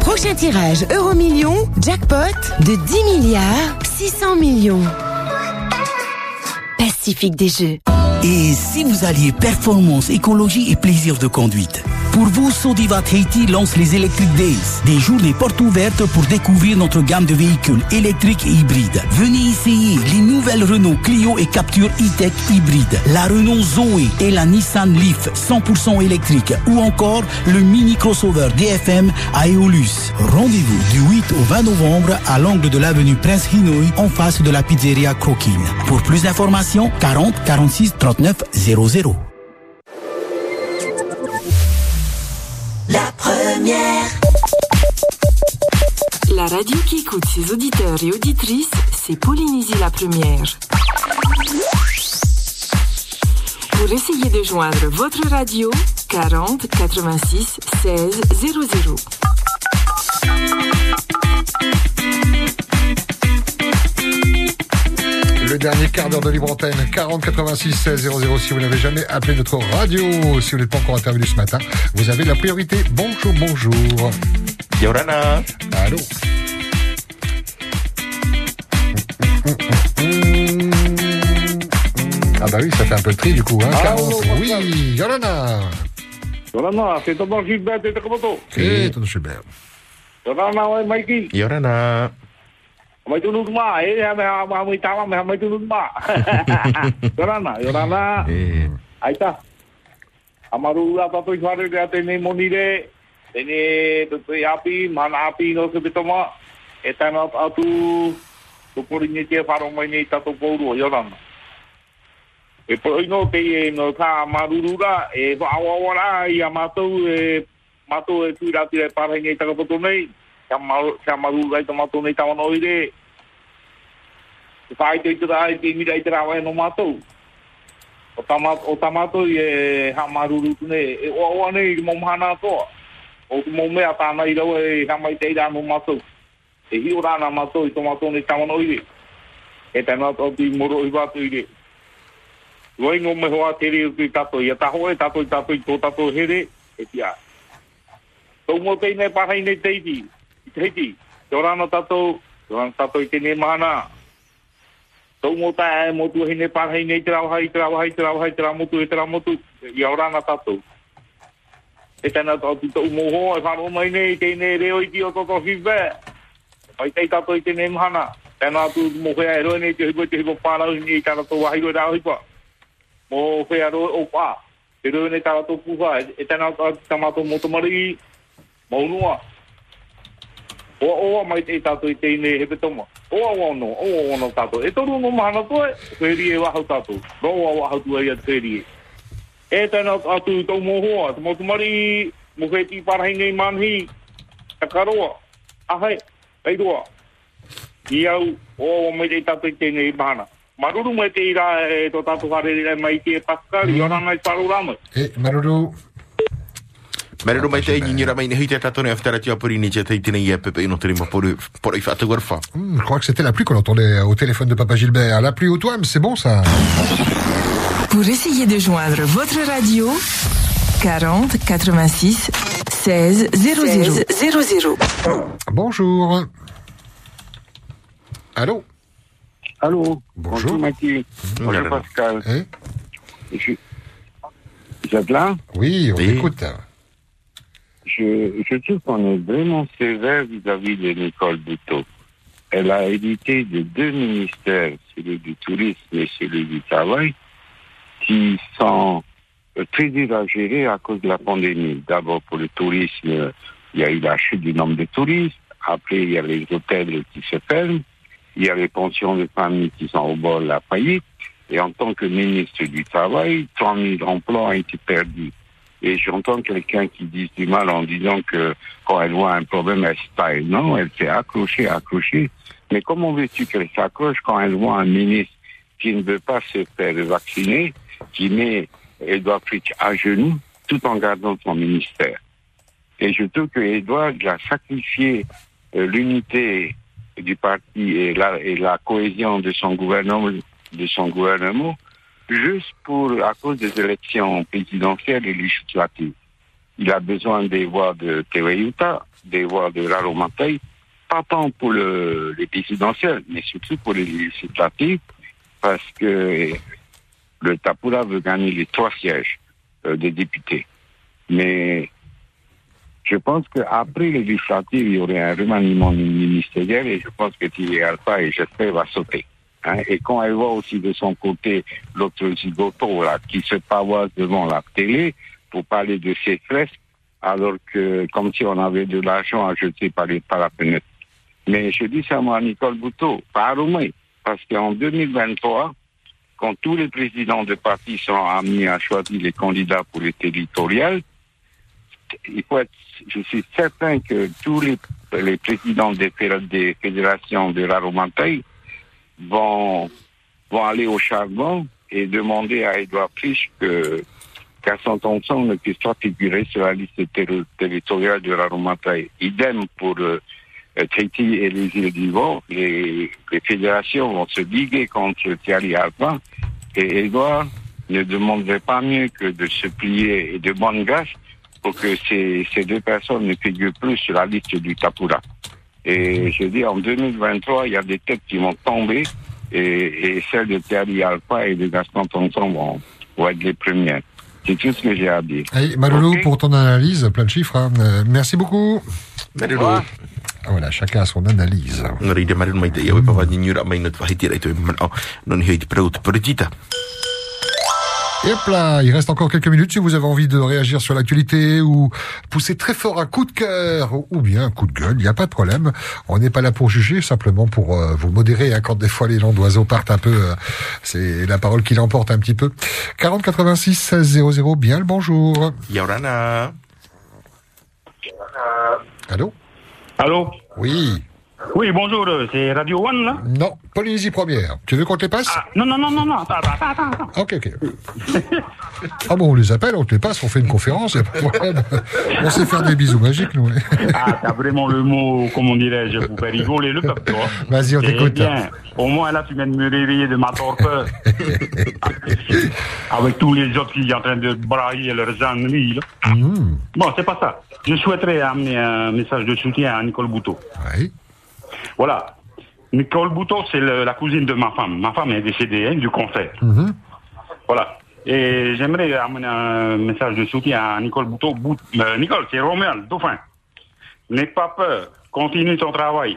Prochain tirage Euromillion, jackpot de 10 milliards 600 millions. Pacifique des Jeux. Et si vous alliez performance, écologie et plaisir de conduite Pour vous, Sodiva Haiti lance les Electric Days, des journées portes ouvertes pour découvrir notre gamme de véhicules électriques et hybrides. Venez essayer les nouvelles Renault Clio et Capture E-Tech hybrides, la Renault Zoé et la Nissan Leaf 100% électrique ou encore le mini crossover DFM à Eolus. Rendez-vous du 8 au 20 novembre à l'angle de l'avenue Prince Hinoï en face de la pizzeria Croquine. Pour plus d'informations, 40 46 39 00. La première. La radio qui écoute ses auditeurs et auditrices, c'est Polynésie la première. Pour essayer de joindre votre radio, 40 86 16 00. Le dernier quart d'heure de libre antenne, 40 86 16 00. Si vous n'avez jamais appelé notre radio, si vous n'êtes pas encore intervenu ce matin, vous avez la priorité. Bonjour, bonjour. Yorana. Allô. Ah bah oui, ça fait un peu de tri du coup. Hein, Allô, 40. Oui, Yolana. Yorana, c'est ton Gilbert de Takamoto. Et ton Gilbert. Yorana, ouais, Mikey. Yorana. Mai tu nut ma, eh, ha ha ha mai tawa me. Yorana, Yorana. Aita. Amaru la ta tu de te ne monire. Tene tu api, mana api no se bitoma. Eta no atu tu por ni te faro mai ni ta tu poru Yorana. E po ino te e no ka marurura e wa wa wa la ia matou e matou e tu ra tire para ni ta ko nei. e fai te tira ai te mira i te rawa e no mātou. O tamātou i e hamaruru tune, e oa oa ne i mō mhana toa. O tu mō mea tāna i rau e hamai te ira no mātou. E hi o rāna mātou i tomato ne tamano i re. E tēnā tō ti moro i vātou i re. Loi ngō me hoa te re utu tato i a taho e tato i tato i tō tato he re e tia. Tau mō teine pahai ne teiti, i teiti. Te orana tato, te orana tato i tēne mānaa. Tau mo ta e mo tu hine pahai nei te rau hai, te hai, te hai, te rau motu e te rau motu, i a orana tato. E tēnā tu tau mo hoa e wharo mai nei, te nei reo i ti o toto hive. Pai tei tato i te nei mahana. Tēnā tu mo hea e roe nei te hipo te hipo pārau ni i tāna tō wahi roe rau hipa mo fe aro o pa te ro ne tara to puha e tomari mo nua o o mai te tato i te nei he beto Oa o o no o oa no tato e toru no ma na to e te ri e wa tato ro o wa ha tu ai te ri e. E te atu i tau to mo motumari, mo tu mo ke ti nei man hi ta karo a hai ai i au o o mai te tato i te nei ma Maruru mai te ira e to tato whare mai te pakkari, yonan mai paru rama. E, Maruru, Ni ni tato aftara ni pepe gorfa. Hmm, je crois que c'était la pluie qu'on entendait au téléphone de Papa Gilbert. La pluie au toit, mais c'est bon ça? Pour essayer de joindre votre radio, 40 86 16 00 00. Bonjour. Allô? Allô? Bonjour. Mathieu. Bonjour Voilà. Pascal. Eh? Je... Vous êtes là Oui, on écoute. Je, trouve qu'on est vraiment sévère vis-à-vis de Nicole Bouteau. Elle a hérité de deux ministères, celui du tourisme et celui du travail, qui sont euh, très durs à à cause de la pandémie. D'abord, pour le tourisme, il y a eu la chute du nombre de touristes. Après, il y a les hôtels qui se ferment. Il y a les pensions de famille qui sont au bord de la faillite. Et en tant que ministre du Travail, 3 000 emplois ont été perdus. Et j'entends quelqu'un qui dit du mal en disant que quand elle voit un problème, elle se taille. Non, elle s'est accrochée, accrochée. Mais comment veux-tu qu'elle s'accroche quand elle voit un ministre qui ne veut pas se faire vacciner, qui met Edouard Fritsch à genoux tout en gardant son ministère? Et je trouve que Edouard a sacrifié euh, l'unité du parti et la, et la cohésion de son gouvernement, de son gouvernement juste pour à cause des élections présidentielles et législatives. Il a besoin des voix de Teweyuta, des voix de Raro Matei, pas tant pour le, les présidentielles, mais surtout pour les législatives, parce que le Tapura veut gagner les trois sièges euh, de députés. Mais je pense qu'après les législatives, il y aurait un remaniement ministériel et je pense que Thierry Alpha, et j'espère, va sauter. Hein, et quand elle voit aussi de son côté l'autre zigoto là, qui se pavoise devant la télé pour parler de ses fresques, alors que comme si on avait de l'argent à jeter par, les, par la fenêtre. Mais je dis ça moi à Nicole Bouteau, pas à Romain, parce qu'en 2023, quand tous les présidents de partis sont amenés à choisir les candidats pour les territoriales, il faut être, je suis certain que tous les, présidents des, fédé- des fédérations de Raromantaï vont, vont aller au charbon et demander à Edouard Fisch que Casson Thompson ne puisse pas figurer sur la liste terri- territoriale de Raromantaï. Idem pour euh, Tahiti et les îles d'Ivoire. Les, les fédérations vont se liguer contre Thierry Alpin et Edouard ne demanderait pas mieux que de se plier et de bonne grâce pour que ces, ces deux personnes ne figurent plus sur la liste du Tapura. Et je dis, en 2023, il y a des têtes qui vont tomber et, et celles de Thierry Alpha et de Gaston Thompson vont, vont être les premières. C'est tout ce que j'ai à dire. Hey, pour ton analyse, plein de chiffres. hein. Euh, merci beaucoup. Malolo. Ah, Voilà, chacun a son analyse. Et hop là, il reste encore quelques minutes si vous avez envie de réagir sur l'actualité ou pousser très fort un coup de cœur ou- bien un coup de gueule, il n'y a pas de problème. On n'est pas là pour juger, simplement pour euh, vous modérer hein, quand des fois les noms d'oiseaux partent un peu. euh, c'est la parole qui l'emporte un petit peu. 40 86 16 00, bien le bonjour. Yaurana. Allô? Allô? Oui. Oui, bonjour, euh, c'est Radio One, là Non, Polynésie première. Tu veux qu'on te les passe Non, non, non, non, non, attends, attends, attends, attends. Ok, ok. ah bon, on les appelle, on te les passe, on fait une conférence, y a pas de problème. On sait faire des bisous magiques, nous. Ah, t'as vraiment le mot, comment dirais-je, pour faire rigoler le peuple, toi. Vas-y, on Eh t'écoute. bien, au moins là, tu viens de me réveiller de ma torpeur. Avec tous les autres qui sont en train de brailler leurs ennuis, là. Mmh. Bon, c'est pas ça. Je souhaiterais amener un message de soutien à Nicole Bouteau. Oui. Voilà. Nicole Bouteau, c'est la cousine de ma femme. Ma femme est décédée hein, du cancer. Mhm. Voilà. Et j'aimerais amener un message de soutien à Nicole Bouteau. Bout- euh, Nicole, c'est Romuald, Dauphin. N'aie pas peur. Continue ton travail.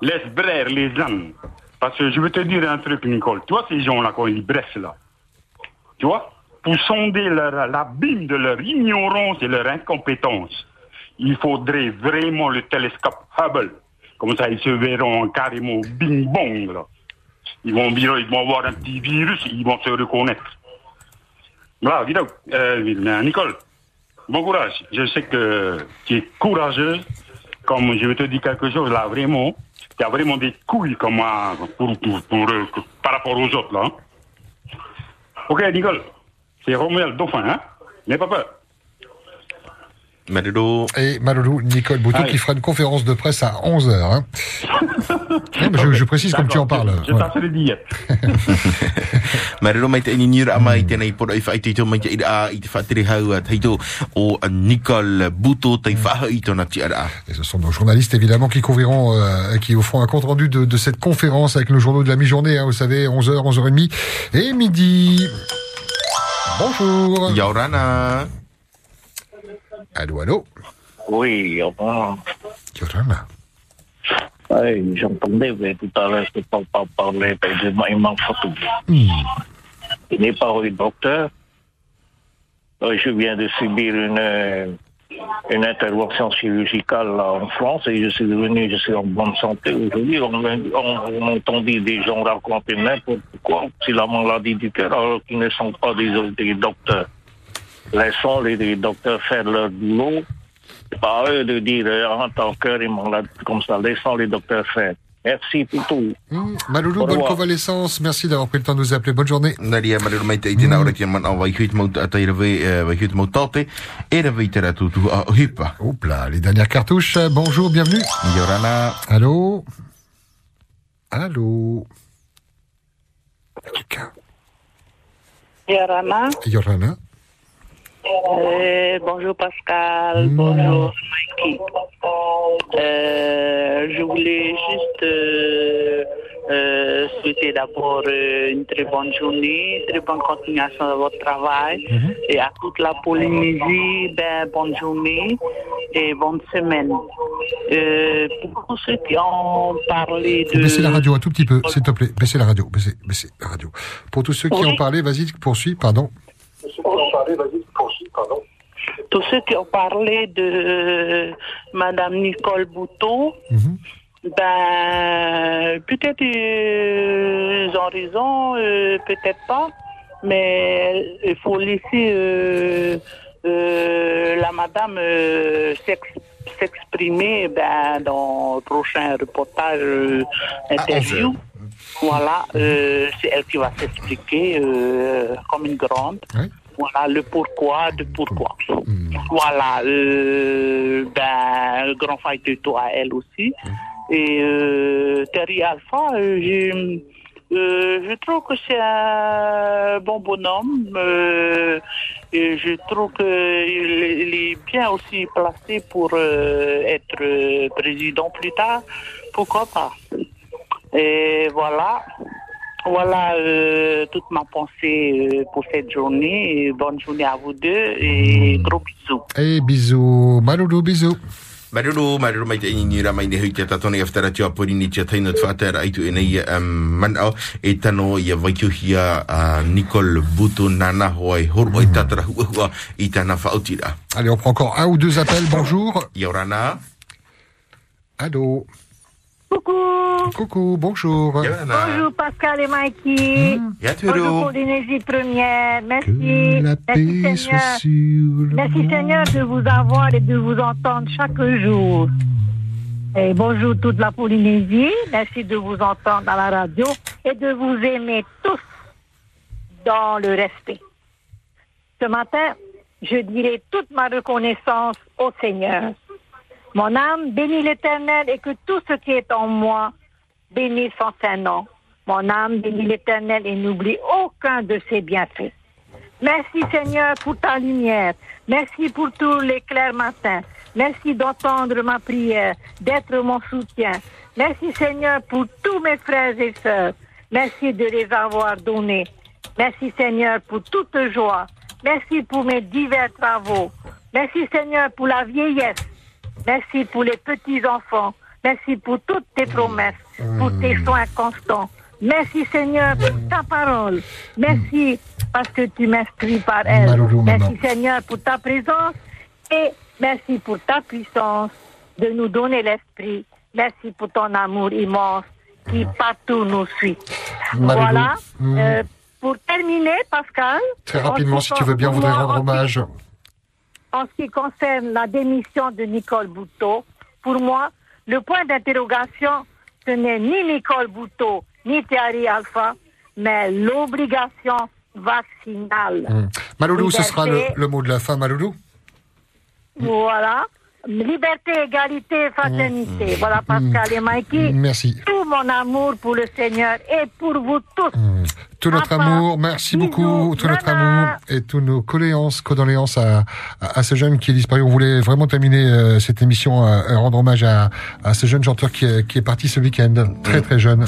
Laisse braire les ânes. Parce que je veux te dire un truc, Nicole. Tu vois ces gens-là, quand ils bressent là. Tu vois Pour sonder l'abîme de leur ignorance et leur incompétence, il faudrait vraiment le télescope Hubble. Comme ça, ils se verront carrément bing-bong, là. Ils vont, ils vont avoir un petit virus, ils vont se reconnaître. Voilà, dis donc, euh, Nicole, bon courage. Je sais que tu es courageuse. Comme je vais te dire quelque chose là, vraiment, qui a vraiment des couilles comme moi pour, pour, pour, euh, par rapport aux autres, là. hein. Ok, Nicole, c'est Romuald Dauphin, hein N'aie pas peur. Madoudou. Et Maloulou, Nicole Boutot Allez. qui fera une conférence de presse à 11h. Hein. Je, je précise comme tu en parles. Je Ouais. t'en le dire. Marero mai te ini nira mai te nei pora i whai te mai te ira i te whatere hau a teito o a Nicole Buto te whaha i tona ti ara. Et ce sont nos journalistes évidemment qui couvriront, euh, qui vous feront un compte rendu de, de cette conférence avec nos journaux de la mi-journée, hein, vous savez, 11h, 11h30 et midi. Bonjour. Yaurana. Allô, allô. Oui. Yorana. Oui, j'entendais mais tout à l'heure que papa parlait de Maïman Fatou. Hmm. Il n'est pas un docteur. Euh, Je viens de subir une, euh, une intervention chirurgicale là, en France et je suis revenu, je suis en bonne santé aujourd'hui. On, on, on entend dire des gens raconter n'importe quoi sur la maladie du cœur alors qu'ils ne sont pas des, des docteurs. Laissons les, les docteurs faire leur boulot. C'est pas à eux de dire euh, en tant cœur est malade comme ça. Laissons les docteurs faire. Merci pour tout. Maloulou, Au bonne convalescence. Merci d'avoir pris le temps de nous appeler. Bonne journée. Naria marero mai te i tena ora ki man au vai huit mau a teira vai vai huit mau tate e ra vai tera tu tu a hipa. Oups là, les dernières cartouches. Bonjour, bienvenue. Yorana. Allô? Allô? Yorana. Yorana Euh, bonjour Pascal, bonjour Mikey. Euh, je voulais juste euh, euh, souhaiter d'abord euh, une très bonne journée, très bonne continuation de votre travail. Et à toute la Polynésie, ben, bonne journée et bonne semaine. Euh, pour tous ceux qui ont parlé de... baisser la radio un tout petit peu, s'il te plaît. Baissez la radio, baissez, baissez la radio. Pour tous ceux qui Oui. ont parlé, vas-y, poursuis, pardon. Tous ceux qui ont parlé de euh, Madame Nicole Bouton, ben peut-être euh, ils ont raison, euh, peut-être pas, mais il faut laisser euh, euh, la Madame euh, s'ex- s'exprimer ben, dans le prochain reportage euh, interview. Voilà, euh, c'est elle qui va s'expliquer euh, comme une grande. Voilà le pourquoi de pourquoi. Voilà, euh, ben, grand fight de toi à elle aussi. Et euh, Terry Alpha, euh, j'ai- euh, je trouve que c'est un bon bonhomme. euh, et je trouve qu'il il est bien aussi placé pour euh, être président plus tard. Pourquoi pas? Et voilà. Voilà euh, toute ma pensée euh, pour cette journée. Et bonne journée à vous deux et gros bisous. Et bisous. Maloulou, bisous. Maruru, maruru mai te ini nira mai ne hui te tatone aftara tia pori ni tia taina te whaatara aitu e nei um, manao e tano i a waikiuhia a Nicole Butu Nana hoi horwa i tatara hua hua i tana whautira. Allez, on prend encore un ou deux appels. Bonjour. Yorana. Allô. Coucou. Coucou, bonjour. Bonjour Pascal et Mikey. Yaturu. Bonjour Polynésie première. Merci. La Merci paix Seigneur. soit sur le Merci Seigneur de vous avoir et de vous entendre chaque jour. Et bonjour toute la Polynésie. Merci de vous entendre à la radio et de vous aimer tous dans le respect. Ce matin, je dirai toute ma reconnaissance au Seigneur. Mon âme bénit l'Éternel et que tout ce qui est en moi bénisse son saint nom. Mon âme bénit l'Éternel et n'oublie aucun de ses bienfaits. Merci Seigneur pour ta lumière. Merci pour tous les clairs matins. Merci d'entendre ma prière, d'être mon soutien. Merci Seigneur pour tous mes frères et sœurs. Merci de les avoir donnés. Merci Seigneur pour toute joie. Merci pour mes divers travaux. Merci Seigneur pour la vieillesse. Merci pour les petits-enfants. Merci pour toutes tes promesses, pour tes soins constants. Merci Seigneur pour ta parole. Merci parce que tu m'instruis par elle. Merci Seigneur pour ta présence et merci pour ta puissance de nous donner l'esprit. Merci pour ton amour immense qui partout nous suit. Voilà. Mm. Euh, pour terminer, Pascal. Très en rapidement, si tu veux bien, on voudrait rendre hommage. En ce qui concerne la démission de Nicole Bouteau, pour moi, le point d'interrogation, ce n'est ni Nicole Bouteau, ni Thierry Alpha, mais l'obligation vaccinale. Hum. Maloulou, ce sera le, mot de la fin, Maloulou Voilà. Liberté, égalité, fraternité. Voilà, Pascal et Mikey. Merci. Tout mon amour pour le Seigneur et pour vous tous. Tout notre Papa, amour, merci beaucoup, tout notre amour et tous nos condoléances, condoléances à, à, à ce jeune qui est disparu. On voulait vraiment terminer euh, cette émission à rendre hommage à, à ce jeune chanteur qui est, qui est parti ce week-end, très très jeune.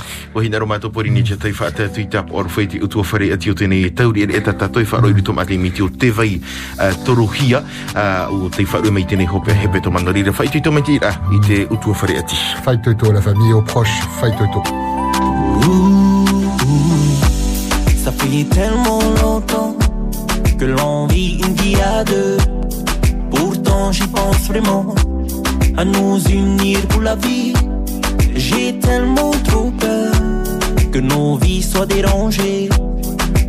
La famille, aux proches, Fight Ça fait tellement longtemps que l'on vit une vie à deux. Pourtant, j'y pense vraiment à nous unir pour la vie. J'ai tellement trop peur que nos vies soient dérangées.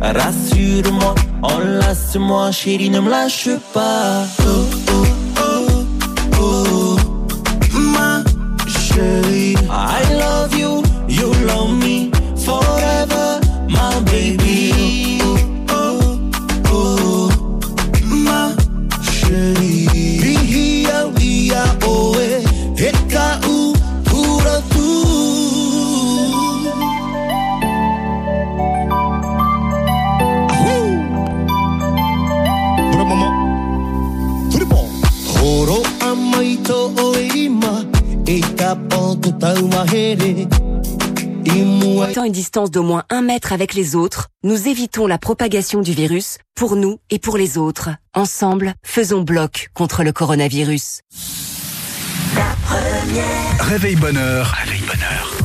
Rassure-moi, enlace-moi, chérie, ne me lâche pas. Oh, oh, oh, oh, ma chérie. I love you, you love me amai to o ima, e ka poto tau mahere. En mettant une distance d'au moins un mètre avec les autres, nous évitons la propagation du virus pour nous et pour les autres. Ensemble, faisons bloc contre le coronavirus. Réveil bonheur. Réveil bonheur.